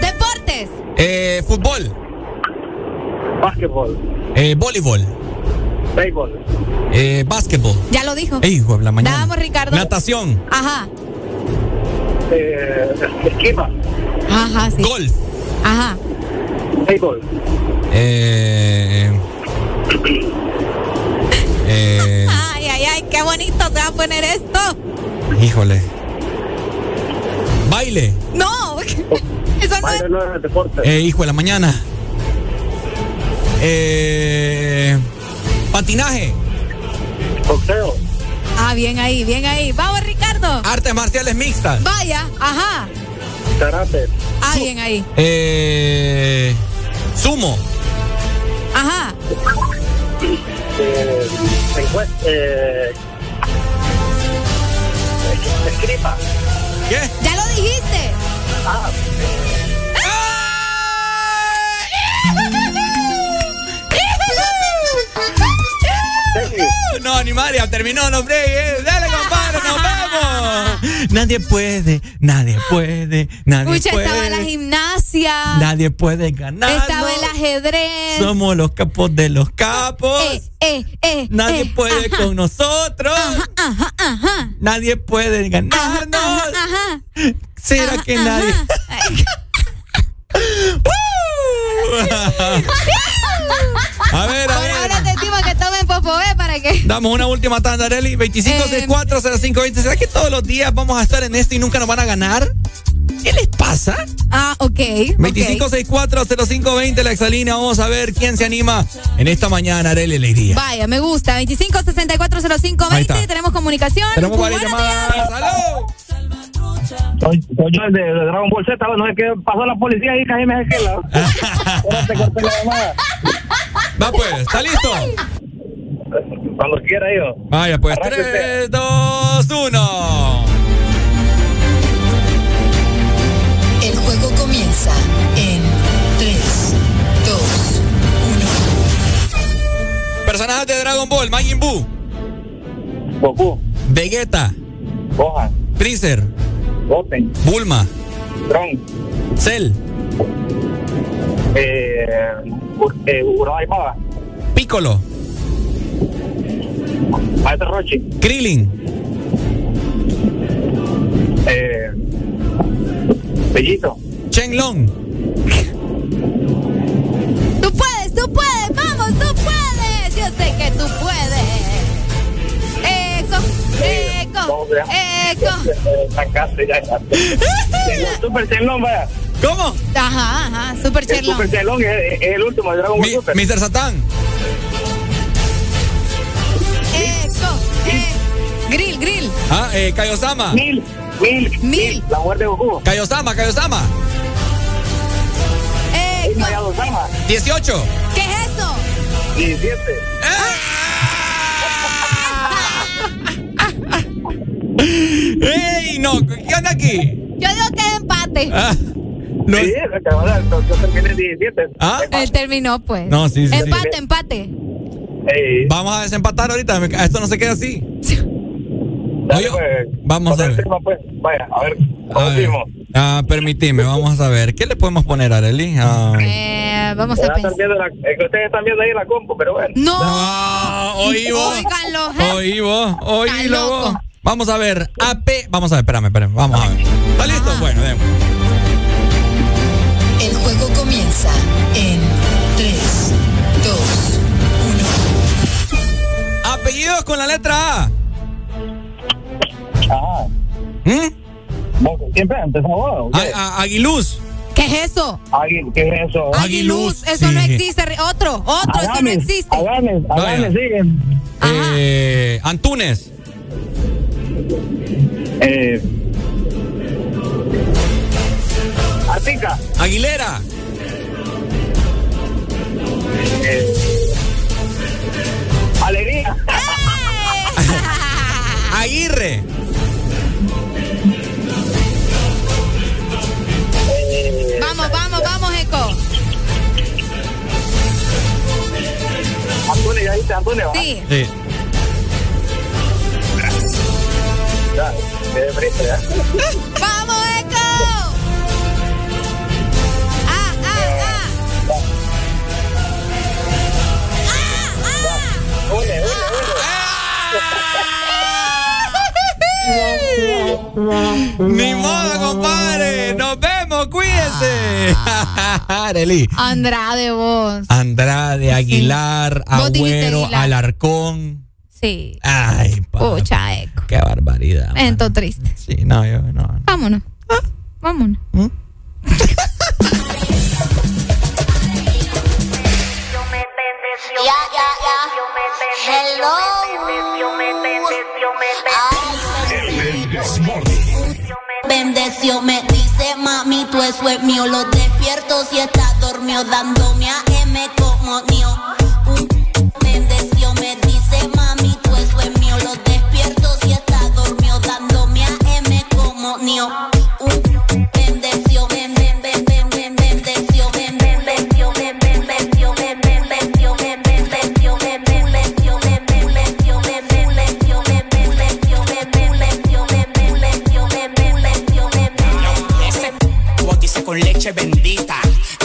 Deportes. Eh, fútbol, Básquetbol, eh, voleibol, béisbol, eh, básquetbol. Ya lo dijo. Ey, hijo la mañana. Vamos, Ricardo. Natación, Ajá. Eh, esquiva, Ajá, sí. golf, Ajá. béisbol, eh, eh, Ay, ay, ay, qué bonito se va a poner esto. híjole. Baile, No, eso no es. baile no es deporte, eh, hijo de la mañana. Eh, patinaje, boxeo, Ah, bien ahí, bien ahí. Vamos, Ricardo. artes marciales mixtas, Vaya, ajá. karate, Ah, bien ahí. eh, sumo, Ajá. eh, eh, escriba, ¿qué? Ya lo dijiste. ah, No, ni madre, ya terminó, no fregues. Dale, compadre, nos vemos. Nadie puede, nadie puede, nadie Escucha, puede. estaba la gimnasia. Nadie puede ganar. Estaba el ajedrez. Somos los capos de los capos. Eh, eh, eh. Nadie eh, puede ajá, con nosotros. Ajá, ajá. Nadie puede ganarnos. Ajá, ajá. ¿Será Ajá, que ajá. nadie? a ver, a Por ver. ahora te decimos que tomen Popobé para que. Damos una última tanda, Areli. 25640520. ¿Será que todos los días vamos a estar en esto y nunca nos van a ganar? ¿Qué les pasa? Ah, ok. ok. 25640520, la exalina. Vamos a ver quién se anima en esta mañana, Areli Alegría. Vaya, me gusta. 25 64 05 Ahí está. 20. Tenemos comunicación. Tenemos varias llamadas. ¡Salud! soy, soy yo el de, de Dragon Ball Z, bueno, es que pasó la policía y caí me dejé la. Ahora te corté la llamada. Va pues, ¿está listo? Cuando quiera yo. Vaya pues, Arráncate. 3, 2, 1. El juego comienza en 3, 2, Personajes de Dragon Ball, Majin Buu, Goku, Vegeta, Gohan, Freezer, Goten, Bulma, Tron, Cell, eh, eh, Piccolo, Maestro Rochi, Krillin, eh, Bellito, Shenlong, Tú puedes, tú puedes. Vamos, tú puedes. Yo sé que tú puedes. Eco, eco, eco. Sacaste ya. ya. Tengo Super Chenlong, vaya. ¿Cómo? Ajá, ajá. Super El Sherlock. Super es, es el último de Dragon Ball Mi- Super. Mr. Satan, Eco, eh. Grill, grill. ah, eh, Kaiosama, Mil, mil, Mil. La muerte de Goku. Kaiosama, Kaiosama, Es Eco. Mayado-sama. 18. ¿Qué es eso? 17. ¡Ey! No, ¿qué onda aquí? Yo digo que es empate. Ah, no, Sí, a yo terminé 17. ¿Ah? Él terminó, pues. No, sí, sí, sí. Empate, empate. Ey, Vamos a desempatar ahorita. Esto no se queda así. dale, Oye, pues, vamos a ver. tema, pues. Vaya, a ver, A ¿cómo ver. Ah, permitime, vamos a ver. ¿Qué le podemos poner, Areli? Ah. Eh, vamos a pensar. la- es que ustedes están viendo ahí la compu, pero bueno. No. Ah, oí vos. Oí vos, oílo vos. Vamos a ver, AP. Vamos a ver, espérame, espérame. Vamos a ver. ¿Está listo? Bueno, demos. El juego comienza en 3, 2, Apellidos con la letra A. Ajá. ¿Mm? ¿Vos Siempre empezamos vos. ¿o qué? A- a- Aguiluz. ¿Qué es eso? Agui- ¿Qué es eso? Aguiluz, Eso no sí. existe. Otro, otro, eso no existe. Agames, Agames, siguen. Eh, Antunes. Eh, Aguilera. Eh, alegría. Aguirre. Vamos, vamos, vamos, Eco. Antonio, ya dice Antonio. Sí. Sí. Ya. ¡Vamos, Eco! Ni modo, compadre. Nos vemos, cuídense. Arely. Andrade, vos. Andrade, Aguilar, dijiste Agüero, Aguilar. Alarcón. Sí. Ay, Pucha, Eco. qué barbaridad. Me siento triste. Sí, no, yo no. no. Vámonos. Vámonos. Ya, ya, ya. Hello. Bendeció, me dice mami, tú eso es mío. Lo despierto si está dormido, dándome a M como mío. Leche bendita.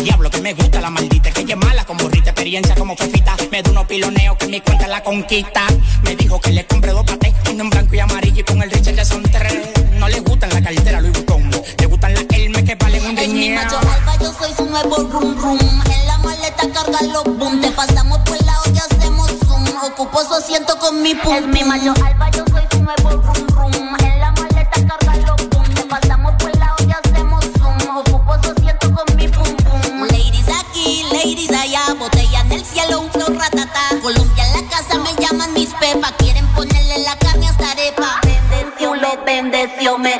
Diablo que me gusta la maldita, que ella es mala con burrita, experiencia como fefita. Me da unos piloneos que mi cuenta la conquista. Me dijo que le compré dos patés, uno en blanco y amarillo y con el Richard ya son tres. No le gustan la cartera Louis Vuitton, le gustan las Hermes que valen un Es mi macho alfa, yo soy su nuevo rum rum. En la maleta carga los boom. Te pasamos por la olla, hacemos zoom. Ocupo su asiento con mi pum. Es mi macho alfa, yo soy su nuevo rum rum. Un flow ratata. Colombia en la casa me llaman mis pepas. Quieren ponerle la carne hasta arepa. Bendeció, lo bendeció, me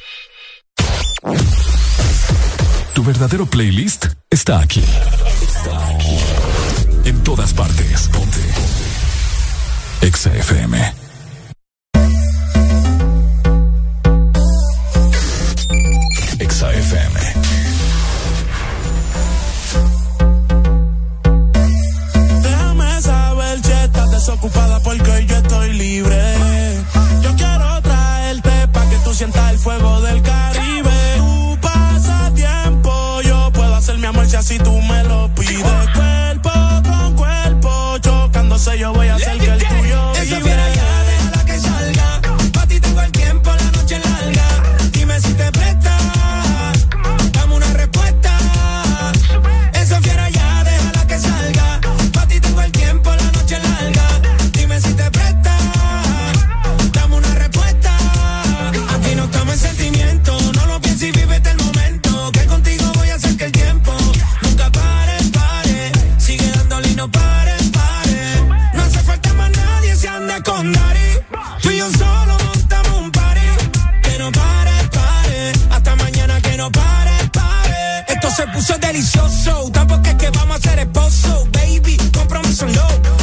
Tu verdadero playlist está aquí. Está aquí. En todas partes. Ponte. Ponte. si tú me lo pides. Cuerpo con cuerpo, chocándose, yo voy a hacer que el tuyo. con Dari. Tú y yo solo montamos un party. Que no pare, pare. Hasta mañana que no pare, pare. Esto se puso delicioso. Tampoco es que vamos a ser esposo, baby. Compromiso low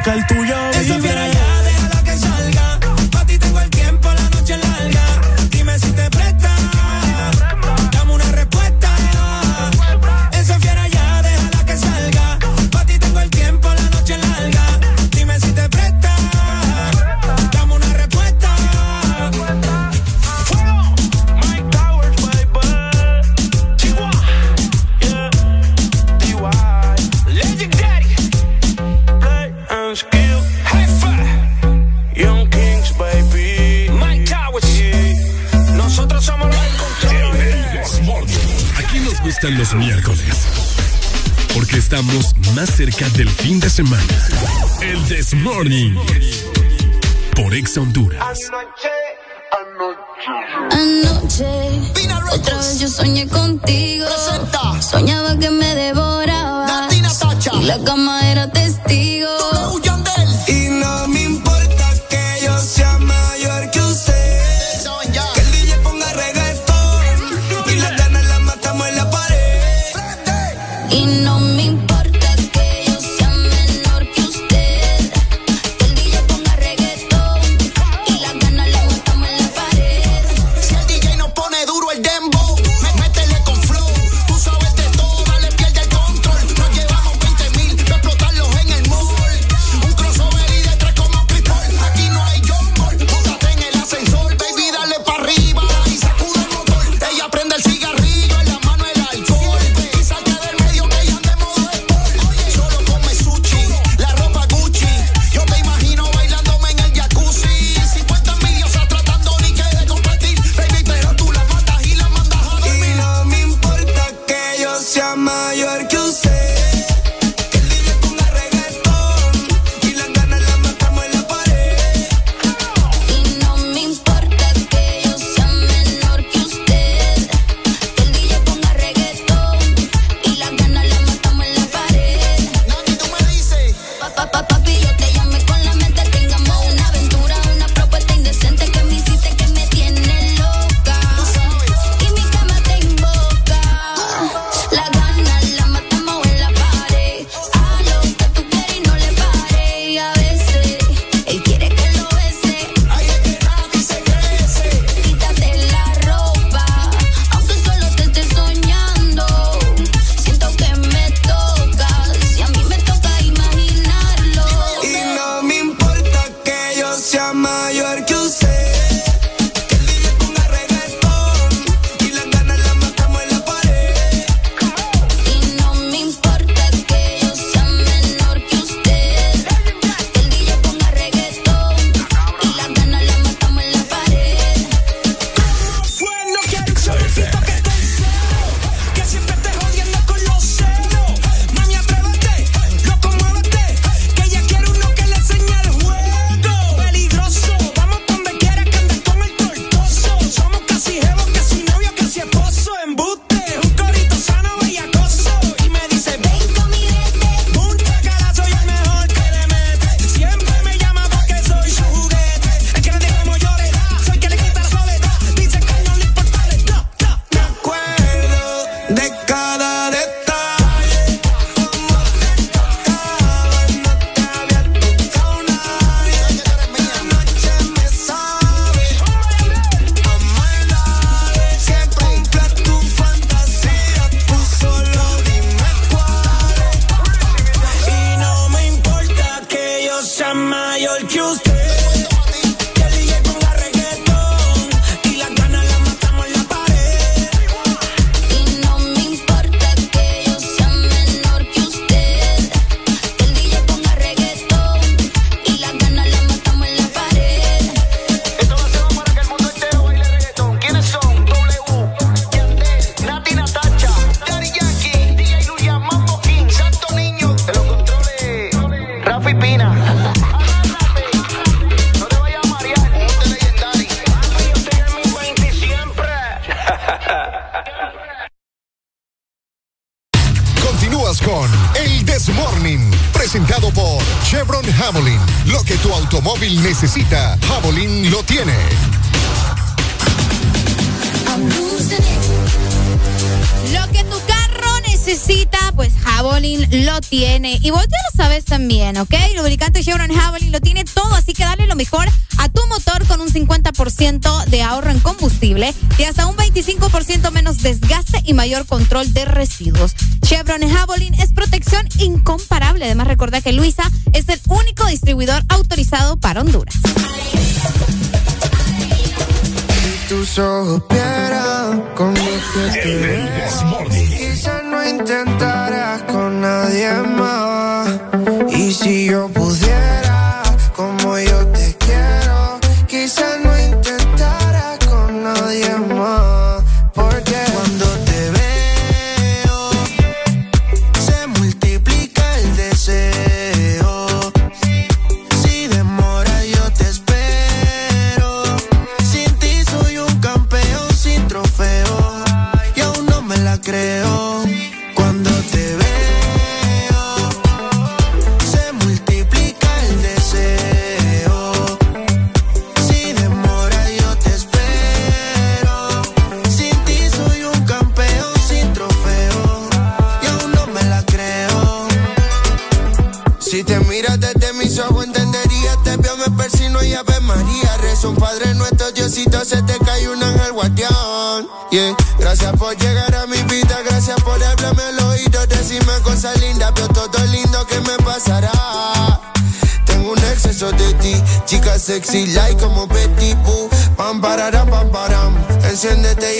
recalcar Por Ex Honduras.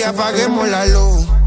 Apaguemos la luz.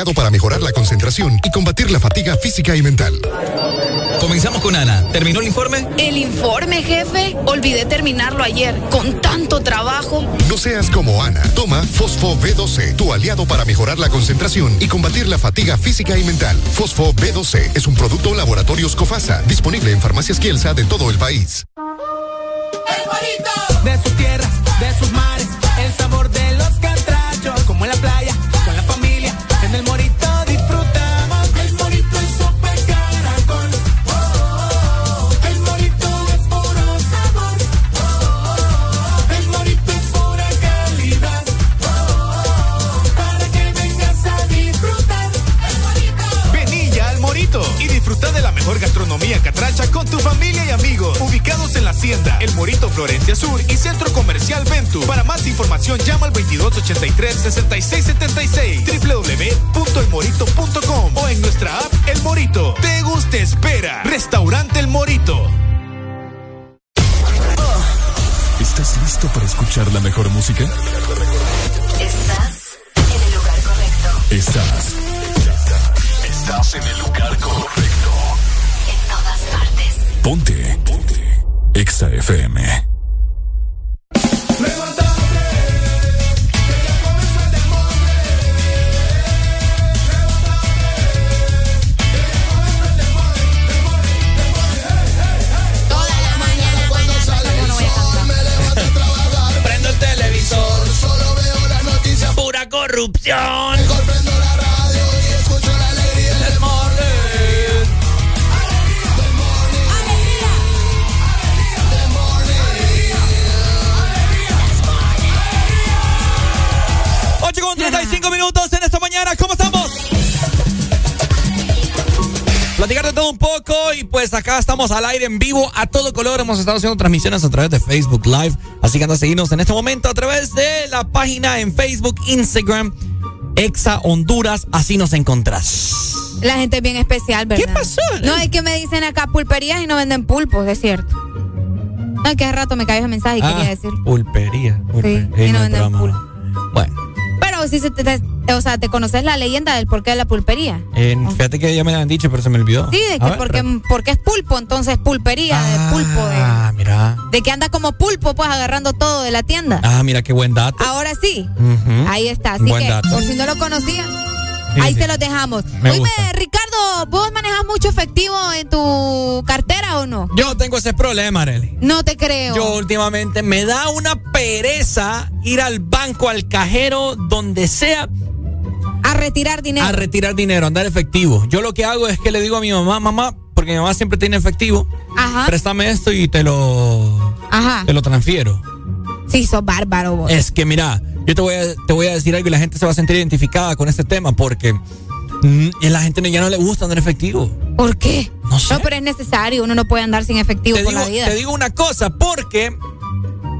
B12, tu aliado para mejorar la concentración y combatir la fatiga física y mental. Comenzamos con Ana. ¿Terminó el informe? El informe, jefe. Olvidé terminarlo ayer. Con tanto trabajo. No seas como Ana. Toma Fosfo B12, tu aliado para mejorar la concentración y combatir la fatiga física y mental. Fosfo B12 es un producto Laboratorios Cofasa, disponible en farmacias Kielsa de todo el país. Florencia Sur y Centro Comercial Ventu. Para más información llama al 2283-6676 www.elmorito.com o en nuestra app El Morito. Te gusta espera. Restaurante El Morito. ¿Estás listo para escuchar la mejor música? Estás en el lugar correcto. Estás. Estás en el lugar correcto. En todas partes. Ponte. Ponte. Exa FM. Un poco y pues acá estamos al aire en vivo a todo color. Hemos estado haciendo transmisiones a través de Facebook Live. Así que anda a seguirnos en este momento a través de la página en Facebook, Instagram, Exa Honduras. Así nos encontrás. La gente es bien especial, ¿verdad? ¿Qué pasó? No, es que me dicen acá pulperías y no venden pulpos, es cierto. No, que hace rato me cayó ese mensaje y quería decir. Pulpería. pulpería. Sí, y no venden pulpo. Bueno, Pero si se te, te- o sea, ¿te conoces la leyenda del porqué de la pulpería? eh, fíjate que ya me han dicho, pero se me olvidó. Sí, de que porque, porque es pulpo, entonces pulpería, de pulpo, de, Ah, mira. de que anda como pulpo, pues agarrando todo de la tienda. Ah, mira qué buen dato. Ahora sí, ahí está. Así Buen que, dato. por si no lo conocían, Sí, ahí sí. se los dejamos. Me Oíme. Ricardo, ¿vos manejas mucho efectivo en tu cartera o no? Yo tengo ese problema, Arely. No te creo. Yo últimamente me da una pereza ir al banco, al cajero, donde sea, A retirar dinero. a retirar dinero, a andar efectivo. Yo lo que hago es que le digo a mi mamá, mamá, porque mi mamá siempre tiene efectivo, Ajá. préstame esto y te lo, Ajá. te lo transfiero. Sí, sos bárbaro vos. Es que mira, yo te voy, a, te voy a decir algo y la gente se va a sentir identificada con este tema porque mm, a la gente ya no le gusta andar efectivo. ¿Por qué? No sé. No, pero es necesario, uno no puede andar sin efectivo te por digo, la vida. Te digo una cosa, porque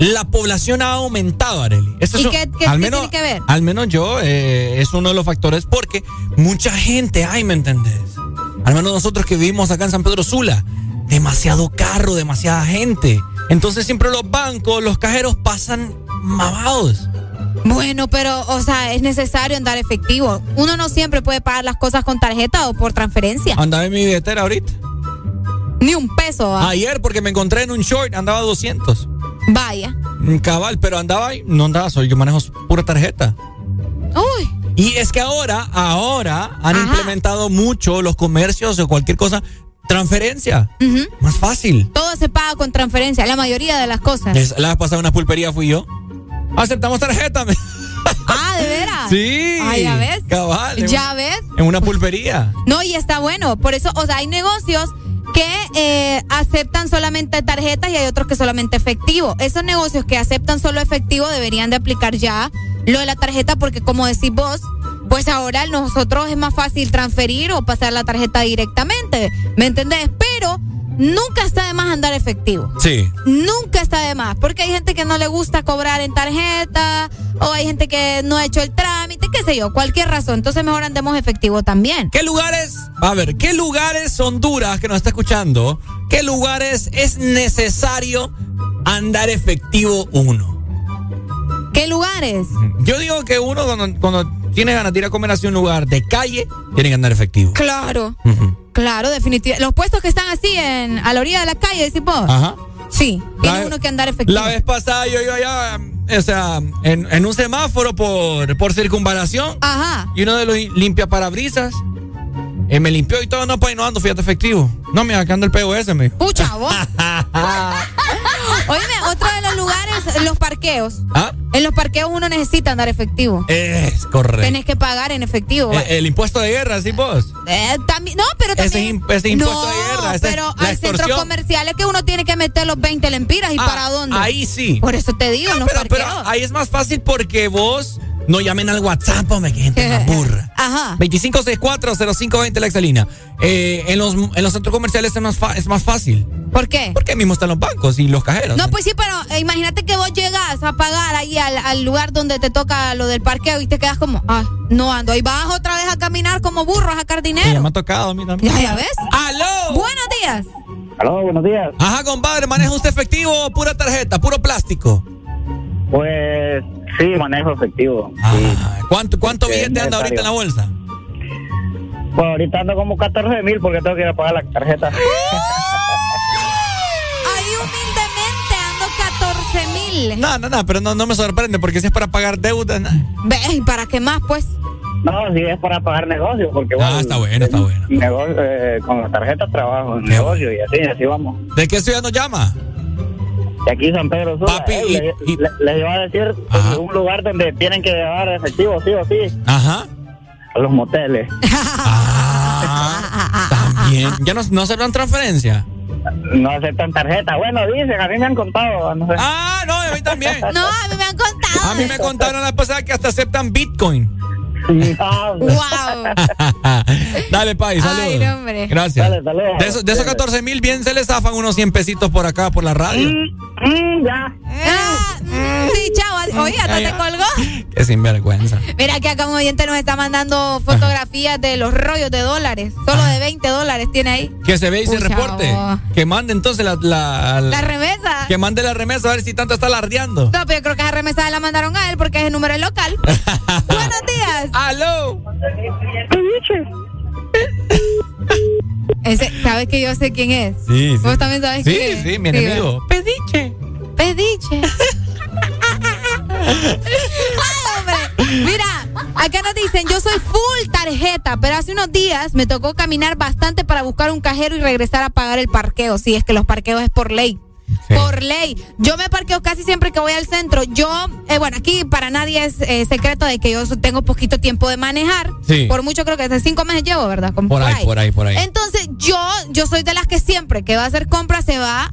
la población ha aumentado, Areli. Eso ¿Y es qué- qué- al qué menos, tiene que ver? Al menos yo, eh, es uno de los factores, porque mucha gente hay, ¿me entendés? Al menos nosotros que vivimos acá en San Pedro Sula, demasiado carro, demasiada gente. Entonces siempre los bancos, los cajeros pasan mamados. Bueno, pero, o sea, es necesario andar efectivo. Uno no siempre puede pagar las cosas con tarjeta o por transferencia. Andaba en mi billetera ahorita. Ni un peso. ¿va? Ayer, porque me encontré en un short, andaba 200. Vaya. Mm, Cabal, pero andaba ahí, no andaba solo, yo manejo pura tarjeta. Uy. Y es que ahora, ahora han implementado mucho los comercios o cualquier cosa, transferencia. Más fácil. Todo se paga con transferencia, la mayoría de las cosas. Les- La vez pasada en una pulpería fui yo. Aceptamos tarjeta. Ah, ¿de veras? Sí. Ah, ya ves. Cabal. en Ya una- ves. En una pulpería. No, y está bueno. Por eso, o sea, hay negocios que eh, aceptan solamente tarjetas y hay otros que solamente efectivo. Esos negocios que aceptan solo efectivo deberían de aplicar ya lo de la tarjeta porque como decís vos, pues ahora nosotros es más fácil transferir o pasar la tarjeta directamente. ¿Me entendés? Pero nunca está de más andar efectivo. Sí. Nunca está de más, porque hay gente que no le gusta cobrar en tarjeta, o hay gente que no ha hecho el trámite, qué sé yo, cualquier razón. Entonces mejor andemos efectivo también. ¿Qué lugares, a ver, qué lugares Honduras que nos está escuchando, qué lugares es necesario andar efectivo uno? ¿Qué lugares? Yo digo que uno cuando, cuando tiene ganas de ir a comer hacia un lugar de calle, tiene que andar efectivo. Claro, claro, definitivamente. Los puestos que están así en, a la orilla de la calle, decís vos. Ajá. Sí, tiene uno que andar efectivo. La vez pasada yo iba allá, o sea, en, en un semáforo por, por circunvalación. Ajá. Y uno de los limpia parabrisas eh, me limpió y todo, no, pues no ando, fíjate efectivo. No, mira, acá anda el POS, me dijo. Pucha, vos. Oíme, otro de los lugares, los parqueos. ¿Ah? En los parqueos uno necesita andar efectivo. Es correcto. Tenés que pagar en efectivo. Eh, el impuesto de guerra, ¿sí vos? Eh, también, no, pero Ese también. im- ese impuesto no, de guerra, esa es pero hay centros comerciales que uno tiene que meter los 20 lempiras. ¿Y Ah, para dónde? Ahí sí. Por eso te digo, en los pero, pero parqueos. ahí es más fácil porque vos no llamen al WhatsApp, hombre, que gente más burra. Ajá. 2564-0520 la exalina. Eh, en, los, en los centros comerciales es más, fa- es más fácil. ¿Por qué? Porque ahí mismo están los bancos y los cajeros. No, pues sí, pero eh, imagínate que vos llegas a pagar ahí al, al lugar donde te toca lo del parqueo y te quedas como, ah, no ando. Y vas otra vez a caminar como burro a sacar Sí, ya dinero. me ha tocado a mí también. Ya, ya ves. ¡Aló! Buenos días. Aló, buenos días. Ajá, compadre, ¿maneja usted efectivo o pura tarjeta, puro plástico? Pues sí, manejo efectivo. Ah, ¿Cuánto, cuánto es billete anda ahorita en la bolsa? Pues ahorita ando como 14 mil porque tengo que ir a pagar la tarjeta. Ahí humildemente ando 14 mil. No, no, no, pero no, no me sorprende porque si es para pagar deuda. no. Ve, ¿y para qué más, pues? No, sí es para pagar negocios porque bueno, Ah, está bueno, está bueno. negocio, eh, con la tarjeta trabajo negocio y así, así vamos. ¿De qué ciudad nos llama? De aquí San Pedro Sula. Papi, Eh, y- le- le- les iba a decir Ajá. un lugar donde tienen que llevar efectivo, sí o sí, Ajá. a los moteles. Ah, también. ¿Ya no, no aceptan transferencia? No aceptan tarjeta. Bueno, dicen, a mí me han contado. No sé. Ah, no, a mí también. No, a mí me han contado. A mí me contaron la pasada que hasta aceptan Bitcoin. Wow. Dale, Pai, saludos. Ay, no, hombre. Gracias. Dale. De esos, de esos 14 mil, bien se les zafan unos 100 pesitos por acá, por la radio. Mm, ya. Ah, mm, sí, chao. Oye, ¿hasta Ya, te colgó? Qué sinvergüenza. Mira que acá un oyente nos está mandando fotografías de los rollos de dólares. Solo de 20 dólares tiene ahí. Que se ve y se reporte. Que mande entonces la, la, La remesa. Que mande la remesa a ver si tanto está alardeando. No, pero yo creo que esa remesa la mandaron a él porque es el número del local. Buenos días. ¡Aló! Ese, ¿Sabes que yo sé quién es? Sí, sí. ¿Vos también sabes Sí, quién es? sí, mi enemigo. Pediche. Pediche. Ay, hombre. Mira, acá nos dicen, yo soy full tarjeta, pero hace unos días me tocó caminar bastante para buscar un cajero y regresar a pagar el parqueo. Sí, es que los parqueos es por ley. Sí. Por ley. Yo me parqueo casi siempre que voy al centro. Yo, eh, bueno, aquí para nadie es eh, secreto de que yo tengo poquito tiempo de manejar. Sí. Por mucho creo que hace cinco meses llevo, ¿verdad? Como Por ahí, por ahí, por ahí. Entonces yo, yo soy de las que siempre que va a hacer compras se va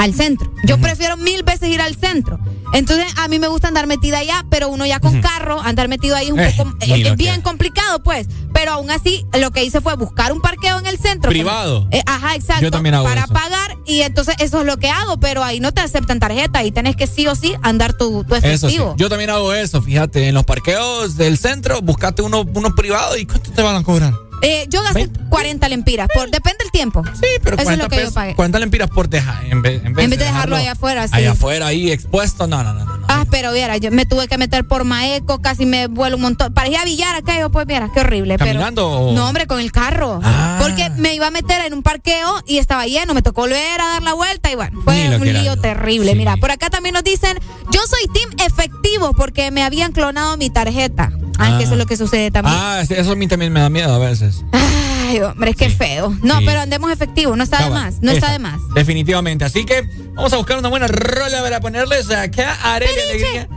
al centro. Yo prefiero mil veces ir al centro. Entonces, a mí me gusta andar metida allá, pero uno ya con carro, andar metido ahí es un Eh, poco es bien complicado, pues. Pero aún así, lo que hice fue buscar un parqueo en el centro. Privado. Eh, ajá, exacto. Yo también hago Para eso. pagar, y entonces eso es lo que hago, pero ahí no te aceptan tarjeta y tenés que sí o sí andar tu, tu Eso sí. Yo también hago eso, fíjate, en los parqueos del centro, buscate uno, uno privado y ¿cuánto te van a cobrar? Eh, yo gasté 40 lempiras, por, depende del tiempo. Sí, Pero Eso es 40, lo que yo pagué. 40 lempiras por dejar, en vez, en vez En vez de dejarlo allá afuera, sí. Allá afuera, ahí expuesto, no, no, no. no. Ah, pero viera, yo me tuve que meter por Maeco, casi me vuelo un montón. Parecía Villar aquello, pues viera, qué horrible. pero- ¿Caminando o- No, hombre, con el carro. Ah. Porque me iba a meter en un parqueo y estaba lleno, me tocó volver a dar la vuelta y bueno, fue un era lío yo. terrible. Mira, por acá también nos dicen, yo soy team efectivo porque me habían clonado mi tarjeta. Ay, Ah. que eso es lo que sucede también. Ah, eso a mí también me da miedo a veces. Ay, hombre, qué feo. No, Sí. pero andemos efectivo, no está de Cabal, más, no está esa, de más. Definitivamente. Así que vamos a buscar una buena rola para ponerles acá a Arely Alegría.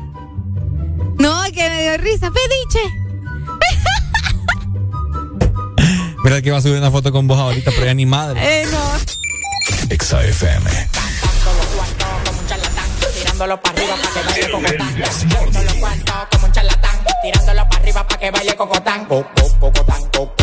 No, que me dio risa, pediche. Verdad que iba a subir una foto con vos ahorita, pero ya ni madre. Eh, no. Exa FM. Tirándolo para arriba para que baile cocotán. Tirándolo cuarto como un charlatán. Tirándolo para arriba para que baile cocotán. Co- co- Cocotán, co- co- cocotán,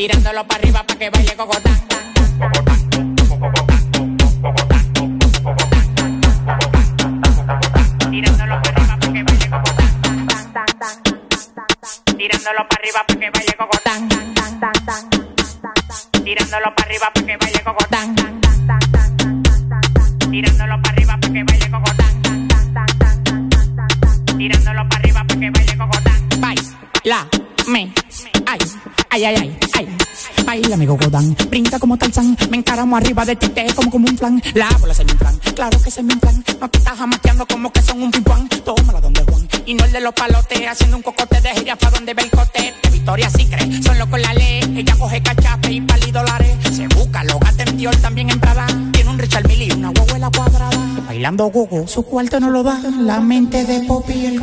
Tirándolo para arriba para que baile cocotán. Tirándolo para arriba para que baile cocotán. Tirándolo para arriba para que baile cocotán. Tirándolo para arriba para que baile cocotán. Tirándolo para arriba para que baile cocotán. Tirándolo para arriba para que baile cocotán. Baila, me, ay, ay, ay, ay. Baila, amigo Godán, brinda como Tarzán, me encaramo arriba de ti, te como como un flan, la bola se me inflan, claro que se me inflan, no te estás como que son un pimpán, tómala donde Juan, y no el de los palotes, haciendo un cocote de jirafa donde ve el cote, de Victoria sí cree, son locos la ley, ella coge cachape y pali dólares, se busca, lo gata en Dior, también en Prada, tiene un Richard Mille y una huevuela cuadrada, bailando gogo, su cuarto no lo da, la mente de Poppy el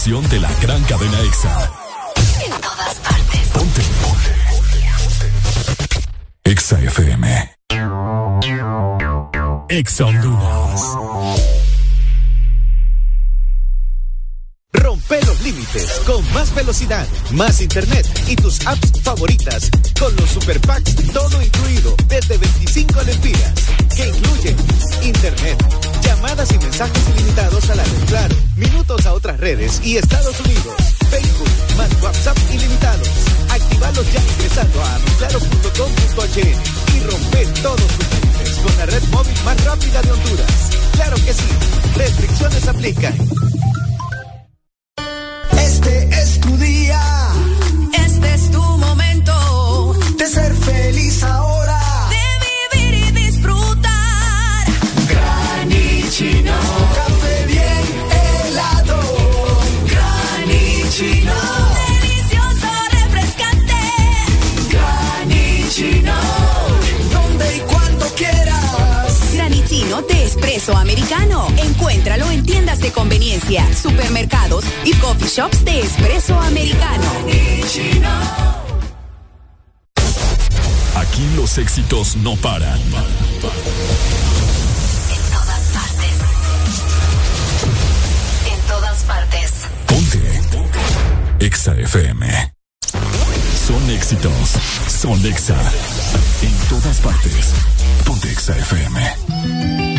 Estación de la gran cadena EXA. en todas partes. Ponte. EXA FM. EXA Honduras. Rompe los límites con más velocidad, más internet y tus apps favoritas con los super packs todo incluido desde 25 lempiras que incluyen internet, llamadas y mensajes ilimitados a la red Claro, minutos a otras redes y Estados Unidos, Facebook, más WhatsApp ilimitados. Actívalos ya ingresando a claro.com.hn y rompe todos tus límites. con la red móvil más rápida de Honduras. Claro que sí. Restricciones aplican. Este es tu día. Este es tu momento. De ser feliz ahora. Americano. Encuéntralo en tiendas de conveniencia, supermercados y coffee shops de espresso americano. Aquí los éxitos no paran. En todas partes. En todas partes. Ponte. Exa FM. Son éxitos. Son Exa. En todas partes. Ponte Exa FM.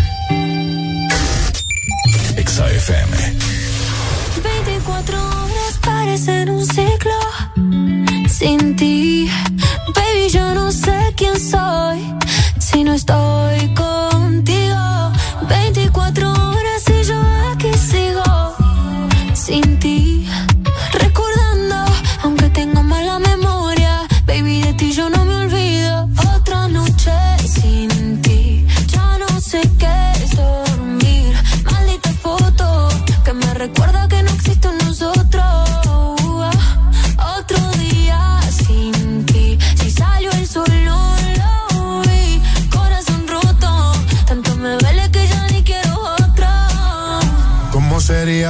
Exa FM. 24 horas parecen un ciclo sin ti. Baby, yo no sé quién soy si no estoy contigo.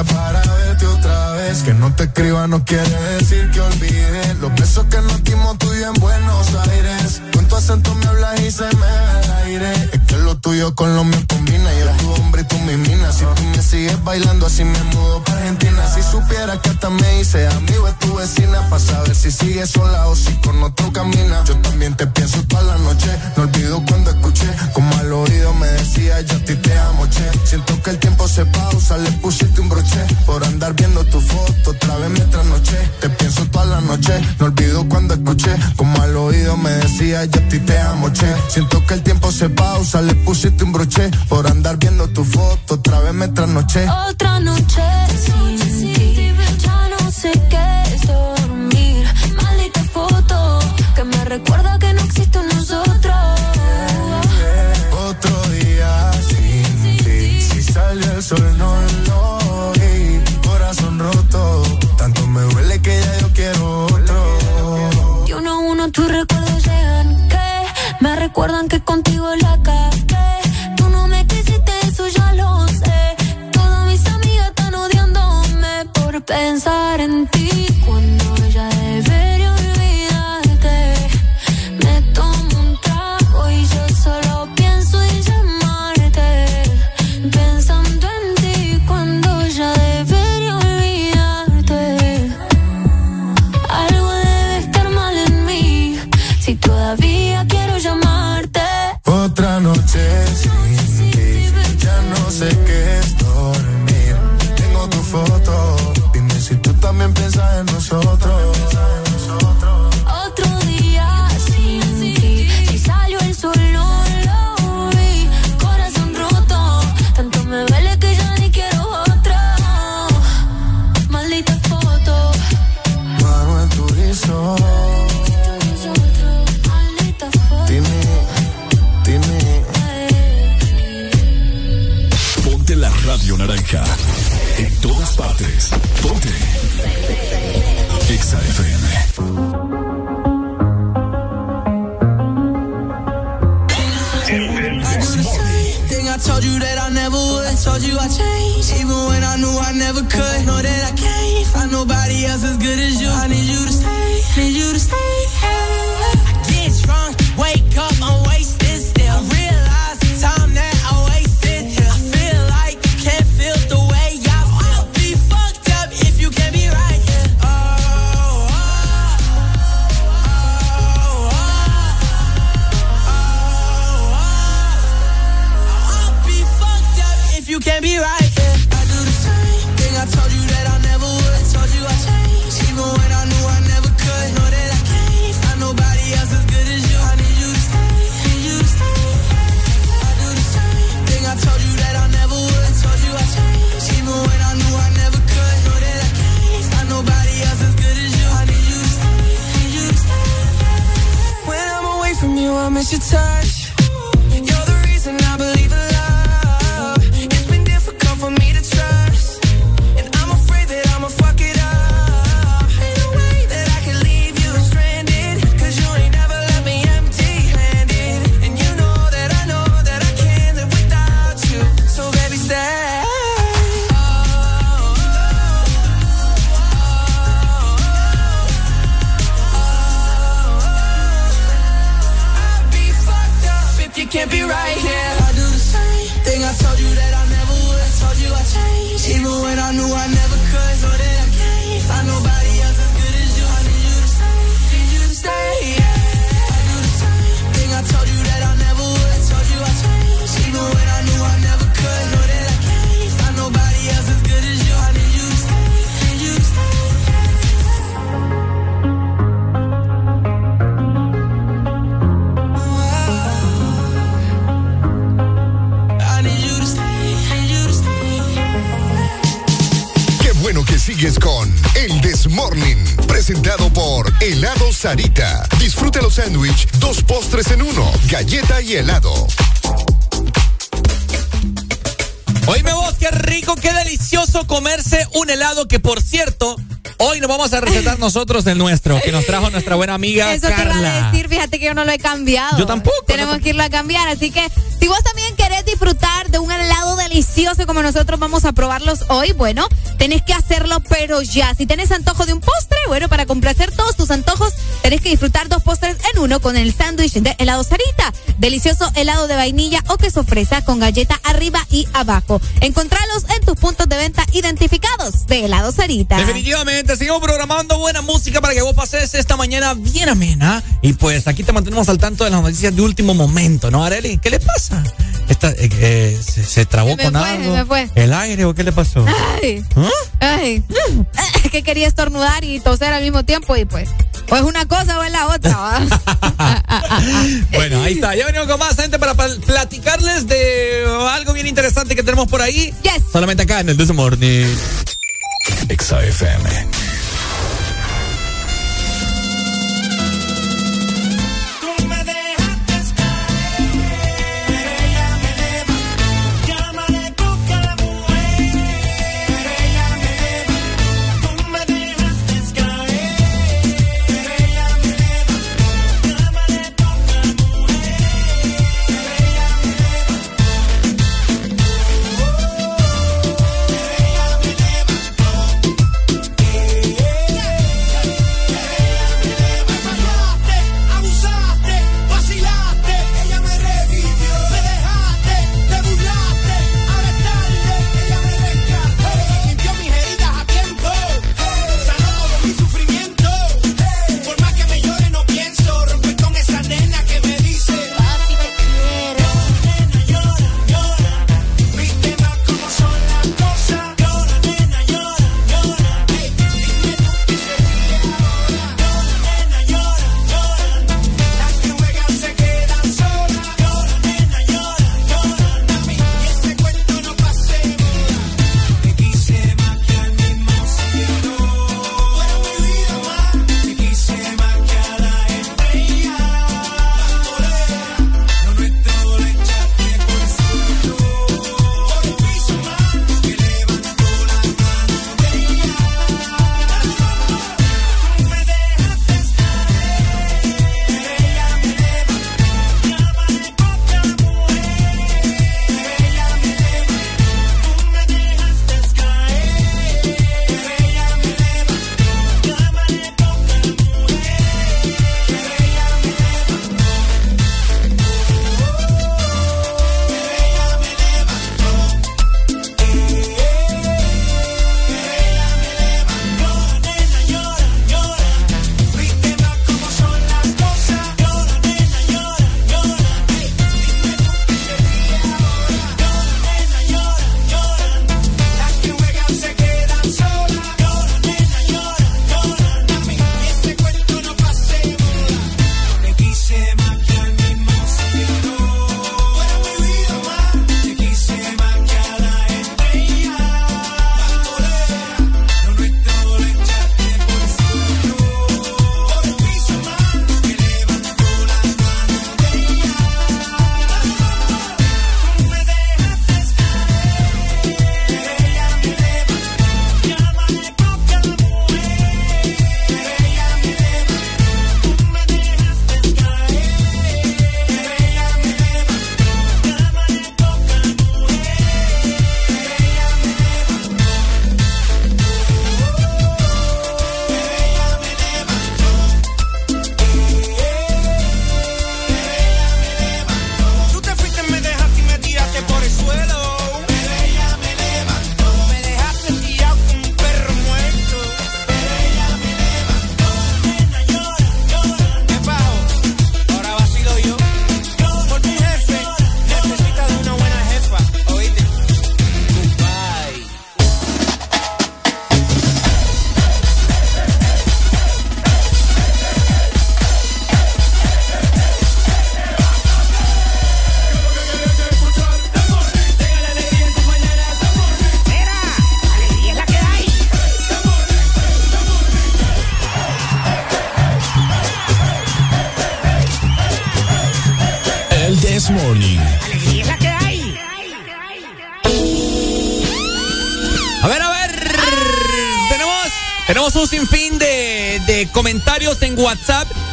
Sería Que no te escriba no quiere decir que olvide. Los besos que nos dimos tú y en Buenos Aires. Con tu acento me hablas y se me va el aire. Es que lo tuyo con lo mío combina. Yo tu hombre y tú mi mina. Si tú me sigues bailando así me mudo para Argentina. Si supieras que hasta me hice amigo de tu vecina Para saber si sigues sola o si con otro camina. Yo también te pienso toda la noche. No olvido cuando escuché Como al oído me decía yo a ti te amo che Siento que el tiempo se pausa Le pusiste un broche Por andar viendo tu foto Otra vez me trasnoché. Te pienso toda la noche No olvido cuando escuché. Como al oído me decía yo a ti te amo che Siento que el tiempo se pausa Le pusiste un broche Por andar viendo tu foto. Otra vez me trasnoché. Otra noche sin ti, ya no sé qué es dormir. Maldita foto que me recuerda que no existe un nosotros. Otro día sin ti. Si sale el sol no recuerdan que contigo la told you I changed, even when I knew I never could. Know that I can't find nobody else as good as you. I need you to stay, need you to stay. Hey. I get drunk, wake up, I'm your touch. Sarita. Disfruta los sándwich, dos postres en uno, galleta y helado. Oíme vos, qué rico, qué delicioso comerse un helado que por cierto Hoy nos vamos a recetar nosotros el nuestro, que nos trajo nuestra buena amiga Eso Carla. te iba a decir, fíjate que yo no lo he cambiado. Yo tampoco. Tenemos que irlo a cambiar, así que si vos también querés disfrutar de un helado delicioso como nosotros vamos a probarlos hoy, bueno, tenés que hacerlo pero ya. Si tenés antojo de un postre, bueno, para complacer todos tus antojos, tenés que disfrutar dos postres en uno con el sándwich de helado Sarita. Delicioso helado de vainilla o queso fresa con galleta arriba y abajo. Encontralos en tus puntos de venta identificados de helado Sarita. Definitivamente seguimos programando buena música para que vos pases esta mañana bien amena. Y pues aquí te mantenemos al tanto de las noticias de último momento, ¿no, Areli? ¿Qué le pasa? Esta, eh, eh, se, trabó con algo. ¿El aire o qué le pasó? Ay. ¿Ah? Ay. que quería estornudar y toser al mismo tiempo y pues. O es una cosa o es la otra. bueno, ahí está. Ya venimos con más gente para platicarles de algo bien interesante que tenemos por ahí. Yes. Solamente acá en el This Morning. XAFM.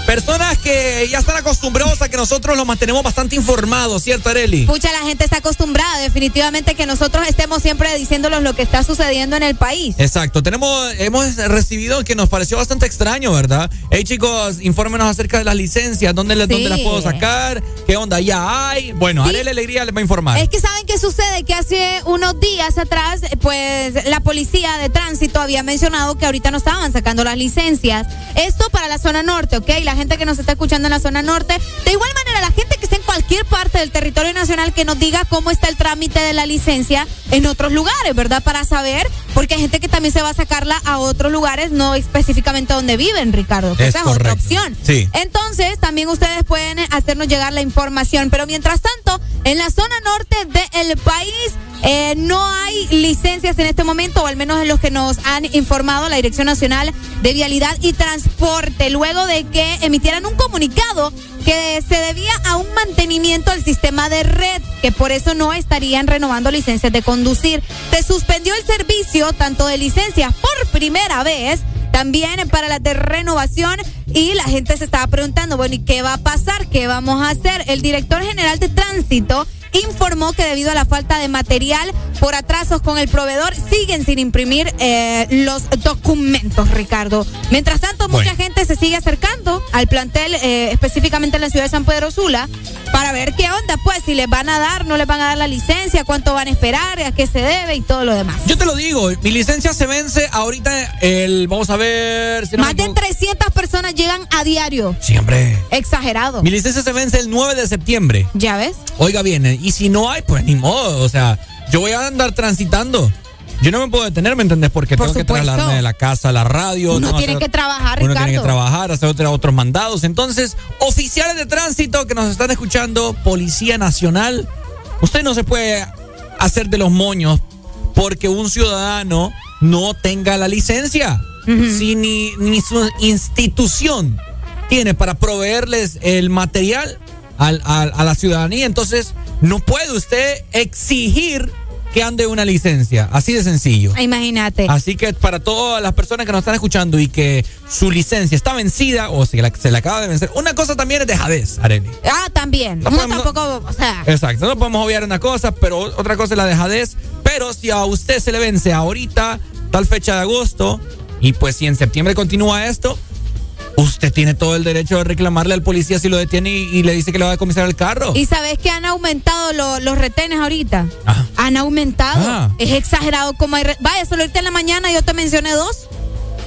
Personas que ya están acostumbrados a que nosotros los mantenemos bastante informados, ¿cierto, Areli? Pucha, la gente está acostumbrada definitivamente que nosotros estemos siempre diciéndoles lo que está sucediendo en el país. Exacto. Tenemos, hemos recibido que nos pareció bastante extraño, ¿verdad? Hey, chicos, infórmenos acerca de las licencias, ¿dónde, dónde las puedo sacar? ¿Qué onda? ¿Ya hay? Bueno, sí. Areli Alegría les va a informar. Es que ¿saben qué sucede? Que hace unos días atrás, pues, la policía de tránsito había mencionado que ahorita no estaban sacando las licencias. La zona norte, ¿ok? La gente que nos está escuchando en la zona norte. De igual manera, la gente que está en cualquier parte del territorio nacional que nos diga cómo está el trámite de la licencia en otros lugares, ¿verdad? Para saber, porque hay gente que también se va a sacarla a otros lugares, no específicamente donde viven, Ricardo. esa es otra opción. Sí. Entonces, también ustedes pueden hacernos llegar la información. Pero mientras tanto, en la zona norte del país, eh, no hay licencias en este momento, o al menos en los que nos han informado la Dirección Nacional de Vialidad y Transporte, luego de que emitieran un comunicado que se debía a un mantenimiento al sistema de red, que por eso no estarían renovando licencias de conducir. Se suspendió el servicio tanto de licencias por primera vez, también para las de renovación y la gente se estaba preguntando, bueno, ¿y qué va a pasar? ¿Qué vamos a hacer? El director general de tránsito informó que debido a la falta de material por atrasos con el proveedor siguen sin imprimir eh, los documentos, Ricardo. Mientras tanto, mucha gente se sigue acercando al plantel, eh, específicamente en la ciudad de San Pedro Sula, para ver qué onda, pues, si les van a dar, no les van a dar la licencia, cuánto van a esperar, a qué se debe y todo lo demás. Yo te lo digo, mi licencia se vence ahorita el, vamos a ver... Si Más de 300 personas llegan a diario. Siempre. Exagerado. Mi licencia se vence el 9 de septiembre. ¿Ya ves? Oiga bien, y si no hay, pues ni modo, o sea, yo voy a andar transitando. Yo no me puedo detener, ¿me entendés? Porque tengo que trasladarme de la casa a la radio. Uno tiene que trabajar, Ricardo. Uno tiene que trabajar, hacer otros mandados. Entonces, oficiales de tránsito que nos están escuchando, Policía Nacional, usted no se puede hacer de los moños porque un ciudadano no tenga la licencia. Si ni, ni su institución tiene para proveerles el material a la ciudadanía, entonces no puede usted exigir que ande una licencia. Así de sencillo. Imagínate. Así que para todas las personas que nos están escuchando y que su licencia está vencida o se, la, se acaba de vencer, una cosa también es dejadez, Areni. Ah, también. No, tampoco, o sea. Exacto, no podemos obviar una cosa, pero otra cosa es la dejadez. Pero si a usted se le vence ahorita, tal fecha de agosto, y pues si en septiembre continúa esto, Usted tiene todo el derecho de reclamarle al policía si lo detiene y, le dice que le va a decomisar el carro. ¿Y sabes que han aumentado los retenes ahorita? Han aumentado. Ah. Es exagerado como hay... Vaya, solo ahorita en la mañana yo te mencioné dos.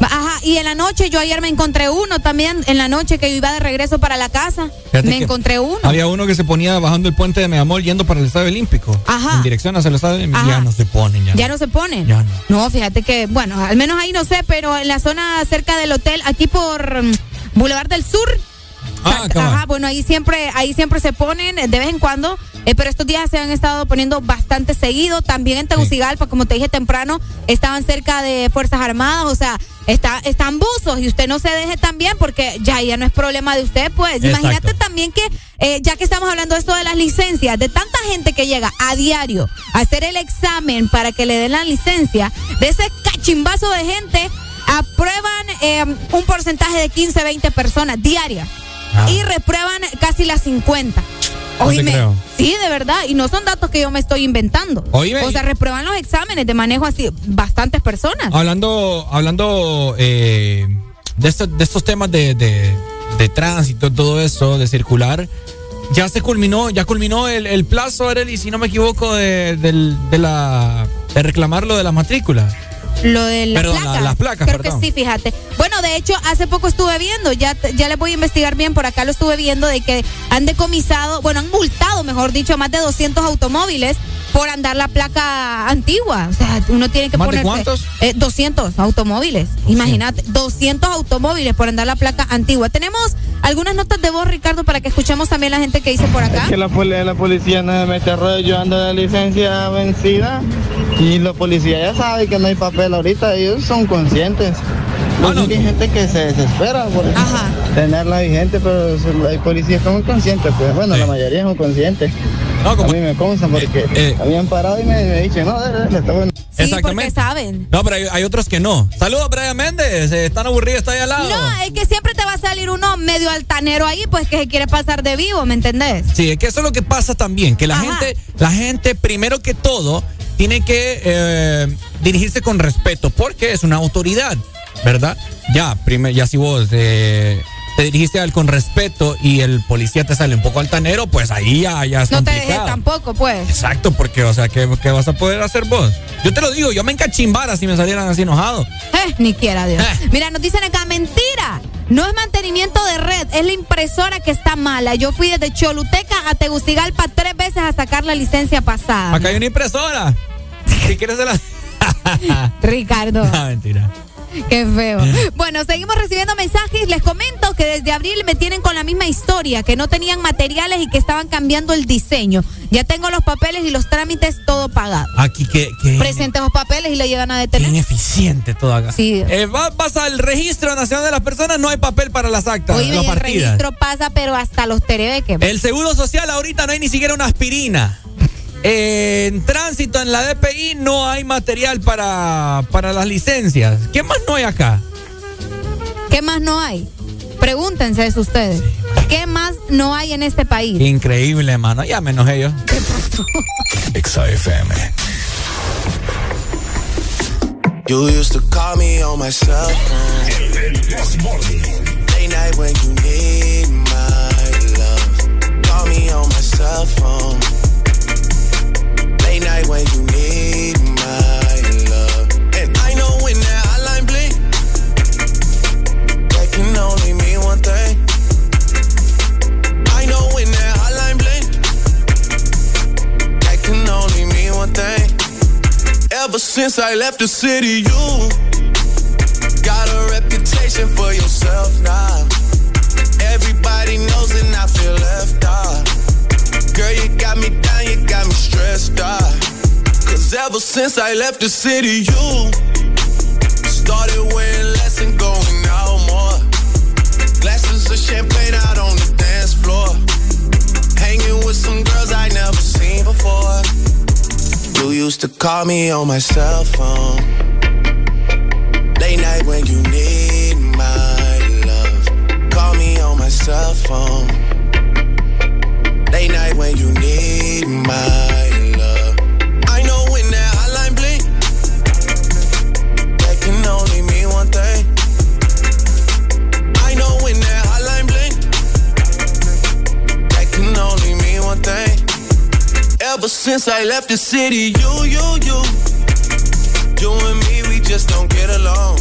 Ajá, y en la noche yo ayer me encontré uno también, en la noche que yo iba de regreso para la casa, me encontré uno. Había uno que se ponía bajando el puente de Meamol yendo para el Estadio Olímpico. Ajá. En dirección hacia el Estadio Olímpico. Ya no se ponen. Ya, no. se ponen. Ya no. No, fíjate que, bueno, al menos ahí no sé, pero en la zona cerca del hotel, aquí por mm, Boulevard del Sur. Ah, Ajá, bueno, ahí siempre, ahí siempre se ponen de vez en cuando, eh, pero estos días se han estado poniendo bastante seguido. También en Tegucigalpa, como te dije temprano, estaban cerca de Fuerzas Armadas, o sea, está, están buzos y usted no se deje también porque ya, ya no es problema de usted, pues. Imagínate también que, eh, ya que estamos hablando de esto de las licencias, de tanta gente que llega a diario a hacer el examen para que le den la licencia, de ese cachimbazo de gente aprueban eh, un porcentaje de 15, 20 personas diarias Ah. y reprueban casi las 50. Oíme, sí, de verdad, y no son datos que yo me estoy inventando. Oíme. O sea, reprueban los exámenes de manejo así bastantes personas. Hablando, hablando eh, de, estos, de estos temas de, de, de tránsito, todo eso, de circular, ya se culminó, ya culminó el, el plazo, Arely, si no me equivoco, de, de la de reclamarlo de la matrícula. Lo de las placas. la- las placas, Creo perdón. que sí, fíjate. Bueno, de hecho, hace poco estuve viendo, ya, ya les voy a investigar bien, por acá lo estuve viendo, de que han decomisado, bueno, han multado, mejor dicho, a más de 200 automóviles por andar la placa antigua. O sea, uno tiene que ¿Más de ponerse... cuántos? Eh, 200 automóviles. Imagínate, 200 automóviles por andar la placa antigua. Tenemos algunas notas de voz, Ricardo, para que escuchemos también la gente que dice por acá. Es que la, la policía no me mete rollo, yo ando de licencia vencida y la policía ya sabe que no hay papel ahorita, ellos son conscientes. Luego hay gente que se desespera por eso. tenerla vigente, pero hay policías son conscientes, pues bueno, la mayoría son conscientes. A mí me consta porque eh, me habían parado y me, me dicen, no, le está bueno. Sí, porque saben. No, pero hay, hay otros que no. Saludos, Brian Méndez. eh, Están aburridos, está ahí al lado. No, es que siempre te va a salir uno medio altanero ahí, pues que se quiere pasar de vivo, ¿me entendés? Sí, es que eso es lo que pasa también, que la gente, la gente primero que todo tiene que eh, dirigirse con respeto, porque es una autoridad, ¿verdad? Ya, primer, ya si vos eh, te dirigiste al con respeto y el policía te sale un poco altanero, pues ahí ya, ya es No te dejes tampoco, pues. Exacto, porque, o sea, ¿qué, qué vas a poder hacer vos? Yo te lo digo, yo me encachimbara si me salieran así enojados. Eh, ni quiera Dios. Mira, nos dicen acá, mentira. No es mantenimiento de red, es la impresora que está mala. Yo fui desde Choluteca a Tegucigalpa tres veces a sacar la licencia pasada. Acá hay una impresora. Si quieres se la... Ricardo. Ah, mentira. Qué feo. Bueno, seguimos recibiendo mensajes. Les comento que desde abril me tienen con la misma historia, que no tenían materiales y que estaban cambiando el diseño. Ya tengo los papeles y los trámites todo pagado. Aquí que... que Presenten los papeles y lo llegan a detener. Ineficiente todo acá. Sí. Eh, va- vas al registro nacional de las personas, no hay papel para las actas, Oye, las el partidas. registro pasa, pero hasta los terebeques. El seguro social ahorita no hay ni siquiera una aspirina. En tránsito en la DPI no hay material para, para las licencias. ¿Qué más no hay acá? ¿Qué más no hay? Pregúntense eso ustedes. ¿Qué más no hay en este país? Qué increíble, mano. Ya me enojé yo. XAFM. You used to call me on my cell phone. Late night when you need my love. Call me on my cell phone. Night when you need my love. And I know when that hotline blink, that can only mean one thing. I know when that hotline blink, that can only mean one thing. Ever since I left the city, you got a reputation for yourself now. Everybody knows and I feel left out. Girl, you got me down, you got me stressed out. Cause ever since I left the city, you started wearing less and going out more. Glasses of champagne out on the dance floor. Hanging with some girls I never seen before. You used to call me on my cell phone. Late night when you need my love. Call me on my cell phone. Late night when you need my love. I know when that hotline blink, that can only mean one thing. I know when that hotline blink, that can only mean one thing. Ever since I left the city, you, you, you, you and me, we just don't get along.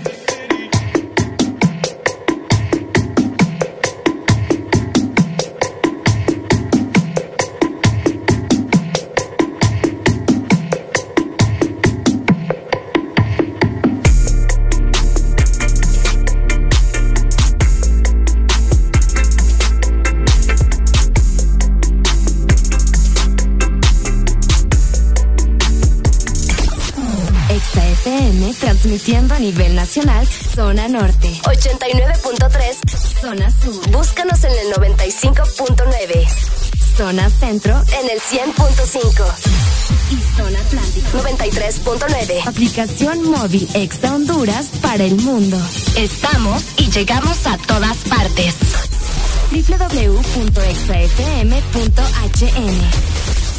Transmitiendo a nivel nacional, zona norte. 89.3, zona sur. Búscanos en el 95.9. Zona centro en el 100.5. Y zona atlántico 93.9. Aplicación móvil Exa Honduras para el mundo. Estamos y llegamos a todas partes. www.exafm.hn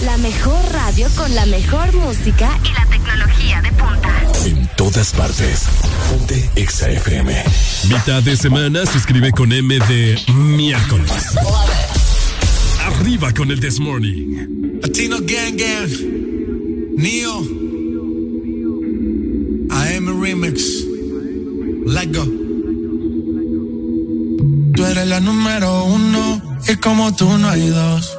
La mejor radio con la mejor música y la tecnología de punta. En todas partes. Ponte Exa FM. Mitad de semana se escribe con M de miércoles. Arriba con el This Morning. Latino Gang Gang. Neo. AM Remix. Let go. Tú eres la número uno y como tú no hay dos.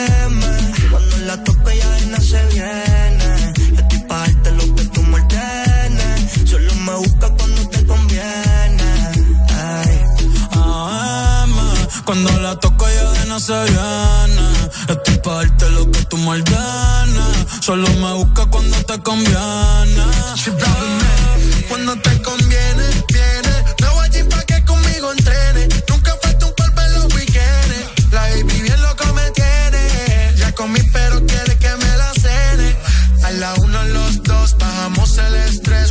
se viene. Estoy pa' darte lo que tú ordenes. Solo me busca cuando te conviene. Cuando te conviene, viene. Me voy allí pa' que conmigo entrene. Nunca falta un cuerpo en los weekends. La baby bien loco me tiene. Ya comí, pero quiere que me la cene. A la uno, los dos, bajamos el estrés.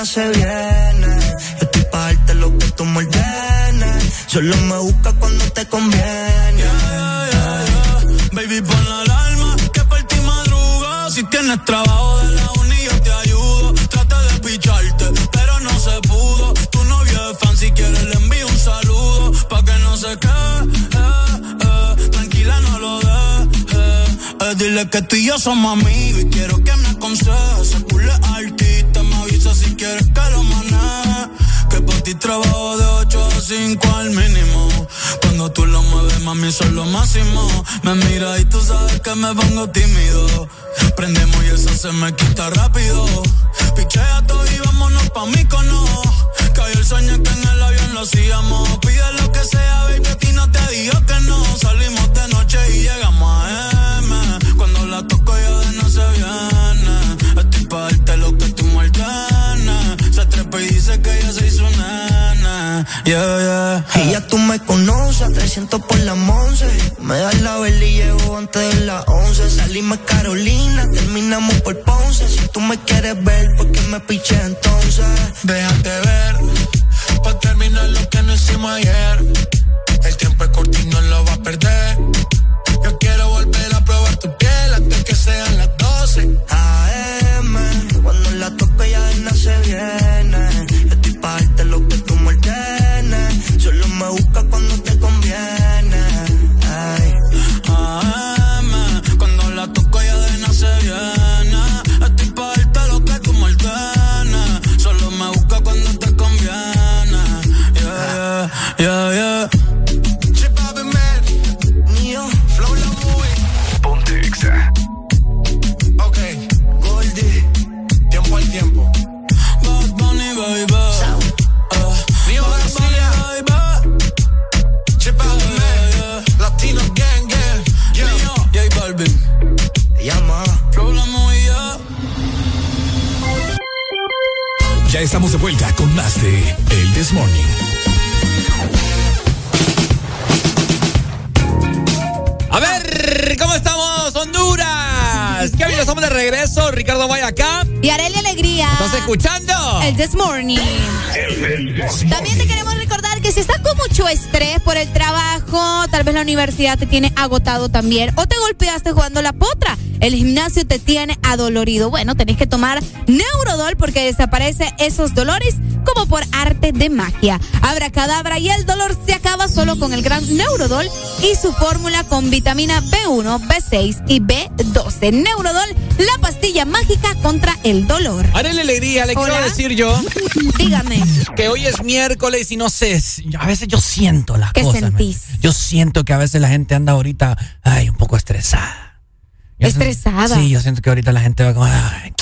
de nada se viene. Estoy pa' darte lo que tú me ordenes. Solo me busca cuando te conviene. Baby, pon la alarma que por ti madruga. Si tienes trabajo de la uni, yo te ayudo. Trata de picharte, pero no se pudo. Tu novio es fan, si quieres le envío un saludo. Pa' que no se quede, eh, tranquila, no lo dejes. Eh, dile que tú y yo somos amigos y quiero que me aconsejes. Ese quieres que lo maneje. Que por ti trabajo de 8 a 5 al mínimo. Cuando tú lo mueves, mami, son lo máximo. Me mira y tú sabes que me pongo tímido. Prendemos y eso se me quita rápido. Pichea todo y vámonos pa' mí cono. Cayó el sueño que en el avión lo hacíamos. Pide lo que sea, baby, a ti no te digo que no. Salimos de noche y llegamos a M. Cuando la toco ya de no se viene. Estoy pa' darte lo que tú trepa y dice que ya se hizo nana. Yeah, yeah. Y ya tú me conoces, 300 por la 11. Me das la vela y llego antes de las 11. Salimos Carolina, terminamos por Ponce. Si tú me quieres ver, ¿por qué me piché entonces? Déjate ver, pa' terminar lo que no hicimos ayer. El tiempo es corto y no lo va a perder. Yo quiero volver a probar tu piel antes que sean las 12. Ya estamos de vuelta con más de El This Morning. A ver, ¿cómo estamos, Honduras? Qué bien, estamos de regreso. Ricardo Vaya acá. Y Arelia Alegría. ¿Estás escuchando? El This Morning. También te queremos recordar que si estás con mucho estrés por el trabajo, tal vez la universidad te tiene agotado también, o te golpeaste jugando la potra, el gimnasio te tiene adolorido. Bueno, tenés que tomar Neurodol porque desaparece esos dolores como por arte de magia. Abra cadabra y el dolor se acaba solo con el gran Neurodol y su fórmula con vitamina B1, B6 y B12. Neurodol, la pastilla mágica contra el dolor. la Alegría, le quiero decir yo. Dígame. Que hoy es miércoles y no sé, a veces yo siento las ¿Qué cosas. sentís? Yo siento que a veces la gente anda ahorita, ay, un poco estresada. Yo Estresada. siento- sí, yo siento que ahorita la gente va como, ay,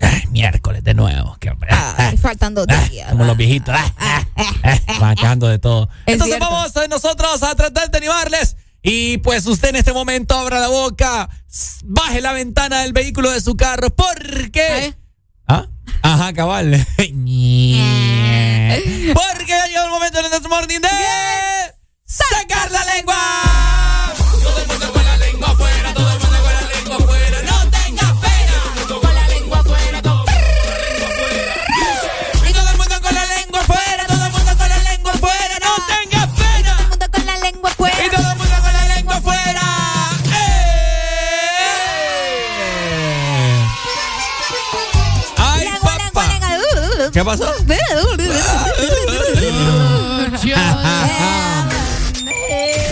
ay, miércoles de nuevo. Que, Ay, faltan dos días. como los viejitos. van quejando de todo. Es Entonces cierto. vamos a nosotros a tratar de animarles. Y pues usted en este momento abra la boca, baje la ventana del vehículo de su carro, porque... ¿Ah? Ajá, cabal. porque ya llegó el momento en el Morning de... ¡Sacar la lengua! ¿Qué pasó?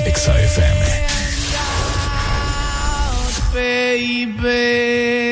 Exa baby.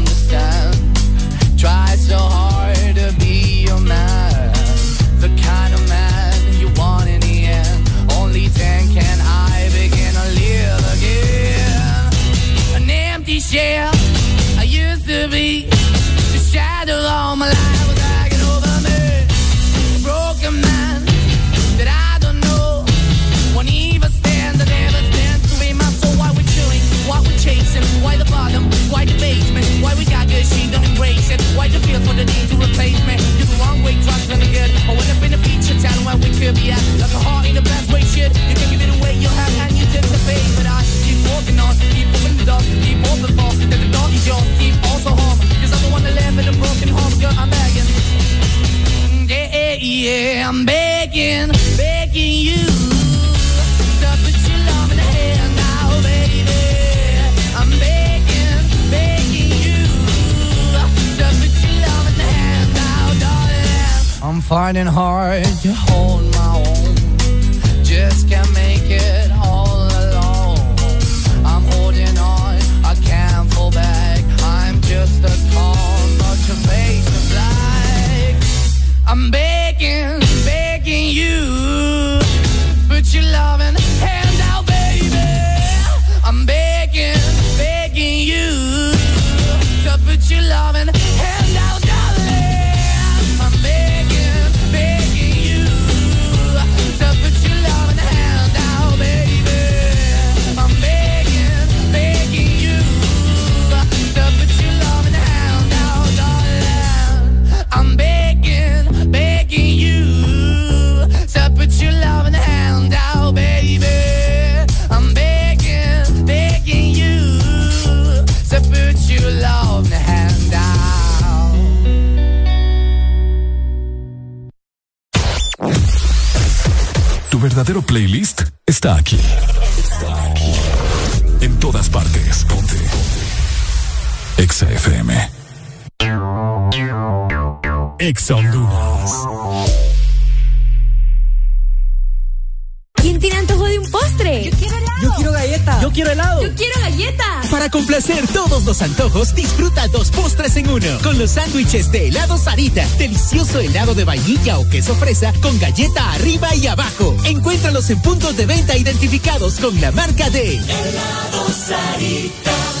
Be at. Like a heart in the best way, shit. You can give it away, you have, and you tend to pay. But I keep walking on, keep moving the door, keep open for. That the door is yours, keep also home. Cause I'm the one that live in a broken home, girl, I'm begging. Yeah, yeah, yeah, I'm begging, begging you put your love in the now, baby. I'm begging, begging you put your love in the now, darling. I'm finding hard to hold just can't make verdadero playlist está aquí. En todas partes. Ponte. Exa FM. Exa complacer todos los antojos, disfruta dos postres en uno. Con los sándwiches de helado Sarita, delicioso helado de vainilla o queso fresa con galleta arriba y abajo. Encuéntralos en puntos de venta identificados con la marca de helado Sarita.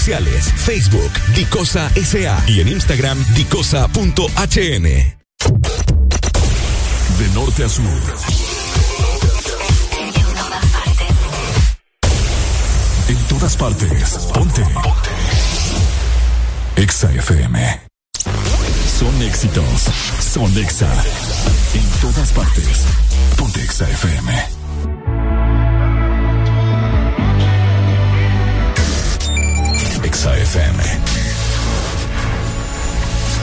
Facebook, Dicosa SA y en Instagram, dicosa.hn. De norte a sur. En todas partes, ponte. Exa FM. Son éxitos, son Exa. En todas partes, ponte Exa FM. Exa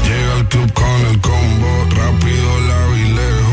Llega al club con el combo, rápido la vileo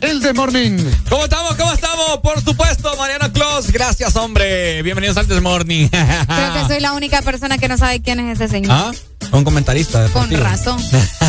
El de Morning. ¿Cómo estamos? ¿Cómo estamos? Por supuesto, Mariano Clos. Gracias, hombre. Bienvenidos al Desmorning. Morning. Creo que soy la única persona que no sabe quién es ese señor. ¿Ah? Un comentarista. Con razón.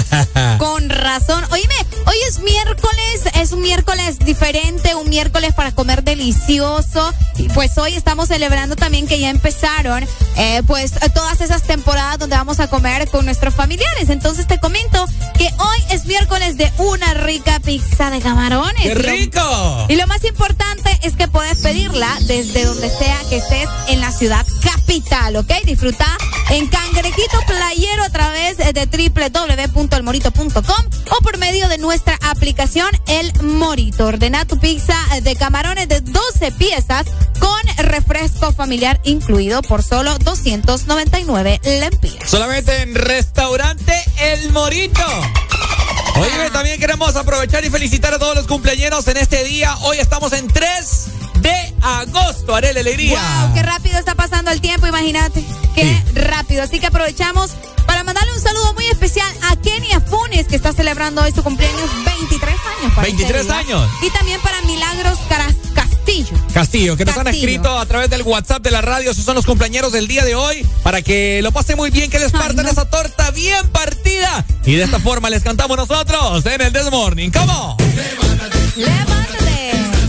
Con razón. Oíme, hoy es miércoles, es un miércoles diferente, un miércoles para comer delicioso. Y pues hoy estamos celebrando también que ya empezaron eh, pues todas esas temporadas donde vamos a comer con nuestros familiares. Entonces te comento que hoy es miércoles de una rica pizza de camarones. ¡Qué rico! Y lo más importante es que puedes pedirla desde donde sea que estés en la ciudad capital, ¿ok? Disfruta en Cangrejito Playero a través de www.elmorito.com o por medio de nuestra aplicación El Morito. Ordena tu pizza de camarones de 12 piezas con refresco familiar incluido por solo 299 lempiras. Solamente en Restaurante El Morito. Oye, también queremos aprovechar y felicitar a todos los cumpleaños en este día. Hoy estamos en 3 de agosto, haré la alegría. ¡Wow! ¡Qué rápido está pasando el tiempo! Imagínate. ¡Qué rápido! Así que aprovechamos para mandarle un saludo muy especial a Kenia Funes, que está celebrando hoy su cumpleaños 23 años. 23 este años. Y también para Milagros Castillo. Castillo, que nos han escrito a través del WhatsApp de la radio. Esos son los cumpleaños del día de hoy. Para que lo pase muy bien, que les partan esa torta bien partida. Y de esta forma les cantamos nosotros en el This Morning. ¿Cómo? Levántate. Levántate.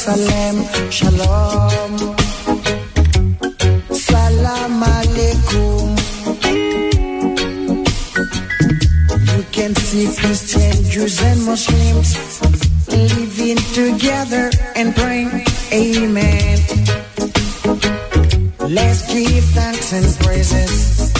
Jerusalem, Shalom. Salam Alaikum. You can see Christians, Jews, and Muslims living together and praying, Amen. Let's give thanks and praises.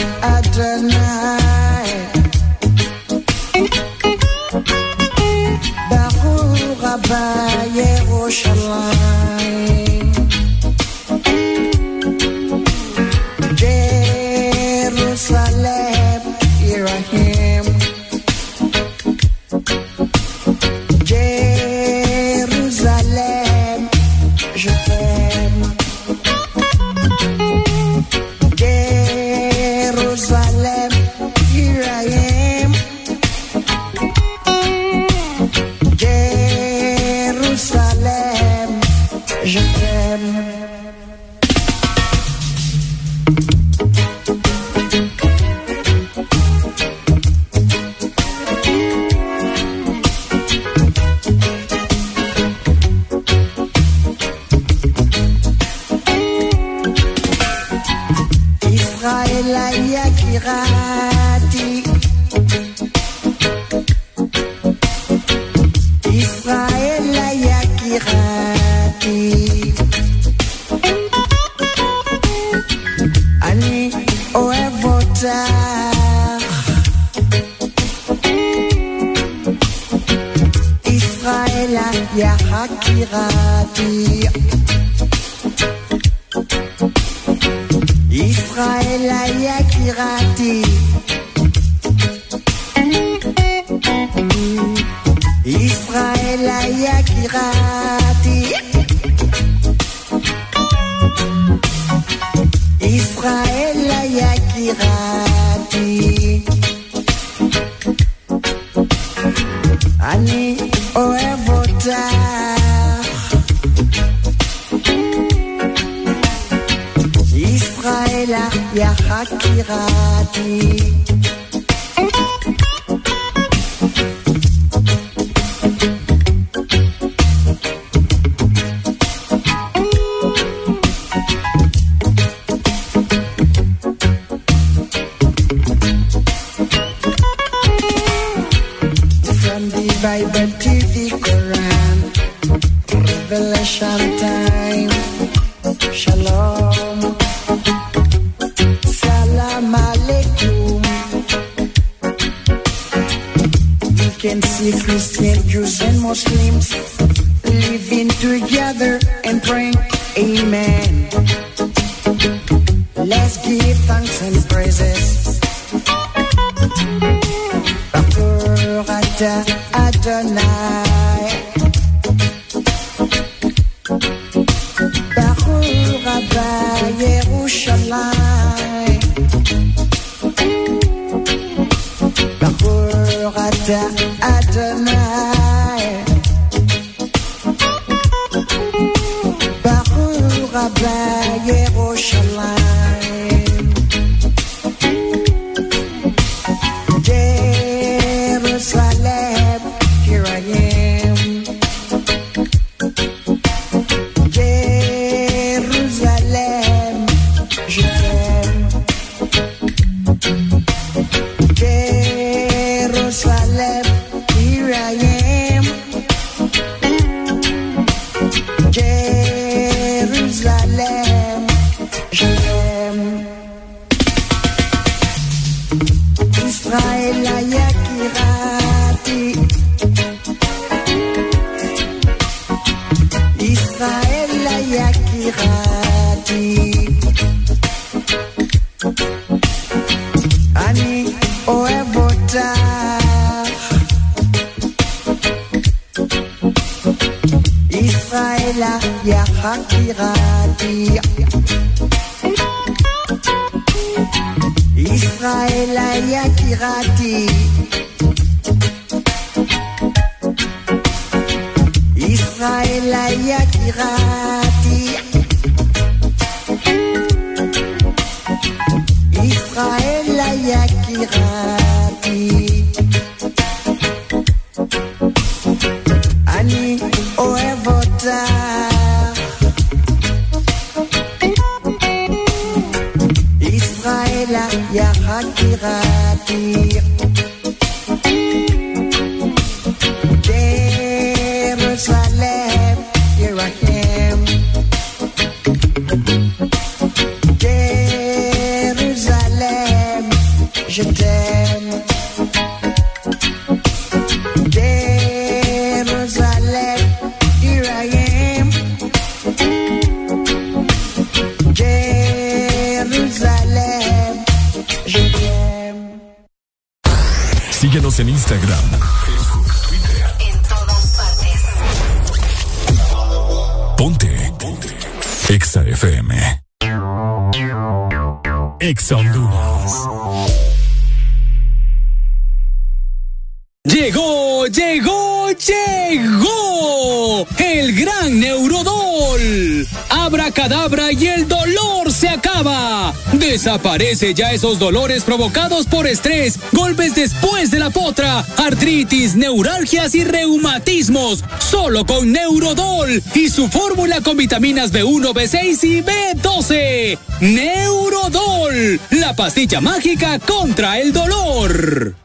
Desaparece ya esos dolores provocados por estrés, golpes después de la potra, artritis, neuralgias y reumatismos. Solo con Neurodol y su fórmula con vitaminas B1, B6 y B12. Neurodol, la pastilla mágica contra el dolor.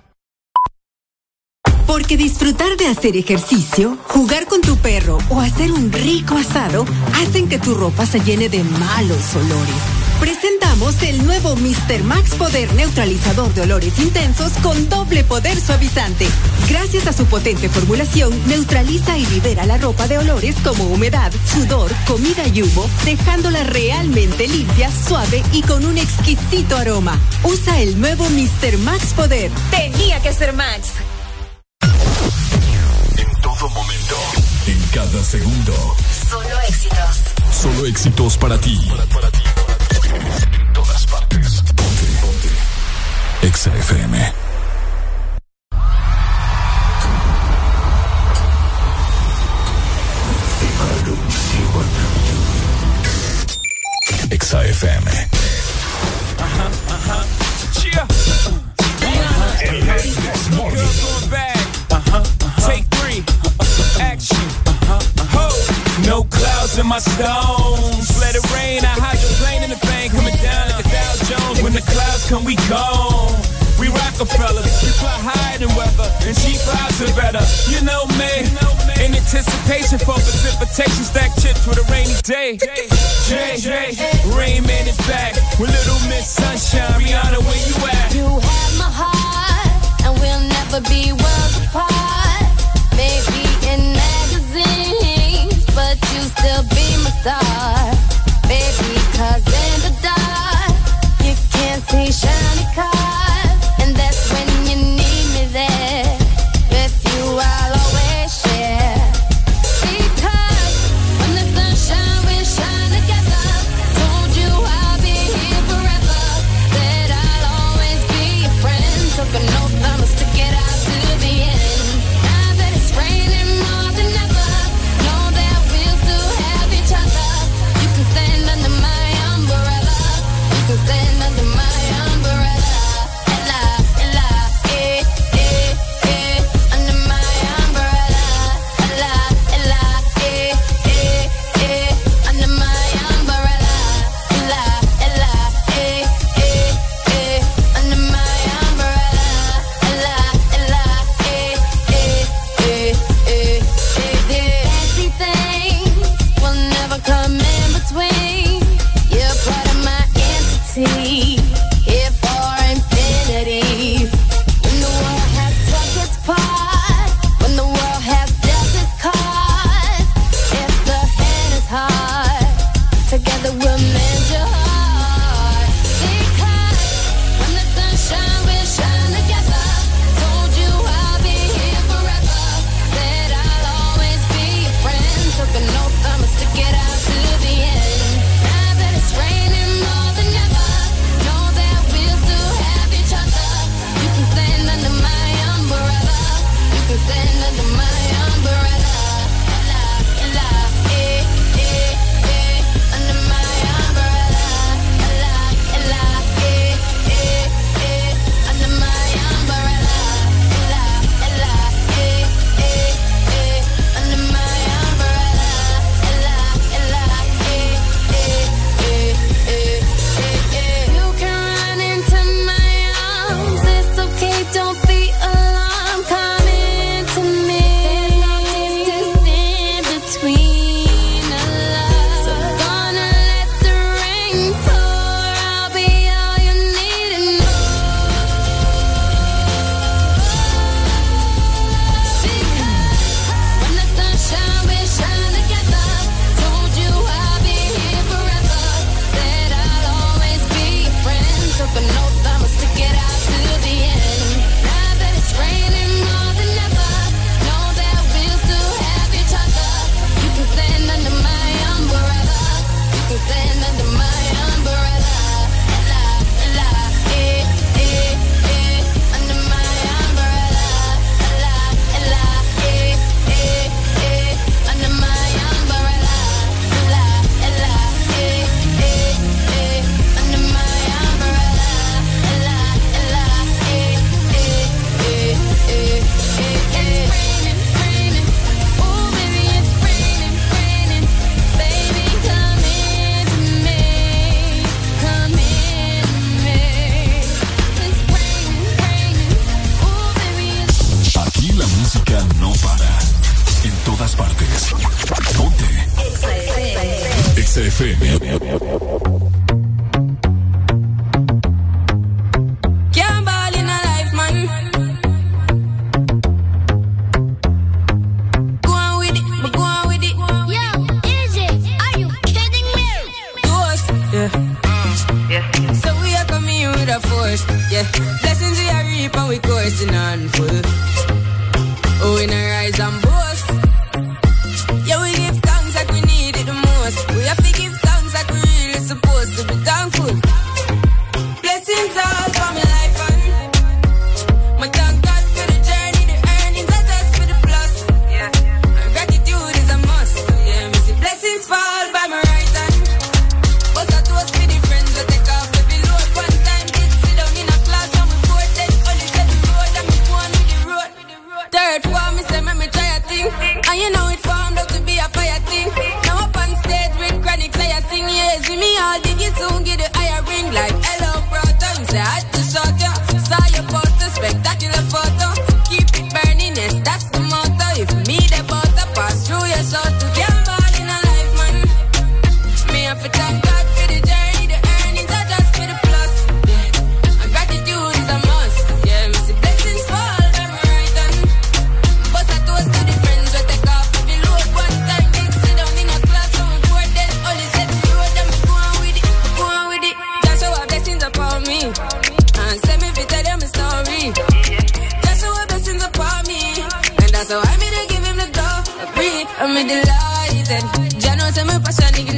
Porque disfrutar de hacer ejercicio, jugar con tu perro o hacer un rico asado hacen que tu ropa se llene de malos olores. Presentamos el nuevo Mr. Max Poder Neutralizador de Olores Intensos con doble poder suavizante. Gracias a su potente formulación, neutraliza y libera la ropa de olores como humedad, sudor, comida y humo, dejándola realmente limpia, suave y con un exquisito aroma. Usa el nuevo Mr. Max Poder. Tenía que ser Max. En todo momento. En cada segundo. Solo éxitos. Solo éxitos para ti. Para, ti. Todas partes. Ponte. Ponte. Exa FM. Exa FM. Going back. Take three. Action. Ho. No clouds in my stones. Let it rain, I hide the plane in the bank. Coming down like a Dow Jones. When the clouds come, we go. We Rockefellers, we fly higher than weather, and she flies are better. You know me, in anticipation for precipitation, stack chips for a rainy day. J J. Rain Man is back with Little Miss Sunshine. Rihanna, where you at? You have my heart, and we'll never be worlds apart. still be my star, baby. Cause in the dark, you can't see shiny cars. 没有，word for me, say, me try a thing. And you know it formed out to be a fire thing. Now up on stage with chronic, say, I sing, yeah, see me all diggy soon, get it rock Segmento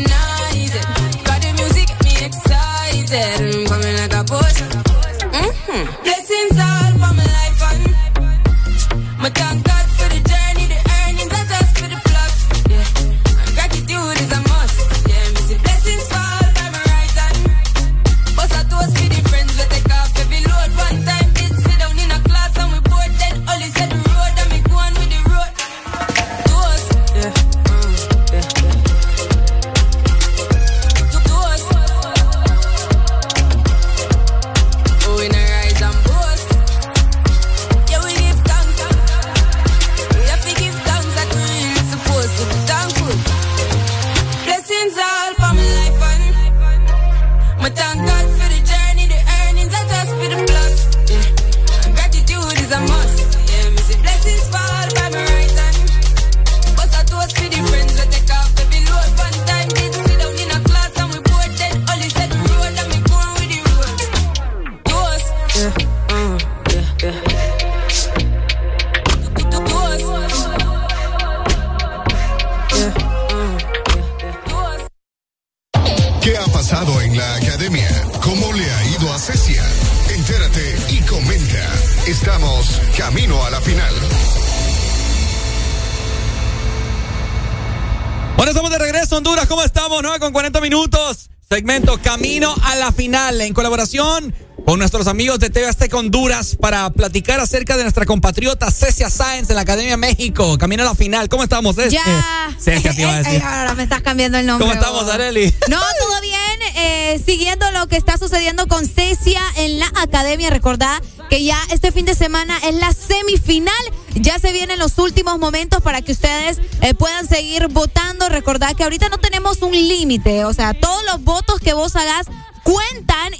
con nuestros amigos de TV Azteca Honduras para platicar acerca de nuestra compatriota Cecia Sáenz en la Academia México. Camino a la final. ¿Cómo estamos, Cecia? Ya. Cecia, te iba a decir. ahora me estás cambiando el nombre. ¿Cómo estamos, Areli? No, todo bien. Eh, siguiendo lo que está sucediendo con Cecia en la Academia. Recordad que ya este fin de semana es la semifinal. Ya se vienen los últimos momentos para que ustedes eh, puedan seguir votando. Recordad que ahorita no tenemos un límite. O sea, todos los votos que vos hagas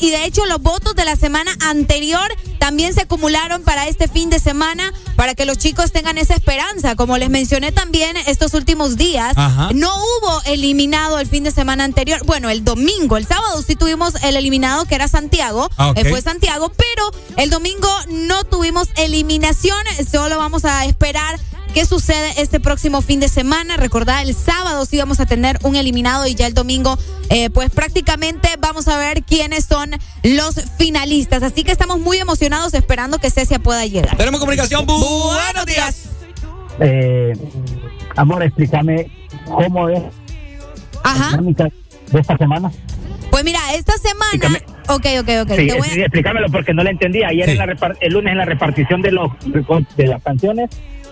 y de hecho los votos de la semana anterior también se acumularon para este fin de semana para que los chicos tengan esa esperanza. Como les mencioné también estos últimos días, no hubo eliminado el fin de semana anterior. Bueno, el domingo, el sábado sí tuvimos el eliminado que era Santiago, ah, eh, fue Santiago, pero el domingo no tuvimos eliminación, solo vamos a esperar ¿Qué sucede este próximo fin de semana? Recordad, el sábado sí vamos a tener un eliminado y ya el domingo, eh, pues prácticamente vamos a ver quiénes son los finalistas. Así que estamos muy emocionados esperando que Cecia pueda llegar. Tenemos comunicación. buenos días. Eh, amor, explícame cómo es Ajá. de esta semana. Pues mira, esta semana. Ok, ok, ok. Sí, explícamelo porque no lo entendí. Ayer en la el lunes en la repartición de los de las canciones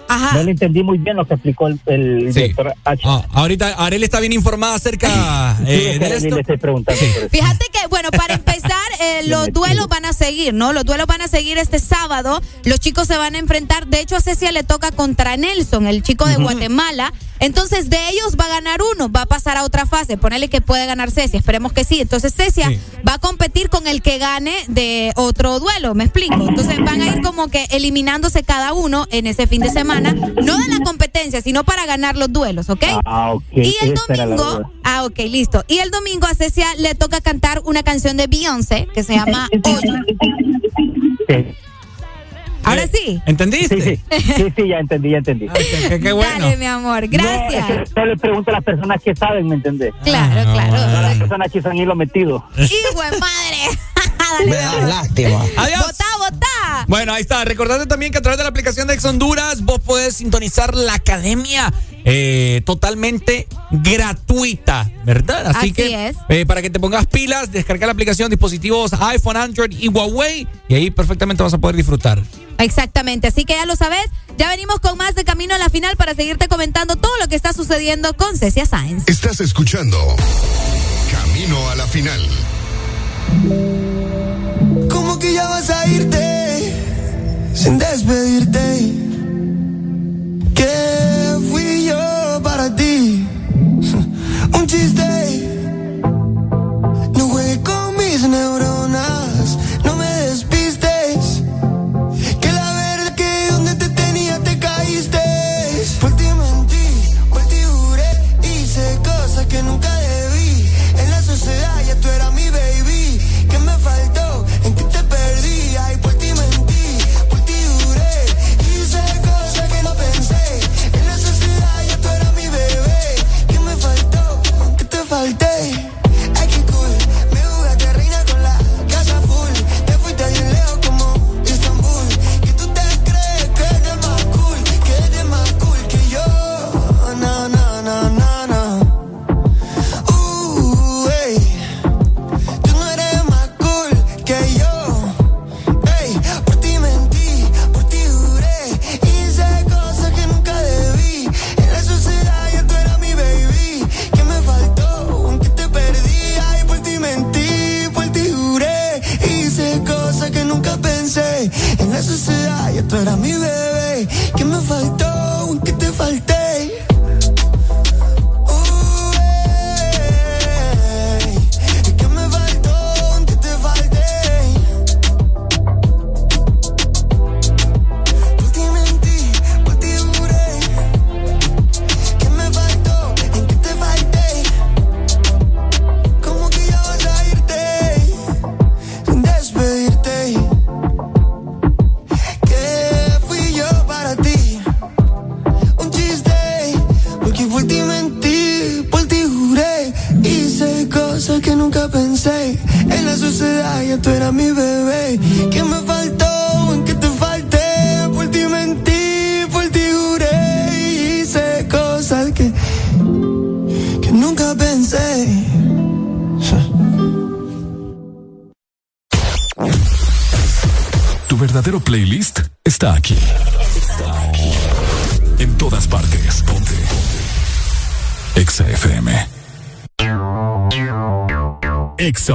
no le entendí muy bien lo que explicó el, el director H. Ah, ahorita Arely está bien informada acerca eh, de esto. Le estoy preguntando Fíjate que, bueno, para empezar, eh, los duelos van a seguir, ¿no? Los duelos van a seguir este sábado. Los chicos se van a enfrentar. De hecho, a Cecia le toca contra Nelson, el chico de Guatemala. Entonces, de ellos va a ganar uno, va a pasar a otra fase. Ponele que puede ganar Cecia, esperemos que sí. Entonces, Cecia va a competir con el que gane de otro duelo, ¿me explico? Entonces, van a ir como que eliminándose cada uno en ese fin de semana, no de la competencia, sino para ganar los duelos, ¿ok? Ah, ok. Y el domingo, ah, ok, listo. Y el domingo a Cecia le toca cantar una canción de Beyoncé que se llama Ahora sí. ¿Entendiste? Sí, sí, sí, ya entendí, ya entendí. qué, bueno. Dale, mi amor, gracias. No, le pregunto a las personas que saben, ¿me entendés? Claro, ah, claro. las personas que se han ido metido. ¡Hijo de madre! Dale, lástima. Adiós. Bueno, ahí está. Recordate también que a través de la aplicación de Ex Honduras vos podés sintonizar la academia eh, totalmente gratuita, ¿verdad? Así, que es. Eh, para que te pongas pilas, descarga la aplicación dispositivos iPhone, Android y Huawei y ahí perfectamente vas a poder disfrutar. Exactamente, así que ya lo sabes. Ya venimos con más de Camino a la Final para seguirte comentando todo lo que está sucediendo con Cecia Sáenz. Estás escuchando Camino a la Final. ¿Cómo que ya vas a irte sin despedirte? ¿Qué fui yo para ti? Un chiste. No juegues con mis neuronas. tú eras mi bebé, que me falta y tú eras mi bebé. ¿Qué me faltó? ¿En qué te falté? Por ti mentí, por ti juré hice cosas que, que nunca pensé. Tu verdadero playlist está aquí. Está aquí. En todas partes. Ponte. Exa FM. Exa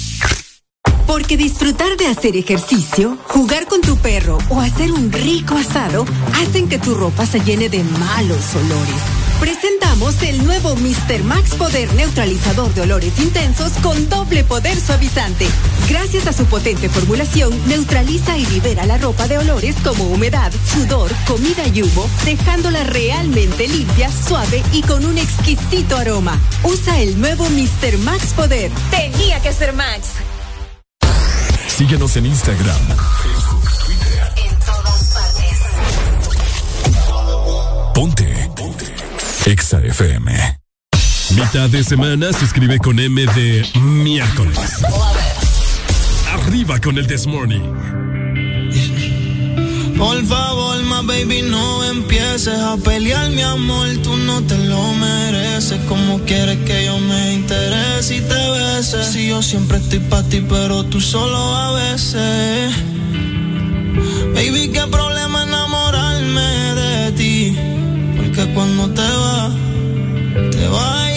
Porque disfrutar de hacer ejercicio, jugar con tu perro o hacer un rico asado hacen que tu ropa se llene de malos olores. Presentamos el nuevo Mr. Max Poder Neutralizador de Olores Intensos con doble poder suavizante. Gracias a su potente formulación, neutraliza y libera la ropa de olores como humedad, sudor, comida y humo, dejándola realmente limpia, suave y con un exquisito aroma. Usa el nuevo Mr. Max Poder. Tenía que ser Max. Síguenos en Instagram, Facebook, Twitter. En todas partes. Ponte. Ponte. Exa FM. Mitad de semana se escribe con M de miércoles. Arriba con el This Morning. Por favor, baby, no empieces a pelear, mi amor. Tú no te lo mereces. Como quieres que yo me interese y te bese? Si yo siempre estoy para ti, pero tú solo a veces. Baby, qué problema enamorarme de ti. Porque cuando te vas, te vas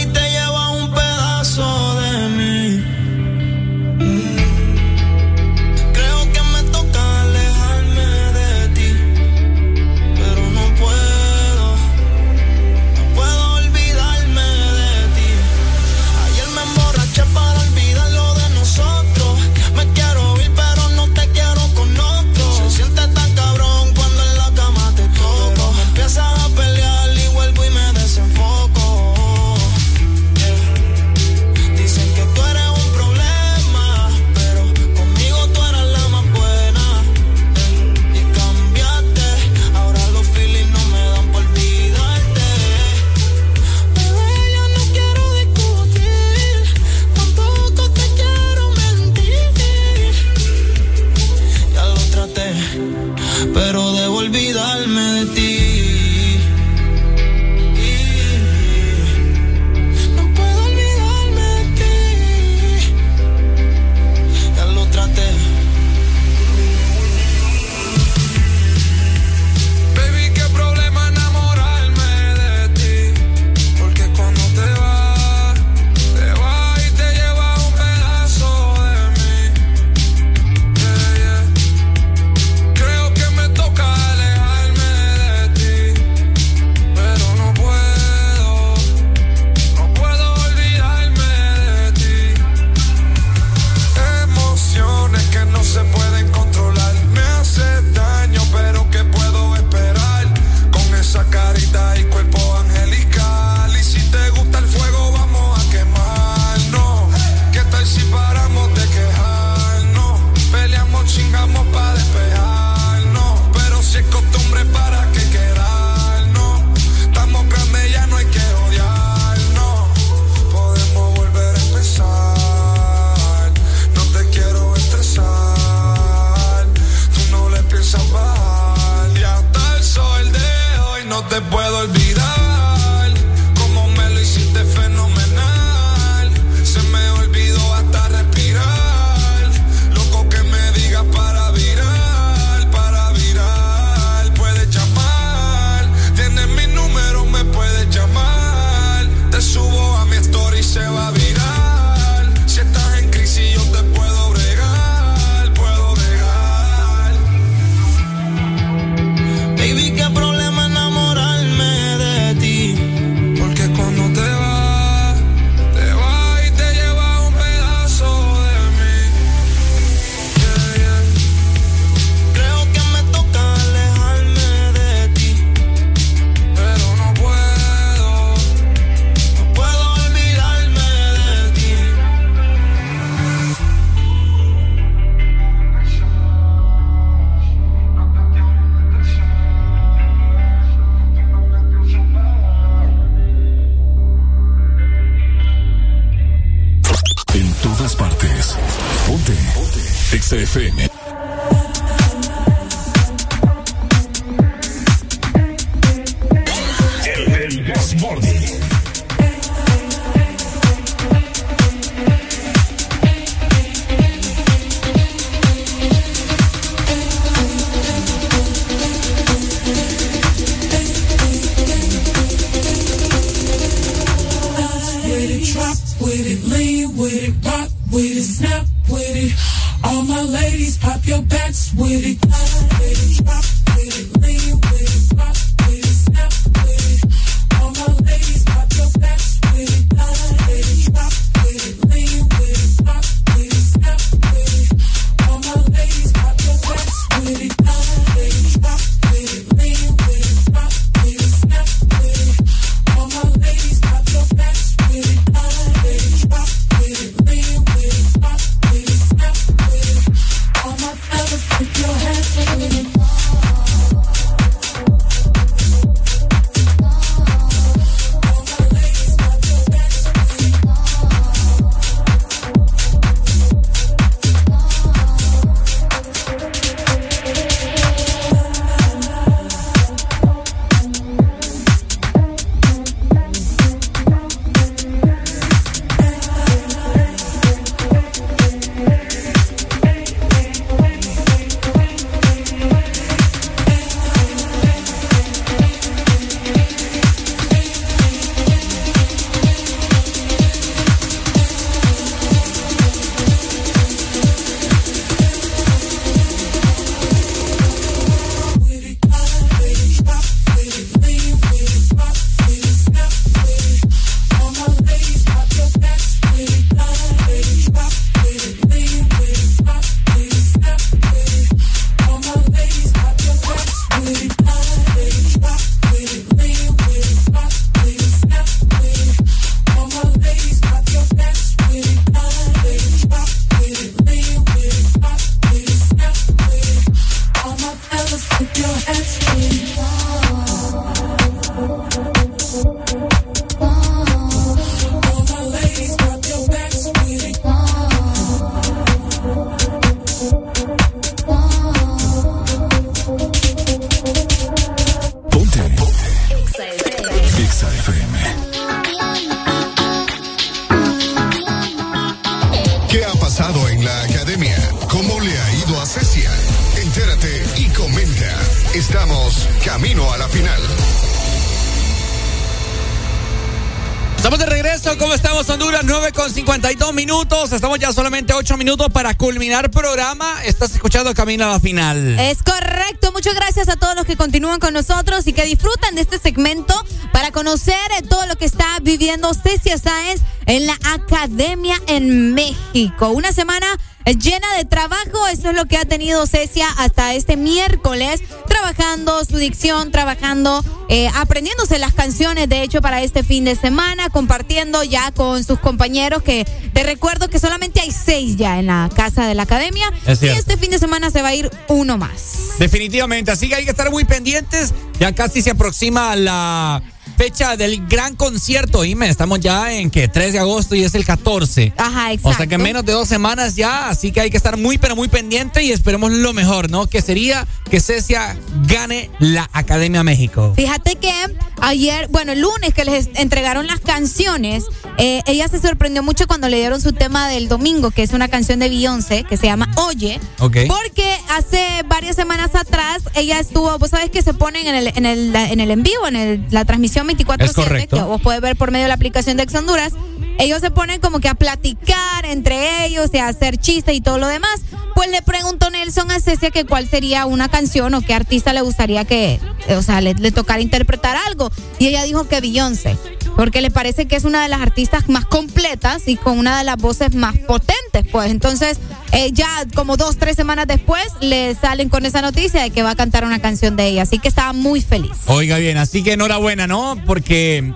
estamos ya solamente ocho minutos para culminar programa. Estás escuchando Camino a la Final. Es correcto. Muchas gracias a todos los que continúan con nosotros y que disfrutan de este segmento para conocer eh, todo lo que está viviendo Cecia Sáenz en la Academia en México. Una semana llena de trabajo. Eso es lo que ha tenido Cecia hasta este miércoles, trabajando su dicción, trabajando, eh, aprendiéndose las canciones, de hecho, para este fin de semana, compartiendo ya con sus compañeros, que te recuerdo que solamente hay seis ya en la casa de la academia. y este fin de semana se va a ir uno más. Definitivamente, así que hay que estar muy pendientes. Ya casi se aproxima la fecha del gran concierto, Ime. Estamos ya en que 3 de agosto y es el 14. Ajá, exacto. O sea que menos de dos semanas ya, así que hay que estar muy, pero muy pendiente y esperemos lo mejor, ¿no? Que sería que Cecia gane la Academia México. Fíjate que ayer, bueno, el lunes que les entregaron las canciones, eh, ella se sorprendió mucho cuando le dieron su tema del domingo, que es una canción de Beyoncé que se llama Oye. Ok. Porque hace varias semanas atrás ella estuvo, vos sabes que se ponen en el en el, en el en vivo, en el, la transmisión 24-7, que vos puedes ver por medio de la aplicación de Ex Honduras. Ellos se ponen como que a platicar entre ellos y a hacer chistes y todo lo demás. Pues le preguntó Nelson a Cecia que cuál sería una canción o qué artista le gustaría que, o sea, le, le tocara interpretar algo. Y ella dijo que Beyoncé porque le parece que es una de las artistas más completas y con una de las voces más potentes, pues. Entonces, eh, ya como dos, tres semanas después, le salen con esa noticia de que va a cantar una canción de ella. Así que estaba muy feliz. Oiga bien, así que enhorabuena, ¿no? Porque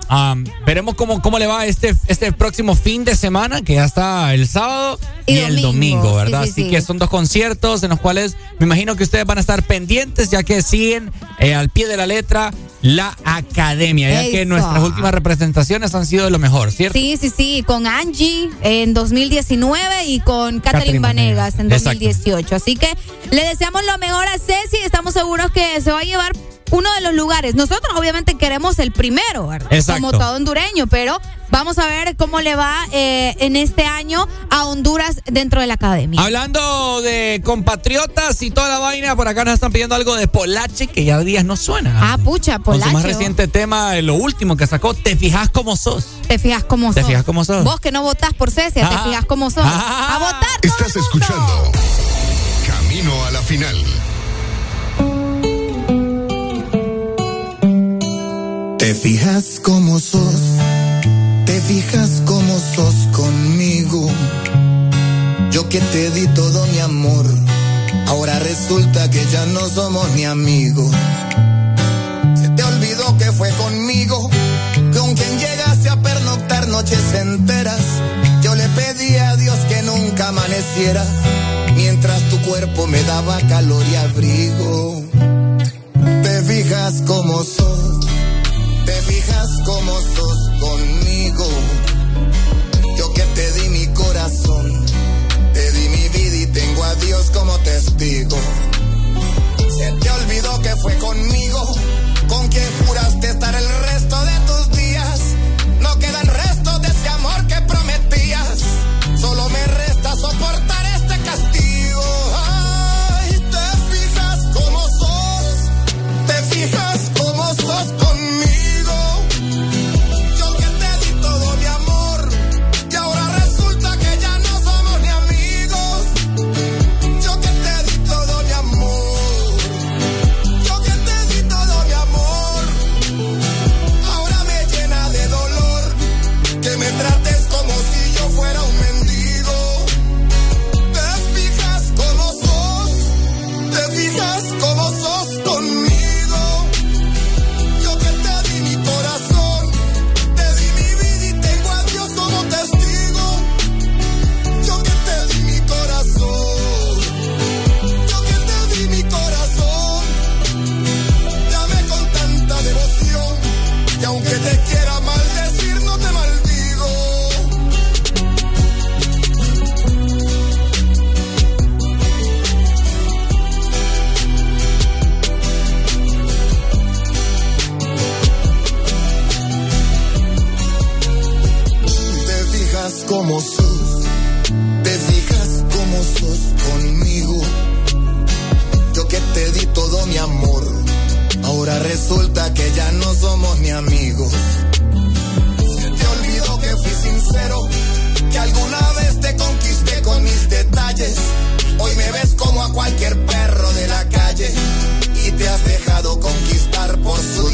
veremos cómo, cómo le va este, este próximo fin de semana, que ya está el sábado y, el domingo, ¿verdad? así que son dos conciertos en los cuales me imagino que ustedes van a estar pendientes, ya que siguen eh, al pie de la letra la academia, ya que nuestras últimas representaciones han sido de lo mejor, ¿cierto? Sí, sí, sí, con Angie en 2019 y con Catherine Vanegas en 2018. Así que le deseamos lo mejor a Ceci, estamos seguros que se va a llevar uno de los lugares. Nosotros obviamente queremos el primero, ¿verdad? Como todo hondureño, pero vamos a ver cómo le va eh, en este año a Honduras dentro de la academia. Hablando de compatriotas y toda la vaina, por acá nos están pidiendo algo de Polache que ya días no suena. Ah, pucha, Polache. Con su más reciente tema, lo último que sacó, ¿te fijas cómo sos? Te fijas cómo sos. Te fijas cómo sos. Vos que no votás por Cecia, te ah. fijas cómo sos. Ah. a votar. Estás escuchando Camino a la final. Te fijas cómo sos, te fijas cómo sos conmigo. Yo que te di todo mi amor, ahora resulta que ya no somos ni amigos. Se te olvidó que fue conmigo, con quien llegaste a pernoctar noches enteras. Yo le pedí a Dios que nunca amaneciera, mientras tu cuerpo me daba calor y abrigo. Te fijas cómo sos te fijas como sos conmigo. Yo que te di mi corazón, te di mi vida y tengo a Dios como testigo. Se te olvidó que fue conmigo, con quien juraste estar el resto de tus días. Como sos, te fijas como sos conmigo. Yo que te di todo mi amor, ahora resulta que ya no somos ni amigos. Se te olvidó que fui sincero, que alguna vez te conquisté con mis detalles. Hoy me ves como a cualquier perro de la calle y te has dejado conquistar por su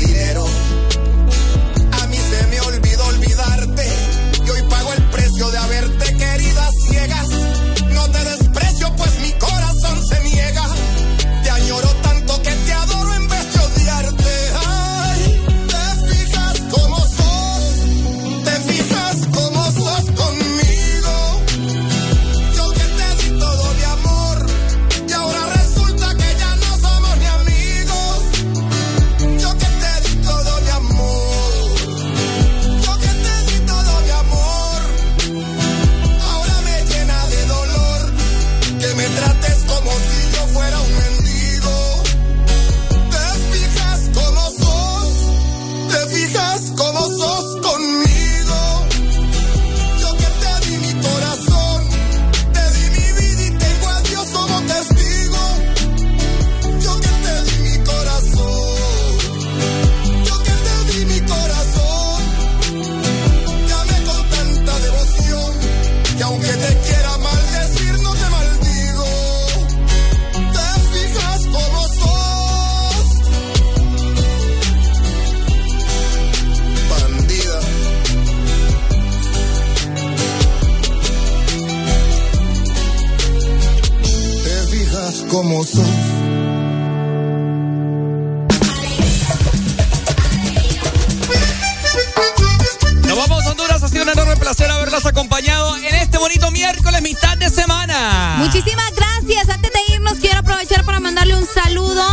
Muchísimas gracias. Antes de irnos, quiero aprovechar para mandarle un saludo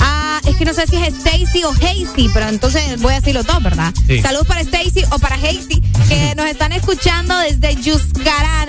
a. Es que no sé si es Stacy o Hazy, pero entonces voy a decirlo todo, ¿verdad? Saludos para Stacy o para Hazy, que nos están escuchando desde Yuscarán.